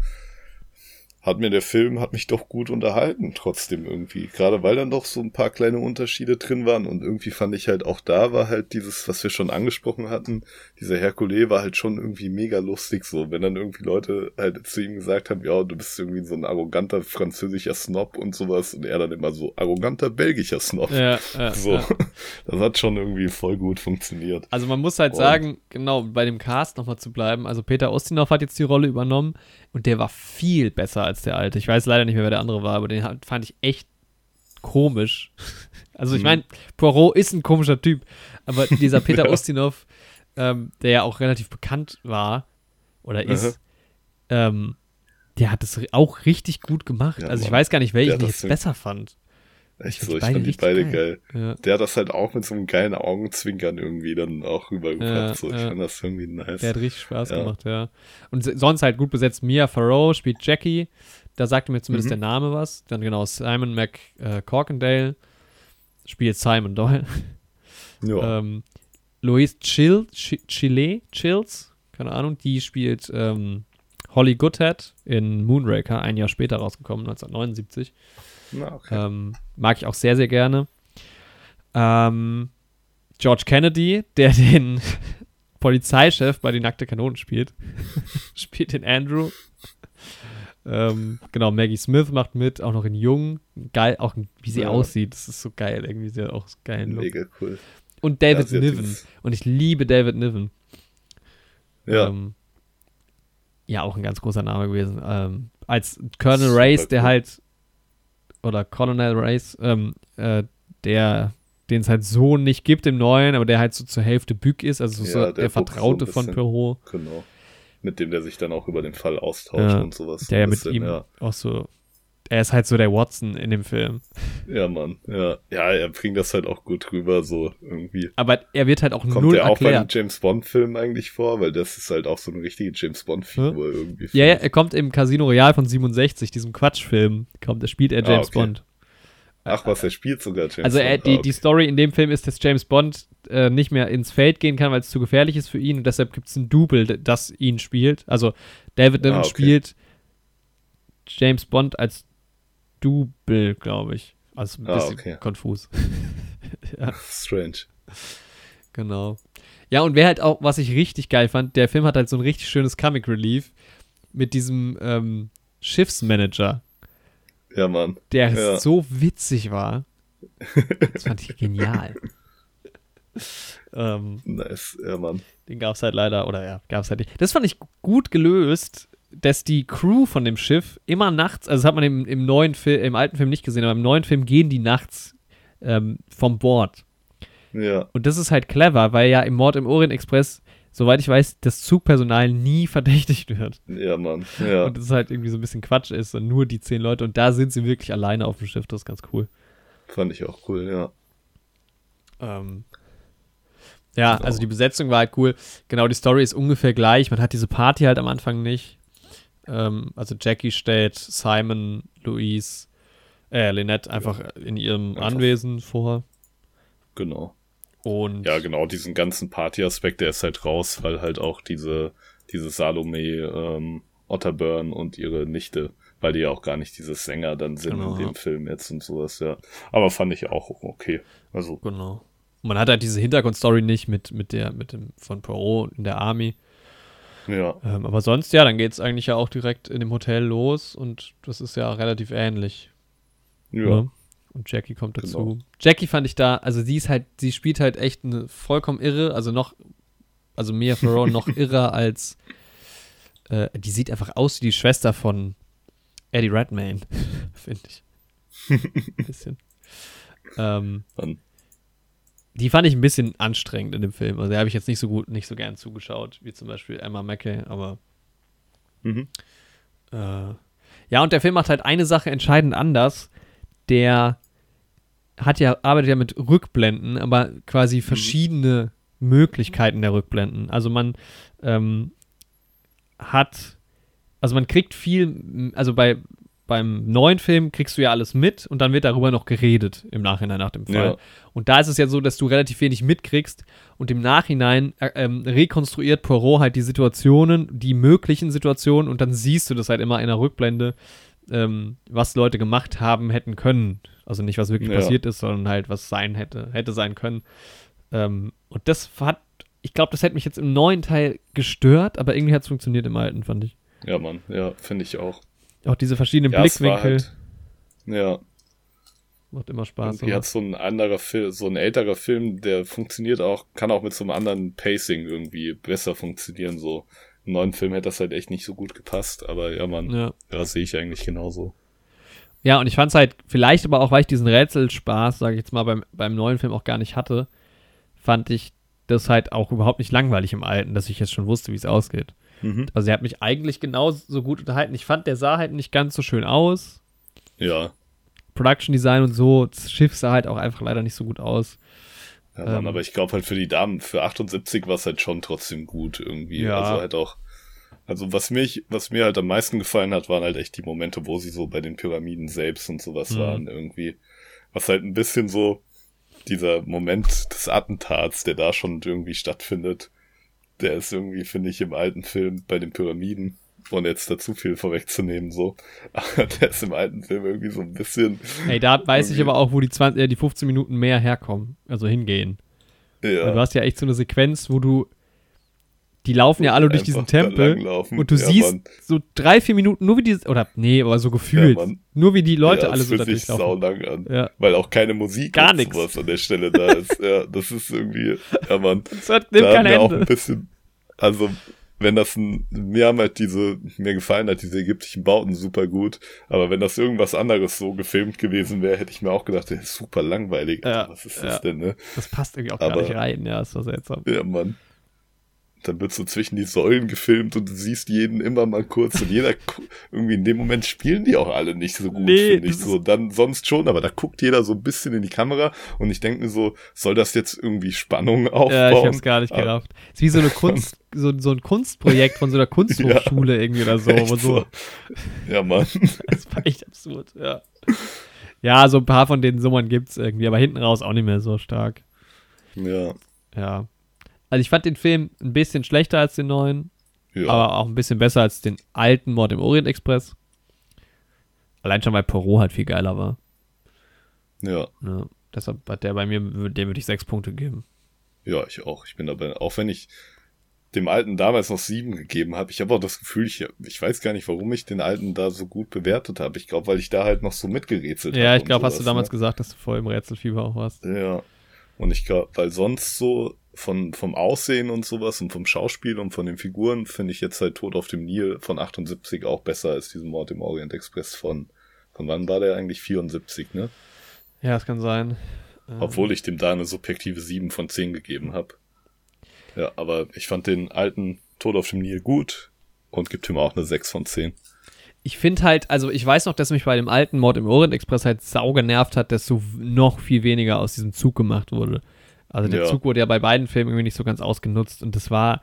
hat mir der Film, hat mich doch gut unterhalten, trotzdem irgendwie. Gerade weil dann doch so ein paar kleine Unterschiede drin waren und irgendwie fand ich halt auch da war halt dieses, was wir schon angesprochen hatten, dieser Herkule war halt schon irgendwie mega lustig so, wenn dann irgendwie Leute halt zu ihm gesagt haben, ja, du bist irgendwie so ein arroganter französischer Snob und sowas und er dann immer so arroganter belgischer Snob. Ja, ja, So, ja. das hat schon irgendwie voll gut funktioniert. Also man muss halt Und- sagen, genau, bei dem Cast nochmal zu bleiben. Also Peter Ustinov hat jetzt die Rolle übernommen und der war viel besser als der alte. Ich weiß leider nicht mehr, wer der andere war, aber den fand ich echt komisch. Also ich Mhm. meine, Poirot ist ein komischer Typ, aber dieser Peter. Ustinov, ähm, der ja auch relativ bekannt war oder ist, ähm, der hat das ri- auch richtig gut gemacht. Ja, also ich Mann. weiß gar nicht, welchen ich Ding- besser fand. Echt fand so, die ich beide fand die beide geil. geil. Ja. Der hat das halt auch mit so einem geilen Augenzwinkern irgendwie dann auch rübergebracht. Ja, so, ich ja. fand das irgendwie nice. Der hat richtig Spaß Ja. gemacht, ja. Und sonst halt gut besetzt. Mia Farrow spielt Jackie. Da sagte mir zumindest Mhm. der Name was. Dann genau Simon McCorkendale spielt Simon Doyle. ja. Ähm, Louise Chill, Chi- Chile, Chills, keine Ahnung, die spielt ähm, Holly Goodhead in Moonraker, ein Jahr später rausgekommen, 1979. Okay. Ähm, mag ich auch sehr, sehr gerne. Ähm, George Kennedy, der den Polizeichef bei die nackte Kanonen spielt, spielt den Andrew. Ähm, genau, Maggie Smith macht mit, auch noch in Jung. Geil, auch wie sie Ja. aussieht, das ist so geil, irgendwie sie hat auch so geilen Look. Mega cool. Und David Ja, Niven. Und ich liebe David Niven. Ja, Ähm, ja, auch ein ganz großer Name gewesen. Ähm, als Colonel Race, der cool. halt, oder Colonel Race, ähm, äh, der, den es halt so nicht gibt im Neuen, aber der halt so zur Hälfte Bück ist, also so Ja, der, der Buck so Vertraute von. Perrault, genau. Mit dem der sich dann auch über den Fall austauscht Ja, und sowas. der ja mit ihm Ja. auch so, er ist halt so der Watson in dem Film. ja, Mann. Ja. ja, er bringt das halt auch gut rüber, so irgendwie. Aber er wird halt auch Kommt null der auch beim erklärt. James Bond-Film eigentlich vor? Weil das ist halt auch so eine richtige James Bond-Figur irgendwie. Ja, ja, er kommt im Casino Royale von 67, diesem Quatschfilm, kommt, da spielt er Ah, James okay. Bond. Ach, was, er spielt sogar James Also er, Bond. die, Ah, die okay. Story in dem Film ist, dass James Bond äh, nicht mehr ins Feld gehen kann, weil es zu gefährlich ist für ihn und deshalb gibt es ein Double, das ihn spielt. Also David Niven Ah, okay. spielt James Bond als Double, glaube ich. Also ein Ah, bisschen okay. konfus. Strange. Genau. Ja, und wer halt auch, was ich richtig geil fand, der Film hat halt so ein richtig schönes Comic Relief mit diesem ähm, Schiffsmanager, Ja, Mann. der Ja. so witzig war. Das fand ich genial. ähm, Nice. Ja, Mann. Den gab es halt leider, oder ja, gab es halt nicht. Das fand ich gut gelöst, dass die Crew von dem Schiff immer nachts, also das hat man im, im neuen Film, im alten Film nicht gesehen, aber im neuen Film gehen die nachts ähm, vom Bord. Ja. Und das ist halt clever, weil ja im Mord im Orient Express, soweit ich weiß, das Zugpersonal nie verdächtigt wird. Ja, Mann. Ja. Und das halt irgendwie so ein bisschen Quatsch ist und nur die zehn Leute und da sind sie wirklich alleine auf dem Schiff, das ist ganz cool. Fand ich auch cool, ja. Ähm, ja, Genau. also die Besetzung war halt cool. Genau, die Story ist ungefähr gleich. Man hat diese Party halt am Anfang nicht. Ähm, also Jackie stellt Simon, Louise, äh, Lynette einfach in ihrem Einfach. Anwesen vor. Genau. Und Ja, genau, diesen ganzen Party-Aspekt, der ist halt raus, weil halt auch diese, diese Salome ähm, Otterburn und ihre Nichte weil die ja auch gar nicht diese Sänger dann sind Genau, in dem ja. Film jetzt und sowas, ja. Aber fand ich auch okay. Also, Genau. Und man hat halt diese Hintergrundstory nicht mit, mit der, mit dem von Poirot in der Army. Ja, Ähm, aber sonst, ja, dann geht es eigentlich ja auch direkt in dem Hotel los und das ist ja relativ ähnlich. ja, Ne? Und Jackie kommt dazu. Genau. Jackie fand ich da, also sie ist halt, sie spielt halt echt eine vollkommen irre, also noch, also Mia Farrow noch irrer als, äh, die sieht einfach aus wie die Schwester von Eddie Redmayne, finde ich. Ein bisschen. ähm, dann, die fand ich ein bisschen anstrengend in dem Film. Also, der habe ich jetzt nicht so gut, nicht so gern zugeschaut, wie zum Beispiel Emma Mackey, aber mhm. Äh, ja, und der Film macht halt eine Sache entscheidend anders. Der hat ja, arbeitet ja mit Rückblenden, aber quasi verschiedene Möglichkeiten der Rückblenden. Also man ähm, hat, also man kriegt viel, also bei beim neuen Film kriegst du ja alles mit und dann wird darüber noch geredet im Nachhinein nach dem Fall. Ja. Und da ist es ja so, dass du relativ wenig mitkriegst und im Nachhinein äh, ähm, rekonstruiert Poirot halt die Situationen, die möglichen Situationen und dann siehst du das halt immer in der Rückblende, ähm, was Leute gemacht haben, hätten können. Also nicht, was wirklich Ja. passiert ist, sondern halt, was sein hätte, hätte sein können. Ähm, und das hat, ich glaube, das hätte mich jetzt im neuen Teil gestört, aber irgendwie hat es funktioniert im alten, fand ich. ja, Mann, ja, finde ich auch. Auch diese verschiedenen Ja, Blickwinkel halt, ja, macht immer Spaß. irgendwie hat so ein anderer Film, so ein älterer Film, der funktioniert auch, kann auch mit so einem anderen Pacing irgendwie besser funktionieren, so. Im neuen Film hätte das halt echt nicht so gut gepasst, aber ja, Mann, ja. ja, sehe ich eigentlich genauso. Ja, und ich fand es halt, vielleicht aber auch, weil ich diesen Rätselspaß, sage ich jetzt mal, beim, beim neuen Film auch gar nicht hatte, fand ich das halt auch überhaupt nicht langweilig im alten, dass ich jetzt schon wusste, wie es ausgeht. Mhm. Also er hat mich eigentlich genauso gut unterhalten. Ich fand, der sah halt nicht ganz so schön aus. Ja, Production Design und so, das Schiff sah halt auch einfach leider nicht so gut aus. ja Mann, Ähm. aber ich glaube halt für die Damen, für 78 war es halt schon trotzdem gut irgendwie. Ja. Also halt auch, also was mich, was mir halt am meisten gefallen hat, waren halt echt die Momente, wo sie so bei den Pyramiden selbst und sowas Mhm. waren irgendwie. Was halt ein bisschen so dieser Moment des Attentats, der da schon irgendwie stattfindet, der ist irgendwie, finde ich, im alten Film bei den Pyramiden, ohne jetzt da zu viel vorwegzunehmen, so. Aber der ist im alten Film irgendwie so ein bisschen, Ey, da weiß ich aber auch, wo die, 20, äh, die 15 Minuten mehr herkommen, also hingehen. Weil Du ja, hast ja echt so eine Sequenz, wo du, die laufen ja alle durch diesen Tempel und du Ja, siehst Mann. so drei, vier Minuten, nur wie die, oder nee, aber so gefühlt, Ja, nur wie die Leute ja, alle so da durchlaufen. sau lang an. Ja, Weil auch keine Musik Gar und nix. sowas an der Stelle da ist. Ja, das ist irgendwie, ja man, das hat, nimmt da kein haben wir auch ein Ende. bisschen, also wenn das ein, mir haben halt diese, mir gefallen hat diese ägyptischen Bauten super gut, aber wenn das irgendwas anderes so gefilmt gewesen wäre, hätte ich mir auch gedacht, das ist super langweilig. Ja, Alter, was ist ja. das denn, ne? Das passt irgendwie auch gar Aber- nicht rein, ja, ist war seltsam. Ja, Mann. Dann wird so zwischen die Säulen gefilmt und du siehst jeden immer mal kurz und jeder irgendwie in dem Moment spielen die auch alle nicht so gut, Nee, finde ich so. Dann sonst schon, aber da guckt jeder so ein bisschen in die Kamera und ich denke mir so, soll das jetzt irgendwie Spannung aufbauen? Ja, ich hab's gar nicht Aber- gerafft. ist wie so eine Kunst, so, so ein Kunstprojekt von so einer Kunsthochschule irgendwie oder so. Echt so. Ja, Mann. Das war echt absurd, ja. Ja, so ein paar von den Summern gibt's irgendwie, aber hinten raus auch nicht mehr so stark. Ja. Ja. Also ich fand den Film ein bisschen schlechter als den neuen, Ja. aber auch ein bisschen besser als den alten Mord im Orient Express. Allein schon, weil Poirot halt viel geiler war. ja. Ja. Deshalb hat der bei mir, dem würde ich sechs Punkte geben. Ja, ich auch. Ich bin dabei, auch wenn ich dem alten damals noch sieben gegeben habe, ich habe auch das Gefühl, ich, ich weiß gar nicht, warum ich den alten da so gut bewertet habe. Ich glaube, weil ich da halt noch so mitgerätselt Ja, habe ich und glaube, hast du damals ne? gesagt, dass du voll im Rätselfieber auch warst. Ja. Und ich glaube, weil sonst so von, vom Aussehen und sowas und vom Schauspiel und von den Figuren finde ich jetzt halt Tod auf dem Nil von 78 auch besser als diesen Mord im Orient Express von, von wann war der eigentlich? 74, ne? Ja, das kann sein. Ähm, Obwohl ich dem da eine subjektive 7 von 10 gegeben habe. Ja, aber ich fand den alten Tod auf dem Nil gut und gibt ihm auch eine 6 von 10. ich finde halt, also ich weiß noch, dass mich bei dem alten Mord im Orient Express halt sau genervt hat, dass so noch viel weniger aus diesem Zug gemacht wurde. Also der Ja. Zug wurde ja bei beiden Filmen irgendwie nicht so ganz ausgenutzt und das war,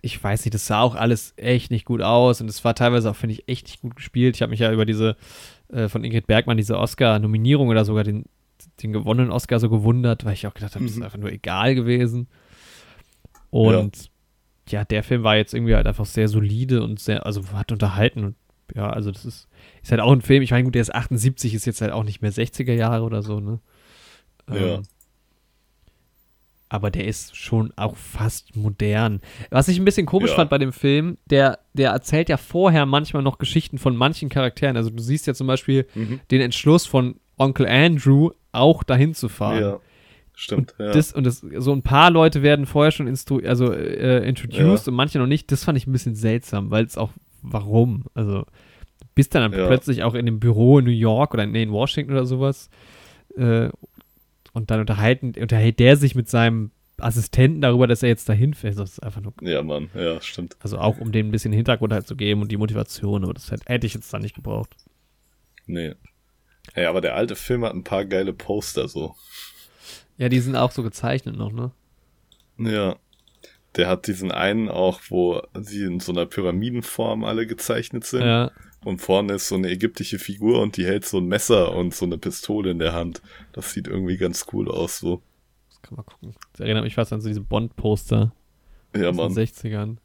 ich weiß nicht, das sah auch alles echt nicht gut aus und es war teilweise auch, finde ich, echt nicht gut gespielt. Ich habe mich ja über diese, äh, von Ingrid Bergmann, diese Oscar-Nominierung oder sogar den, den gewonnenen Oscar so gewundert, weil ich auch gedacht habe, das ist Mhm. einfach nur egal gewesen. Und ja. der Film war jetzt irgendwie halt einfach sehr solide und sehr, also hat unterhalten und ja, also das ist, ist halt auch ein Film, ich meine, gut, der ist 78, ist jetzt halt auch nicht mehr 60er Jahre oder so, ne? Ja. Ähm, aber der ist schon auch fast modern. Was ich ein bisschen komisch Ja. fand bei dem Film, der, der erzählt ja vorher manchmal noch Geschichten von manchen Charakteren. Also du siehst ja zum Beispiel Mhm. den Entschluss von Onkel Andrew, auch dahin zu fahren. Ja. Stimmt, ja. Das, und das, so ein paar Leute werden vorher schon instru also, äh, introduced Ja. und manche noch nicht. Das fand ich ein bisschen seltsam, weil es auch, warum? Also, du bist dann Ja. plötzlich auch in dem Büro in New York oder nee, in Washington oder sowas. Äh, und dann unterhalten, unterhält der sich mit seinem Assistenten darüber, dass er jetzt dahin fährt. Das ist einfach nur, ja, Mann, ja, stimmt. also auch um dem ein bisschen Hintergrund halt zu geben und die Motivation, aber das hätte, ich jetzt da nicht gebraucht. Nee. Ey, aber der alte Film hat ein paar geile Poster so. Ja, die sind auch so gezeichnet noch, ne? Ja. Der hat diesen einen auch, wo sie in so einer Pyramidenform alle gezeichnet sind. Ja. Und vorne ist so eine ägyptische Figur und die hält so ein Messer und so eine Pistole in der Hand. Das sieht irgendwie ganz cool aus, so. Das kann man gucken. Das erinnert mich fast an so diese Bond-Poster Ja, aus Mann. den 60ern.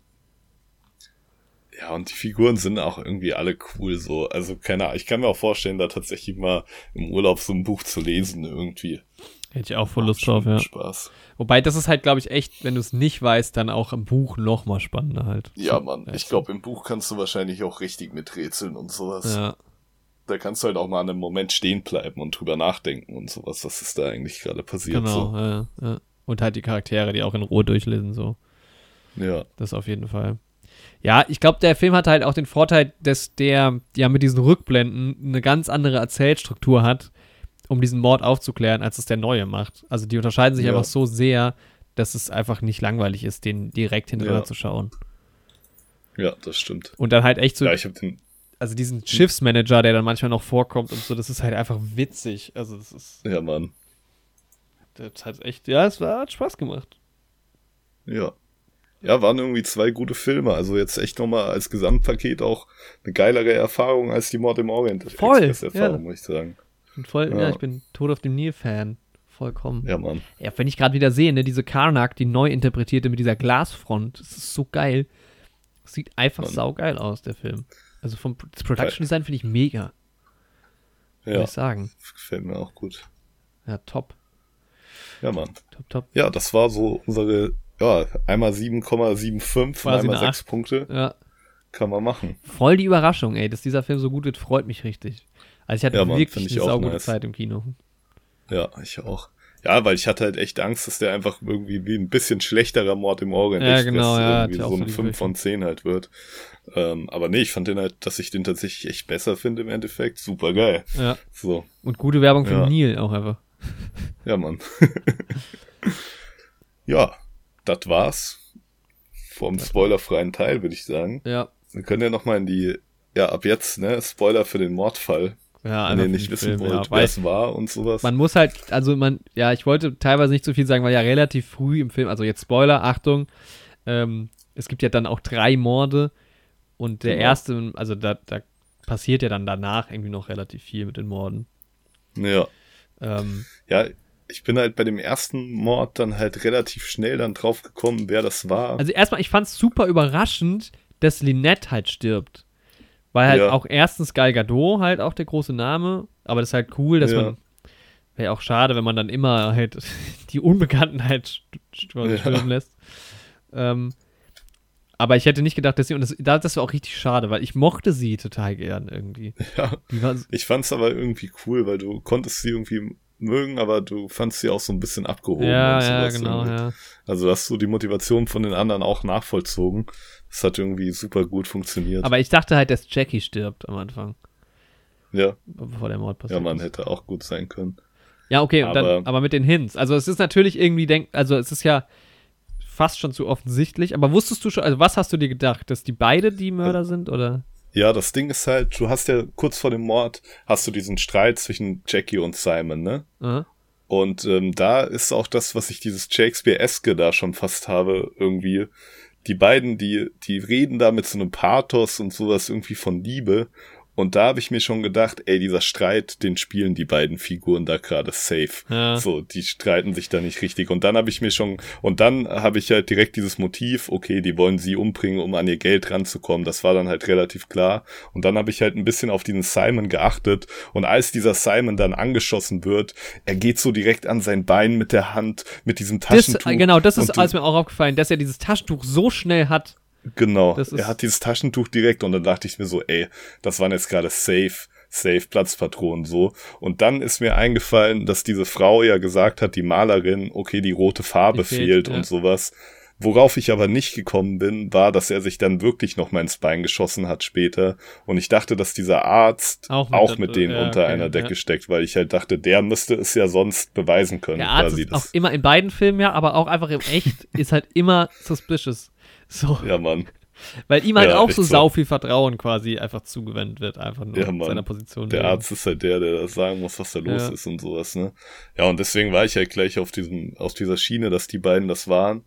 Ja, und die Figuren sind auch irgendwie alle cool, so. Also, keine Ahnung, ich kann mir auch vorstellen, da tatsächlich mal im Urlaub so ein Buch zu lesen, irgendwie. Hätte ich auch voll Lust drauf, ja. Spaß. Wobei, das ist halt, glaube ich, echt, wenn du es nicht weißt, dann auch im Buch noch mal spannender halt. Ja, So, Mann. Ich glaube, im Buch kannst du wahrscheinlich auch richtig miträtseln und sowas. Ja, Da kannst du halt auch mal an einem Moment stehen bleiben und drüber nachdenken und sowas, was ist da eigentlich gerade passiert. genau. Ja, ja. Und halt die Charaktere, die auch in Ruhe durchlesen, so. So. Ja, Das auf jeden Fall. Ja, ich glaube, der Film hat halt auch den Vorteil, dass der ja mit diesen Rückblenden eine ganz andere Erzählstruktur hat, um diesen Mord aufzuklären, als es der neue macht. Also die unterscheiden sich Ja. einfach so sehr, dass es einfach nicht langweilig ist, den direkt hintereinander Ja. zu schauen. ja, das stimmt. Und dann halt echt so, Ja, ich habe den. also diesen Schiffsmanager, der dann manchmal noch vorkommt und so, das ist halt einfach witzig. Also das ist, Ja, Mann. das hat echt, ja, es war, hat Spaß gemacht. Ja. Ja, waren irgendwie zwei gute Filme. Also jetzt echt nochmal als Gesamtpaket auch eine geilere Erfahrung als die Mord im Orient. Voll, Express-Erfahrung, ja. muss ich sagen. Und voll, ja. Ja. ich bin Tod auf dem Nil-Fan. Vollkommen. Ja, Mann. Ja, wenn ich gerade wieder sehe, ne, diese Karnak, die neu interpretierte mit dieser Glasfront, das ist so geil. Sieht einfach Mann. saugeil aus, der Film. Also vom das Production Design finde ich mega, muss Ja, ich sagen. gefällt mir auch gut. Ja, top, Ja, Mann. top, top. Ja, das war so unsere, ja, einmal 7,75 und einmal eine 6 Punkte. Ja, Kann man machen. voll die Überraschung, ey, dass dieser Film so gut wird, freut mich richtig. Also ich hatte Ja, Mann, wirklich eine auch saugute nice. Zeit im Kino. Ja, ich auch. Ja, weil ich hatte halt echt Angst, dass der einfach irgendwie wie ein bisschen schlechterer Mord im Orient Ja, Express genau, ja, irgendwie so ein die 5 von 10 halt wird. Ähm, aber nee, ich fand den halt, dass ich den tatsächlich echt besser finde im Endeffekt. Super geil. Ja, So, und gute Werbung für Ja. den Nil auch einfach. ja, Mann. ja, das war's. Vom spoilerfreien Teil, würde ich sagen. Ja, Wir können ja nochmal in die, ja, ab jetzt, ne, Spoiler für den Mordfall. Ja, Wenn ihr nicht wissen Film, wollt, ja, wer es war und sowas. man muss halt, also man, ja, ich wollte teilweise nicht so viel sagen, weil ja relativ früh im Film, also jetzt Spoiler, Achtung, ähm, es gibt ja dann auch drei Morde und der Genau. erste, also da, da passiert ja dann danach irgendwie noch relativ viel mit den Morden. ja. Ähm, Ja, ich bin halt bei dem ersten Mord dann halt relativ schnell dann drauf gekommen, wer das war. also erstmal, ich fand es super überraschend, dass Lynette halt stirbt. Weil halt Ja. auch erstens Gal Gadot halt auch der große Name, aber das ist halt cool, dass Ja. man, wäre auch schade, wenn man dann immer halt die Unbekannten halt st st Ja. lässt. Ähm, aber ich hätte nicht gedacht, dass sie, und das, da- das war auch richtig schade, weil ich mochte sie total gern irgendwie. ja, ich fand's aber irgendwie cool, weil du konntest sie irgendwie mögen, aber du fandst sie auch so ein bisschen abgehoben. ja, ja, genau, irgendwie. ja. Also hast du die Motivation von den anderen auch nachvollzogen. Das hat irgendwie super gut funktioniert. Aber ich dachte halt, dass Jackie stirbt am Anfang, ja, bevor der Mord passiert. ja, man ist. hätte auch gut sein können. Ja, okay, und dann, Aber- aber mit den Hints. Also es ist natürlich irgendwie, denk, also es ist ja fast schon zu offensichtlich, aber wusstest du schon, also was hast du dir gedacht, dass die beide die Mörder sind oder? Ja, das Ding ist halt, du hast ja kurz vor dem Mord hast du diesen Streit zwischen Jackie und Simon, ne? Aha. Und ähm, da ist auch das, was ich dieses Shakespeare-eske da schon fast habe, irgendwie. Die beiden, die, die reden da mit so einem Pathos und sowas irgendwie von Liebe. Und da habe ich mir schon gedacht, ey, dieser Streit, den spielen die beiden Figuren da gerade safe. Ja. So, die streiten sich da nicht richtig. Und dann habe ich mir schon, und dann habe ich halt direkt dieses Motiv, okay, die wollen sie umbringen, um an ihr Geld ranzukommen. Das war dann halt relativ klar. Und dann habe ich halt ein bisschen auf diesen Simon geachtet. Und als dieser Simon dann angeschossen wird, er geht so direkt an sein Bein mit der Hand, mit diesem Das, Taschentuch. genau, das ist alles mir auch aufgefallen, dass er dieses Taschentuch so schnell hat. Genau, er hat dieses Taschentuch direkt und dann dachte ich mir so, ey, das waren jetzt gerade safe, safe Platzpatronen so. Und dann ist mir eingefallen, dass diese Frau ja gesagt hat, die Malerin, okay, die rote Farbe Die fehlt, fehlt, ja. und sowas. Worauf ich aber nicht gekommen bin, war, dass er sich dann wirklich noch mal ins Bein geschossen hat später. Und ich dachte, dass dieser Arzt Auch auch mit mit, der- denen ja, unter okay, einer Decke ja. steckt, weil ich halt dachte, der müsste es ja sonst beweisen können. Der Arzt ist auch immer in beiden Filmen ja, aber auch einfach im Echt ist halt immer suspicious. So, ja, Mann. weil ihm halt Ja, auch so so. sau viel Vertrauen quasi einfach zugewendet wird, einfach nur Ja, in Mann. seiner Position. Der. Arzt ist halt der, der das sagen muss, was da los Ja. ist und sowas, ne? Ja, und deswegen war ich halt gleich auf diesem, auf dieser Schiene, dass die beiden das waren.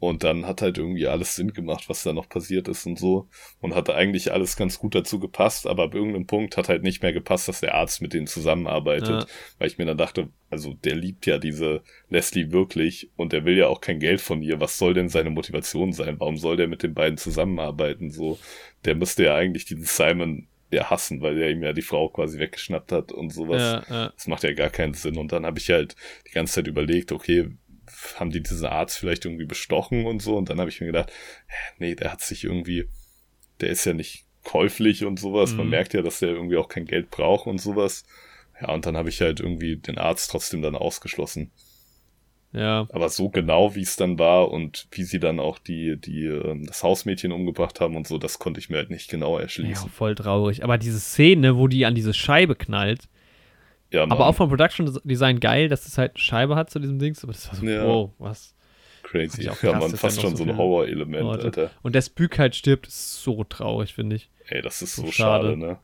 Und dann hat halt irgendwie alles Sinn gemacht, was da noch passiert ist und so. Und hatte eigentlich alles ganz gut dazu gepasst, aber ab irgendeinem Punkt hat halt nicht mehr gepasst, dass der Arzt mit denen zusammenarbeitet. Ja. Weil ich mir dann dachte, also der liebt ja diese Leslie wirklich und der will ja auch kein Geld von ihr. Was soll denn seine Motivation sein? Warum soll der mit den beiden zusammenarbeiten? So, der müsste ja eigentlich diesen Simon ja hassen, weil er ihm ja die Frau quasi weggeschnappt hat und sowas. Ja, ja. Das macht ja gar keinen Sinn. Und dann habe ich halt die ganze Zeit überlegt, okay, haben die diesen Arzt vielleicht irgendwie bestochen und so? Und dann habe ich mir gedacht, nee, der hat sich irgendwie, der ist ja nicht käuflich und sowas. Man Mhm. merkt ja, dass der irgendwie auch kein Geld braucht und sowas. Ja, und dann habe ich halt irgendwie den Arzt trotzdem dann ausgeschlossen. ja. Aber so genau, wie es dann war und wie sie dann auch die, die, ähm, das Hausmädchen umgebracht haben und so, das konnte ich mir halt nicht genau Ja, erschließen. voll traurig. Aber diese Szene, wo die an diese Scheibe knallt, Ja, aber auch vom Production Design geil, dass es halt eine Scheibe hat zu diesem Dings. Aber das war so, Ja. wow, was. crazy. Ja, krass, man, fast schon so ein Horror-Element, Alter. Und der Spük halt stirbt, ist so traurig, finde ich. Ey, das ist So so schade. schade, ne?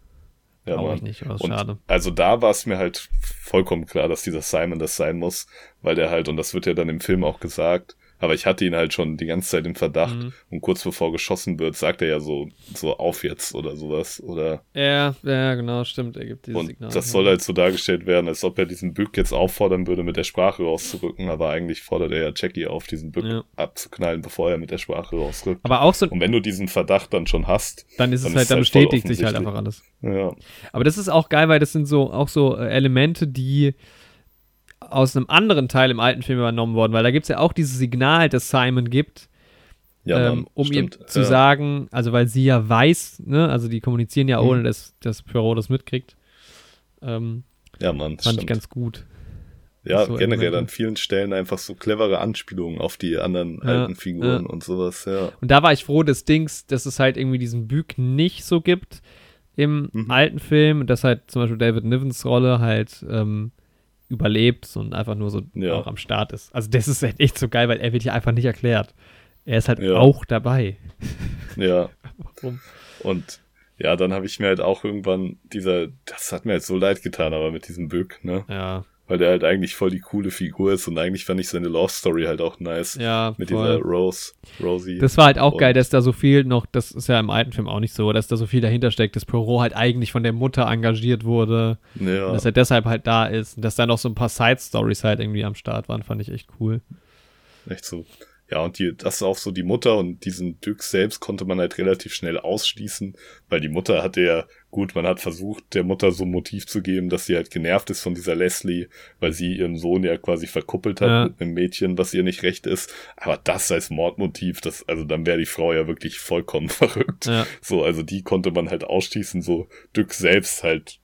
Ja, Mann. nicht, Und schade. also da war es mir halt vollkommen klar, dass dieser Simon das sein muss, weil der halt, und das wird ja dann im Film auch gesagt, aber ich hatte ihn halt schon die ganze Zeit im Verdacht Mhm. und kurz bevor geschossen wird, sagt er ja so, so auf jetzt oder sowas oder Ja, ja, genau, stimmt. Er gibt dieses und Signal. das soll halt so dargestellt werden, als ob er diesen Bück jetzt auffordern würde, mit der Sprache rauszurücken, aber eigentlich fordert er ja Jackie auf, diesen Bück Ja. abzuknallen, bevor er mit der Sprache rausrückt. Aber auch so, Und wenn du diesen Verdacht dann schon hast, dann ist es dann halt, ist dann halt bestätigt sich halt einfach alles. ja, Aber das ist auch geil, weil das sind so auch so äh, Elemente, die aus einem anderen Teil im alten Film übernommen wurden, weil da gibt es ja auch dieses Signal, das Simon gibt, ja ähm, um stimmt. ihm zu ja. sagen, also weil sie ja weiß, ne, also die kommunizieren ja Mhm. ohne, dass, dass Poirot das mitkriegt. Ähm, Ja, Mann, fand ich stimmt. ganz gut. Ja, so generell an vielen Stellen einfach so clevere Anspielungen auf die anderen Ja, alten Figuren ja. und sowas, ja. Und da war ich froh des Dings, dass es halt irgendwie diesen Büg nicht so gibt im Mhm. alten Film, und dass halt zum Beispiel David Nivens Rolle halt ähm, überlebt und einfach nur so Ja. auch am Start ist. Also das ist halt echt so geil, weil er wird ja einfach nicht erklärt. Er ist halt Ja. auch dabei. Ja, Warum? und ja, dann habe ich mir halt auch irgendwann dieser, das hat mir halt so leid getan, aber mit diesem Bück, ne? Ja, Weil der halt eigentlich voll die coole Figur ist und eigentlich fand ich seine Love Story halt auch nice. ja, Mit voll. dieser Rose, Rosie. Das war halt auch geil, dass da so viel noch, das ist ja im alten Film auch nicht so, dass da so viel dahinter steckt, dass Poirot halt eigentlich von der Mutter engagiert wurde, ja, dass er deshalb halt da ist und dass da noch so ein paar Side-Stories halt irgendwie am Start waren, fand ich echt cool. echt so. Ja, und die, das ist auch so die Mutter und diesen Dück selbst konnte man halt relativ schnell ausschließen, weil die Mutter hatte ja, gut, man hat versucht, der Mutter so ein Motiv zu geben, dass sie halt genervt ist von dieser Leslie, weil sie ihren Sohn ja quasi verkuppelt hat Ja. mit einem Mädchen, was ihr nicht recht ist. Aber das als Mordmotiv, das, also dann wäre die Frau ja wirklich vollkommen verrückt. Ja, So, also die konnte man halt ausschließen, so Dück selbst halt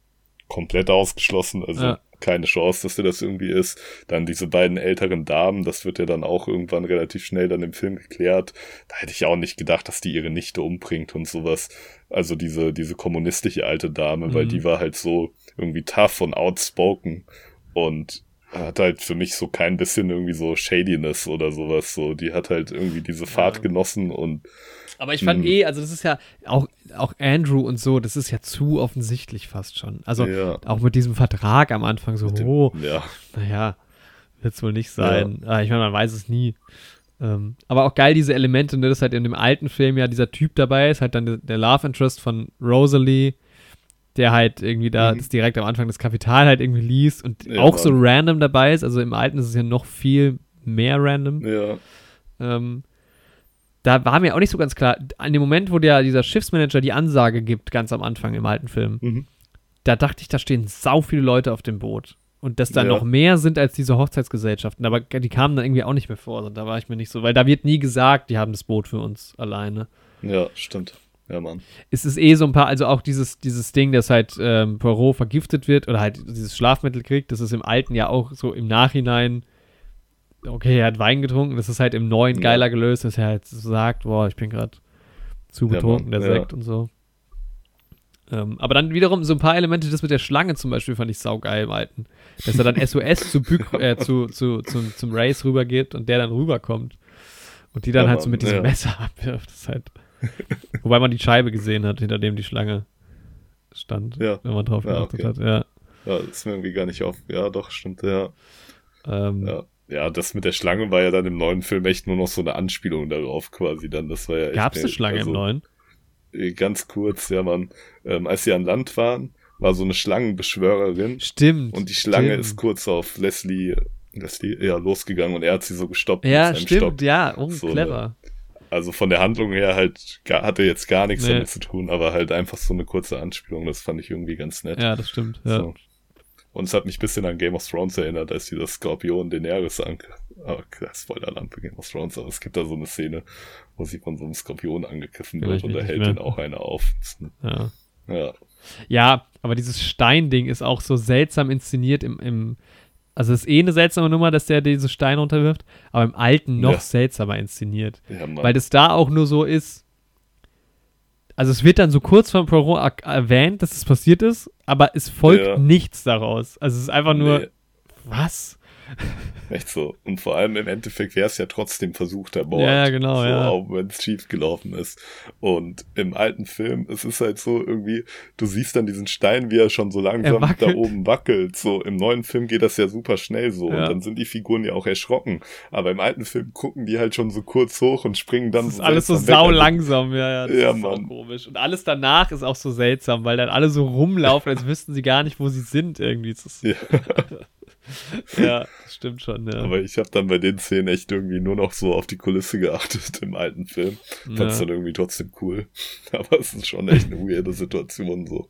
komplett ausgeschlossen, also Ja. Keine Chance, dass der das irgendwie ist. Dann diese beiden älteren Damen, das wird ja dann auch irgendwann relativ schnell dann im Film geklärt. Da hätte ich auch nicht gedacht, dass die ihre Nichte umbringt und sowas. Also diese, diese kommunistische alte Dame, weil Mhm. die war halt so irgendwie tough und outspoken und hat halt für mich so kein bisschen irgendwie so Shadiness oder sowas. So, die hat halt irgendwie diese Fahrt genossen und aber ich fand Mhm. eh, also das ist ja auch, auch Andrew und so, das ist ja zu offensichtlich fast schon. Also ja, auch mit diesem Vertrag am Anfang so, dem- oh, ja, naja, wird es wohl nicht sein. Ah, ich meine, man weiß es nie. Ähm, aber auch geil diese Elemente, ne, dass halt in dem alten Film ja dieser Typ dabei ist, halt dann der, Love Interest von Rosalie der halt irgendwie da Mhm. das direkt am Anfang das Kapital halt irgendwie liest und Ja, auch so random dabei ist. Also im alten ist es ja noch viel mehr random. Ja. Ähm, da war mir auch nicht so ganz klar, an dem Moment, wo der, dieser Schiffsmanager die Ansage gibt, ganz am Anfang im alten Film, Mhm. da dachte ich, da stehen sau viele Leute auf dem Boot. Und dass da Ja. noch mehr sind als diese Hochzeitsgesellschaften. Aber die kamen dann irgendwie auch nicht mehr vor. Und da war ich mir nicht so, weil da wird nie gesagt, die haben das Boot für uns alleine. Ja, stimmt. Ja, Mann. Es ist eh so ein paar, also auch dieses, dieses Ding, dass halt ähm, Poirot vergiftet wird oder halt dieses Schlafmittel kriegt, das ist im alten ja auch so im Nachhinein, okay, er hat Wein getrunken, das ist halt im neuen Ja. geiler gelöst, dass er halt sagt, boah, ich bin gerade zu Ja, betrunken, Mann, der ja. Sekt und so. Ähm, aber dann wiederum so ein paar Elemente, das mit der Schlange zum Beispiel fand ich saugeil im alten. Dass er dann SOS zu, Bück, äh, zu, zu, zum, zum Race rübergeht und der dann rüberkommt. Und die dann Ja, halt so mit diesem ja. Messer abwirft. Das ist halt. Wobei man die Scheibe gesehen hat, hinter dem die Schlange stand, Ja. wenn man drauf Ja, geachtet okay. hat. Ja. Ja, das ist mir irgendwie gar nicht auf. Ja, doch, stimmt, ja. Ähm, Ja. Ja, das mit der Schlange war ja dann im neuen Film echt nur noch so eine Anspielung darauf quasi dann. Das war ja echt Gab es eine Schlange also, im neuen? äh, Ganz kurz, ja, man. Ähm, als sie an Land waren, war so eine Schlangenbeschwörerin Stimmt. und die Schlange stimmt. ist kurz auf Leslie, Leslie, ja, losgegangen und er hat sie so gestoppt Ja, stimmt, Stock. ja. Oh, So eine- clever. Also von der Handlung her halt gar, hatte jetzt gar nichts Nee. damit zu tun, aber halt einfach so eine kurze Anspielung, das fand ich irgendwie ganz nett. Ja, das stimmt. Ja. So. Und es hat mich ein bisschen an Game of Thrones erinnert, als dieser Skorpion Daenerys an... Oh, Spoiler-Alarm für Game of Thrones, aber es gibt da so eine Szene, wo sie von so einem Skorpion angegriffen Vielleicht wird und da hält ihn auch einer auf. ja. Ja, Ja, aber dieses Steinding ist auch so seltsam inszeniert im, im also es ist eh eine seltsame Nummer, dass der diese Steine runterwirft, aber im alten noch Ja. seltsamer inszeniert. ja. Weil das da auch nur so ist. Also es wird dann so kurz von Poirot erwähnt, dass es passiert ist, aber es folgt Ja. nichts daraus. Also es ist einfach nur, Nee, was? echt so. Und vor allem im Endeffekt wäre es ja trotzdem versuchter Mord. Ja, genau, so, ja. Auch wenn es schief gelaufen ist. Und im alten Film, es ist halt so irgendwie, du siehst dann diesen Stein, wie er schon so langsam da oben wackelt. So im neuen Film geht das ja super schnell so. Ja. Und dann sind die Figuren ja auch erschrocken. Aber im alten Film gucken die halt schon so kurz hoch und springen dann Das ist so alles so seltsam weg. sau Also, langsam, ja, ja. Das Ja, ist sau Mann. komisch. Und alles danach ist auch so seltsam, weil dann alle so rumlaufen, als wüssten sie gar nicht, wo sie sind irgendwie. Das ist, Ja. ja, das stimmt schon, ja. Aber ich habe dann bei den Szenen echt irgendwie nur noch so auf die Kulisse geachtet im alten Film. Fand's ja, dann irgendwie trotzdem cool. Aber es ist schon echt eine weirde Situation so.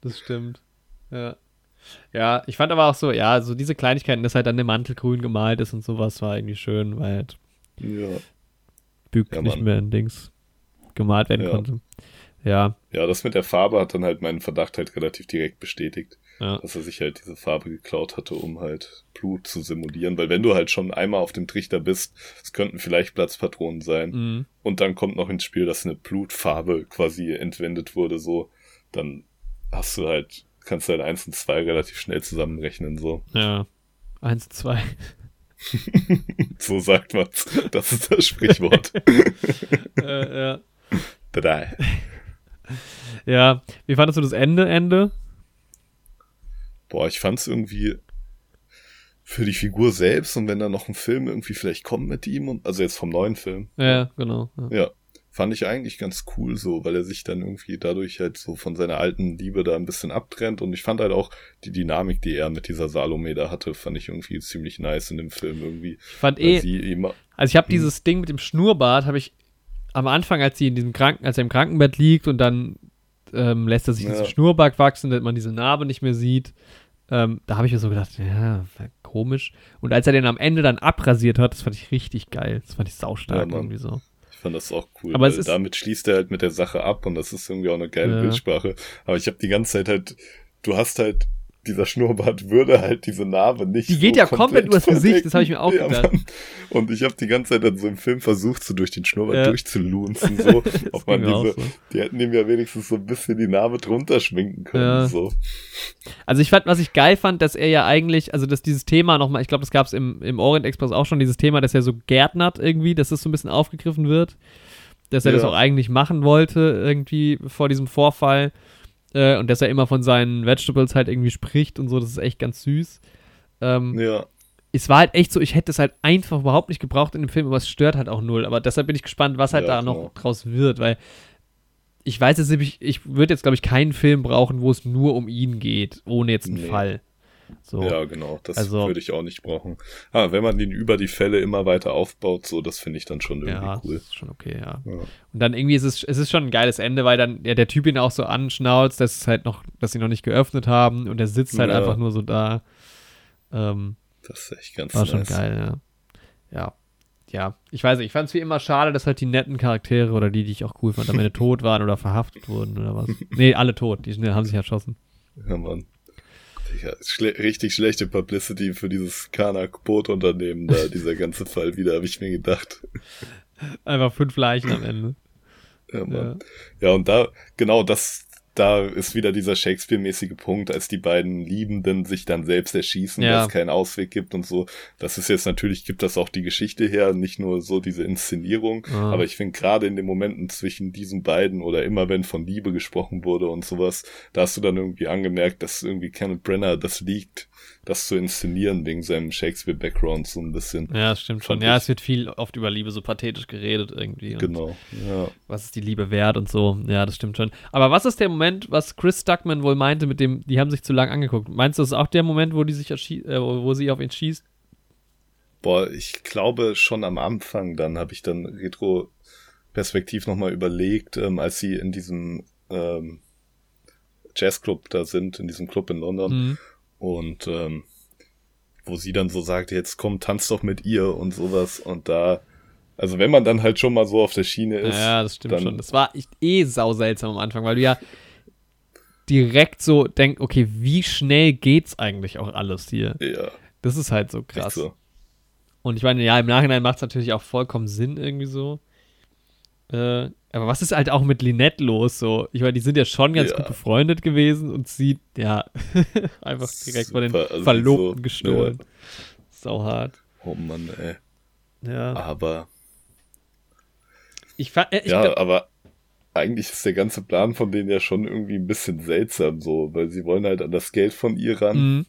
das stimmt. Ja. Ja, ich fand aber auch so, ja, so diese Kleinigkeiten, dass halt dann der Mantel grün gemalt ist und sowas war irgendwie schön, weil halt Ja. Bück Ja, nicht Mann. mehr in Dings gemalt werden Ja. konnte. Ja, Ja, das mit der Farbe hat dann halt meinen Verdacht halt relativ direkt bestätigt, ja. dass er sich halt diese Farbe geklaut hatte, um halt Blut zu simulieren. Weil wenn du halt schon einmal auf dem Trichter bist, es könnten vielleicht Platzpatronen sein. Mhm. Und dann kommt noch ins Spiel, dass eine Blutfarbe quasi entwendet wurde, so, dann hast du halt, kannst du halt eins und zwei relativ schnell zusammenrechnen, so. Ja. Eins, zwei. So sagt man's. Das ist das Sprichwort. äh, ja. Drei. ja, wie fandest du das Ende, Ende? Boah, ich fand's irgendwie für die Figur selbst und wenn da noch ein Film irgendwie vielleicht kommt mit ihm und also jetzt vom neuen Film. Ja, genau. Ja. Ja, fand ich eigentlich ganz cool so, weil er sich dann irgendwie dadurch halt so von seiner alten Liebe da ein bisschen abtrennt und ich fand halt auch die Dynamik, die er mit dieser Salome da hatte, fand ich irgendwie ziemlich nice in dem Film irgendwie. Ich fand eh, sie immer, also ich habe Hm. dieses Ding mit dem Schnurrbart, habe ich am Anfang, als sie in diesem Kranken, als er im Krankenbett liegt und dann ähm, lässt er sich Ja. diesen Schnurrbart wachsen, damit man diese Narbe nicht mehr sieht. Ähm, da habe ich mir so gedacht, ja, komisch. Und als er den am Ende dann abrasiert hat, das fand ich richtig geil. Das fand ich saustark Ja, irgendwie so. ich fand das auch cool, Aber ist- damit schließt er halt mit der Sache ab und das ist irgendwie auch eine geile Ja. Bildsprache. Aber ich habe die ganze Zeit halt, du hast halt dieser Schnurrbart würde halt diese Narbe nicht Die geht so ja komplett übers Gesicht, das hab ich mir auch Ja, gedacht. Mann. Und ich habe die ganze Zeit dann so im Film versucht, so durch den Schnurrbart Ja. durchzulunzen, so, ob man diese, so. die hätten ihm ja wenigstens so ein bisschen die Narbe drunter schminken können, Ja. so. Also ich fand, was ich geil fand, dass er ja eigentlich, also dass dieses Thema nochmal, ich glaube, das gab es im, im Orient Express auch schon, dieses Thema, dass er so gärtnert irgendwie, dass das so ein bisschen aufgegriffen wird. Dass er Ja. das auch eigentlich machen wollte, irgendwie vor diesem Vorfall. Äh, und dass er immer von seinen Vegetables halt irgendwie spricht und so, das ist echt ganz süß. Ähm, Ja, Es war halt echt so, ich hätte es halt einfach überhaupt nicht gebraucht in dem Film, aber es stört halt auch null. Aber deshalb bin ich gespannt, was halt Ja, da noch genau. draus wird, weil ich weiß jetzt nicht, ich würde jetzt, glaube ich, keinen Film brauchen, wo es nur um ihn geht, ohne jetzt einen Nee. Fall. So. Ja, genau, das Also- würde ich auch nicht brauchen. Ah, wenn man den über die Fälle immer weiter aufbaut, so, das finde ich dann schon irgendwie Ja, cool. ist schon okay, ja. Ja. Und dann irgendwie ist es, es ist schon ein geiles Ende, weil dann ja, der Typ ihn auch so anschnauzt, dass es halt noch, dass sie noch nicht geöffnet haben und er sitzt halt Ja. einfach nur so da. Ähm, Das ist echt ganz war nice. schon geil, ja. Ja. Ja, ich weiß nicht, ich fand es wie immer schade, dass halt die netten Charaktere oder die, die ich auch cool fand, am Ende tot waren oder verhaftet wurden oder was. Nee, alle tot, die haben sich erschossen. Ja, Mann. Digga, schle richtig schlechte Publicity für dieses Kanak-Boot-Unternehmen da, dieser ganze Fall wieder, habe ich mir gedacht. Einfach fünf Leichen am Ende. Ja, Mann. Ja, und da, genau, das, da ist wieder dieser Shakespeare-mäßige Punkt, als die beiden Liebenden sich dann selbst erschießen, Ja. weil es keinen Ausweg gibt und so. Das ist jetzt natürlich, gibt das auch die Geschichte her, nicht nur so diese Inszenierung, Ah. aber ich finde gerade in den Momenten zwischen diesen beiden oder immer wenn von Liebe gesprochen wurde und sowas, da hast du dann irgendwie angemerkt, dass irgendwie Kenneth Brenner das liegt, das zu inszenieren wegen seinem Shakespeare-Background so ein bisschen. Ja, das stimmt schon. Ja, es wird viel oft über Liebe so pathetisch geredet irgendwie. Genau, ja. Was ist die Liebe wert und so. Ja, das stimmt schon. Aber was ist der Moment, was Chris Stuckman wohl meinte mit dem, die haben sich zu lang angeguckt? Meinst du, das ist auch der Moment, wo die sich äh, wo wo sie auf ihn schießt? Boah, ich glaube schon am Anfang, dann habe ich dann Retro-Perspektiv nochmal überlegt, ähm, als sie in diesem ähm, Jazzclub da sind, in diesem Club in London Mhm. Und ähm, wo sie dann so sagt, jetzt komm, tanz doch mit ihr und sowas und da, also wenn man dann halt schon mal so auf der Schiene ist, Ja, das stimmt schon. Das war echt eh sau seltsam am Anfang, weil du ja direkt so denkst, okay, wie schnell geht's eigentlich auch alles hier? ja, Das ist halt so krass. so. Und ich meine, ja, im Nachhinein macht es natürlich auch vollkommen Sinn irgendwie so. Äh, aber was ist halt auch mit Lynette los? So, ich meine, die sind ja schon ganz Ja. gut befreundet gewesen und sie, ja, einfach direkt von den Super, also Verlobten so, gestohlen. Sau hart. Oh Mann, ey. Ja. Aber, Ich, äh, ich ja, aber eigentlich ist der ganze Plan von denen ja schon irgendwie ein bisschen seltsam so, weil sie wollen halt an das Geld von ihr ran. Mhm.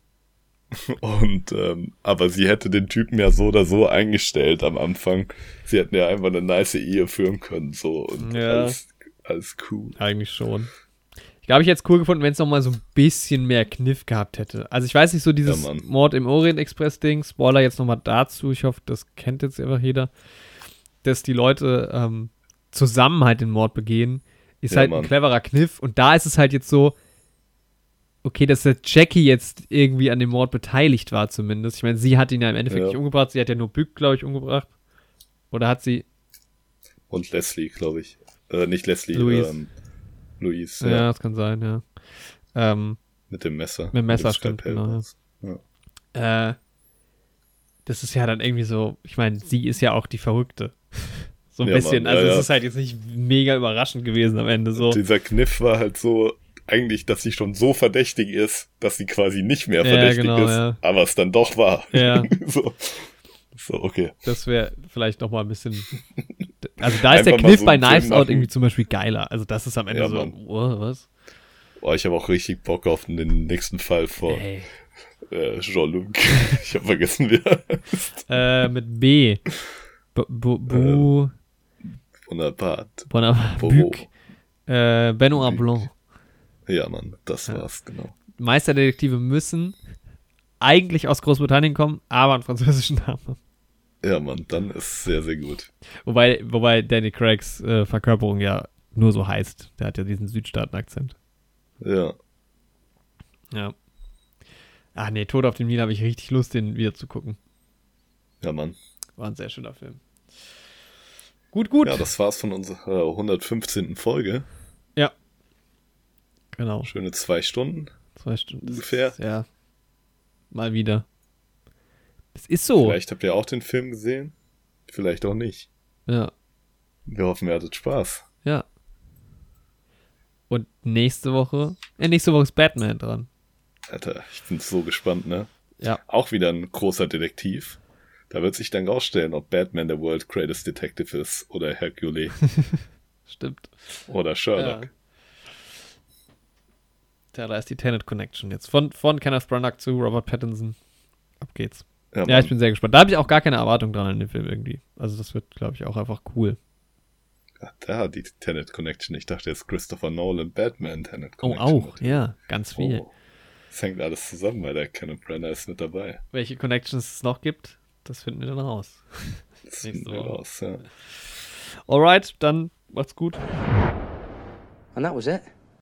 Und ähm, aber sie hätte den Typen ja so oder so eingestellt am Anfang. Sie hätten ja einfach eine nice Ehe führen können, so und Ja. alles, alles cool. Eigentlich schon. Ich glaube, ich hätte es cool gefunden, wenn es nochmal so ein bisschen mehr Kniff gehabt hätte. Also ich weiß nicht, so dieses Ja. Mord im Orient Express Ding, Spoiler jetzt nochmal dazu, ich hoffe, das kennt jetzt einfach jeder, dass die Leute ähm, zusammen halt den Mord begehen, ist Ja, halt ein Mann. cleverer Kniff und da ist es halt jetzt so, okay, dass der Jackie jetzt irgendwie an dem Mord beteiligt war zumindest. Ich meine, sie hat ihn ja im Endeffekt Ja. nicht umgebracht, sie hat ja nur Bück, glaube ich, umgebracht. Oder hat sie, Und Leslie, glaube ich. Äh, nicht Leslie, Louise. ähm, Louise, ja, ja. das kann sein, ja. Ähm, Mit dem Messer. Mit dem Messer, dem stimmt, genau, ja. äh, das ist ja dann irgendwie so, ich meine, sie ist ja auch die Verrückte. So ein Ja, bisschen. Mann, ja, also es ja. ist halt jetzt nicht mega überraschend gewesen am Ende so. Dieser Kniff war halt so, eigentlich, dass sie schon so verdächtig ist, dass sie quasi nicht mehr Ja, verdächtig genau, ist, ja. aber es dann doch war. Ja. so. so, okay. Das wäre vielleicht noch mal ein bisschen. Also da ist der Einfach mal Kniff so bei Knives Out irgendwie zum Beispiel geiler. Also das ist am Ende Ja, so, oh, was? Oh, ich habe auch richtig Bock auf den nächsten Fall vor Ey. äh, Jean-Luc. ich habe vergessen, wie er Äh, mit B. Bu, bu, bu, Bonaparte. Bonaparte. Bobo. Buc. Äh, Benoit. Blanc. Ja, Mann, das Ja. war's, genau. Meisterdetektive müssen eigentlich aus Großbritannien kommen, aber einen französischen Namen. Ja, Mann, dann ist sehr, sehr gut. Wobei, wobei Danny Craigs äh, Verkörperung ja nur so heißt. Der hat ja diesen Südstaaten-Akzent. Ja, Ja. Ach nee, Tod auf dem Nil habe ich richtig Lust, den wieder zu gucken. ja, Mann. War ein sehr schöner Film. Gut, gut. Ja, das war's von unserer 115. Folge. Genau. Schöne zwei Stunden. Zwei Stunden. Ungefähr. Ist, ja. Mal wieder. Das ist so. Vielleicht habt ihr auch den Film gesehen. Vielleicht auch nicht. Ja. Wir hoffen, ihr hattet Spaß. Ja. Und nächste Woche. Äh, nächste Woche ist Batman dran. Alter, ich bin so gespannt, ne? Ja. Auch wieder ein großer Detektiv. Da wird sich dann rausstellen, ob Batman der World Greatest Detective ist oder Hercule Stimmt. oder Sherlock. Ja. Tja, da ist die Tenet Connection jetzt. Von, von Kenneth Branagh zu Robert Pattinson. Ab geht's. Ja, Ja, ich bin sehr gespannt. Da habe ich auch gar keine Erwartung dran an den Film irgendwie. Also das wird, glaube ich, auch einfach cool. Ach, da die Tenet Connection. Ich dachte jetzt Christopher Nolan, Batman, Tenet Oh, Connection. auch, ja, ganz viel. Oh. Das hängt alles zusammen, weil der Kenneth Brenner ist mit dabei. Welche Connections es noch gibt, das finden wir dann raus. Das finden wir raus, ja. Alright, dann macht's gut. And that was it.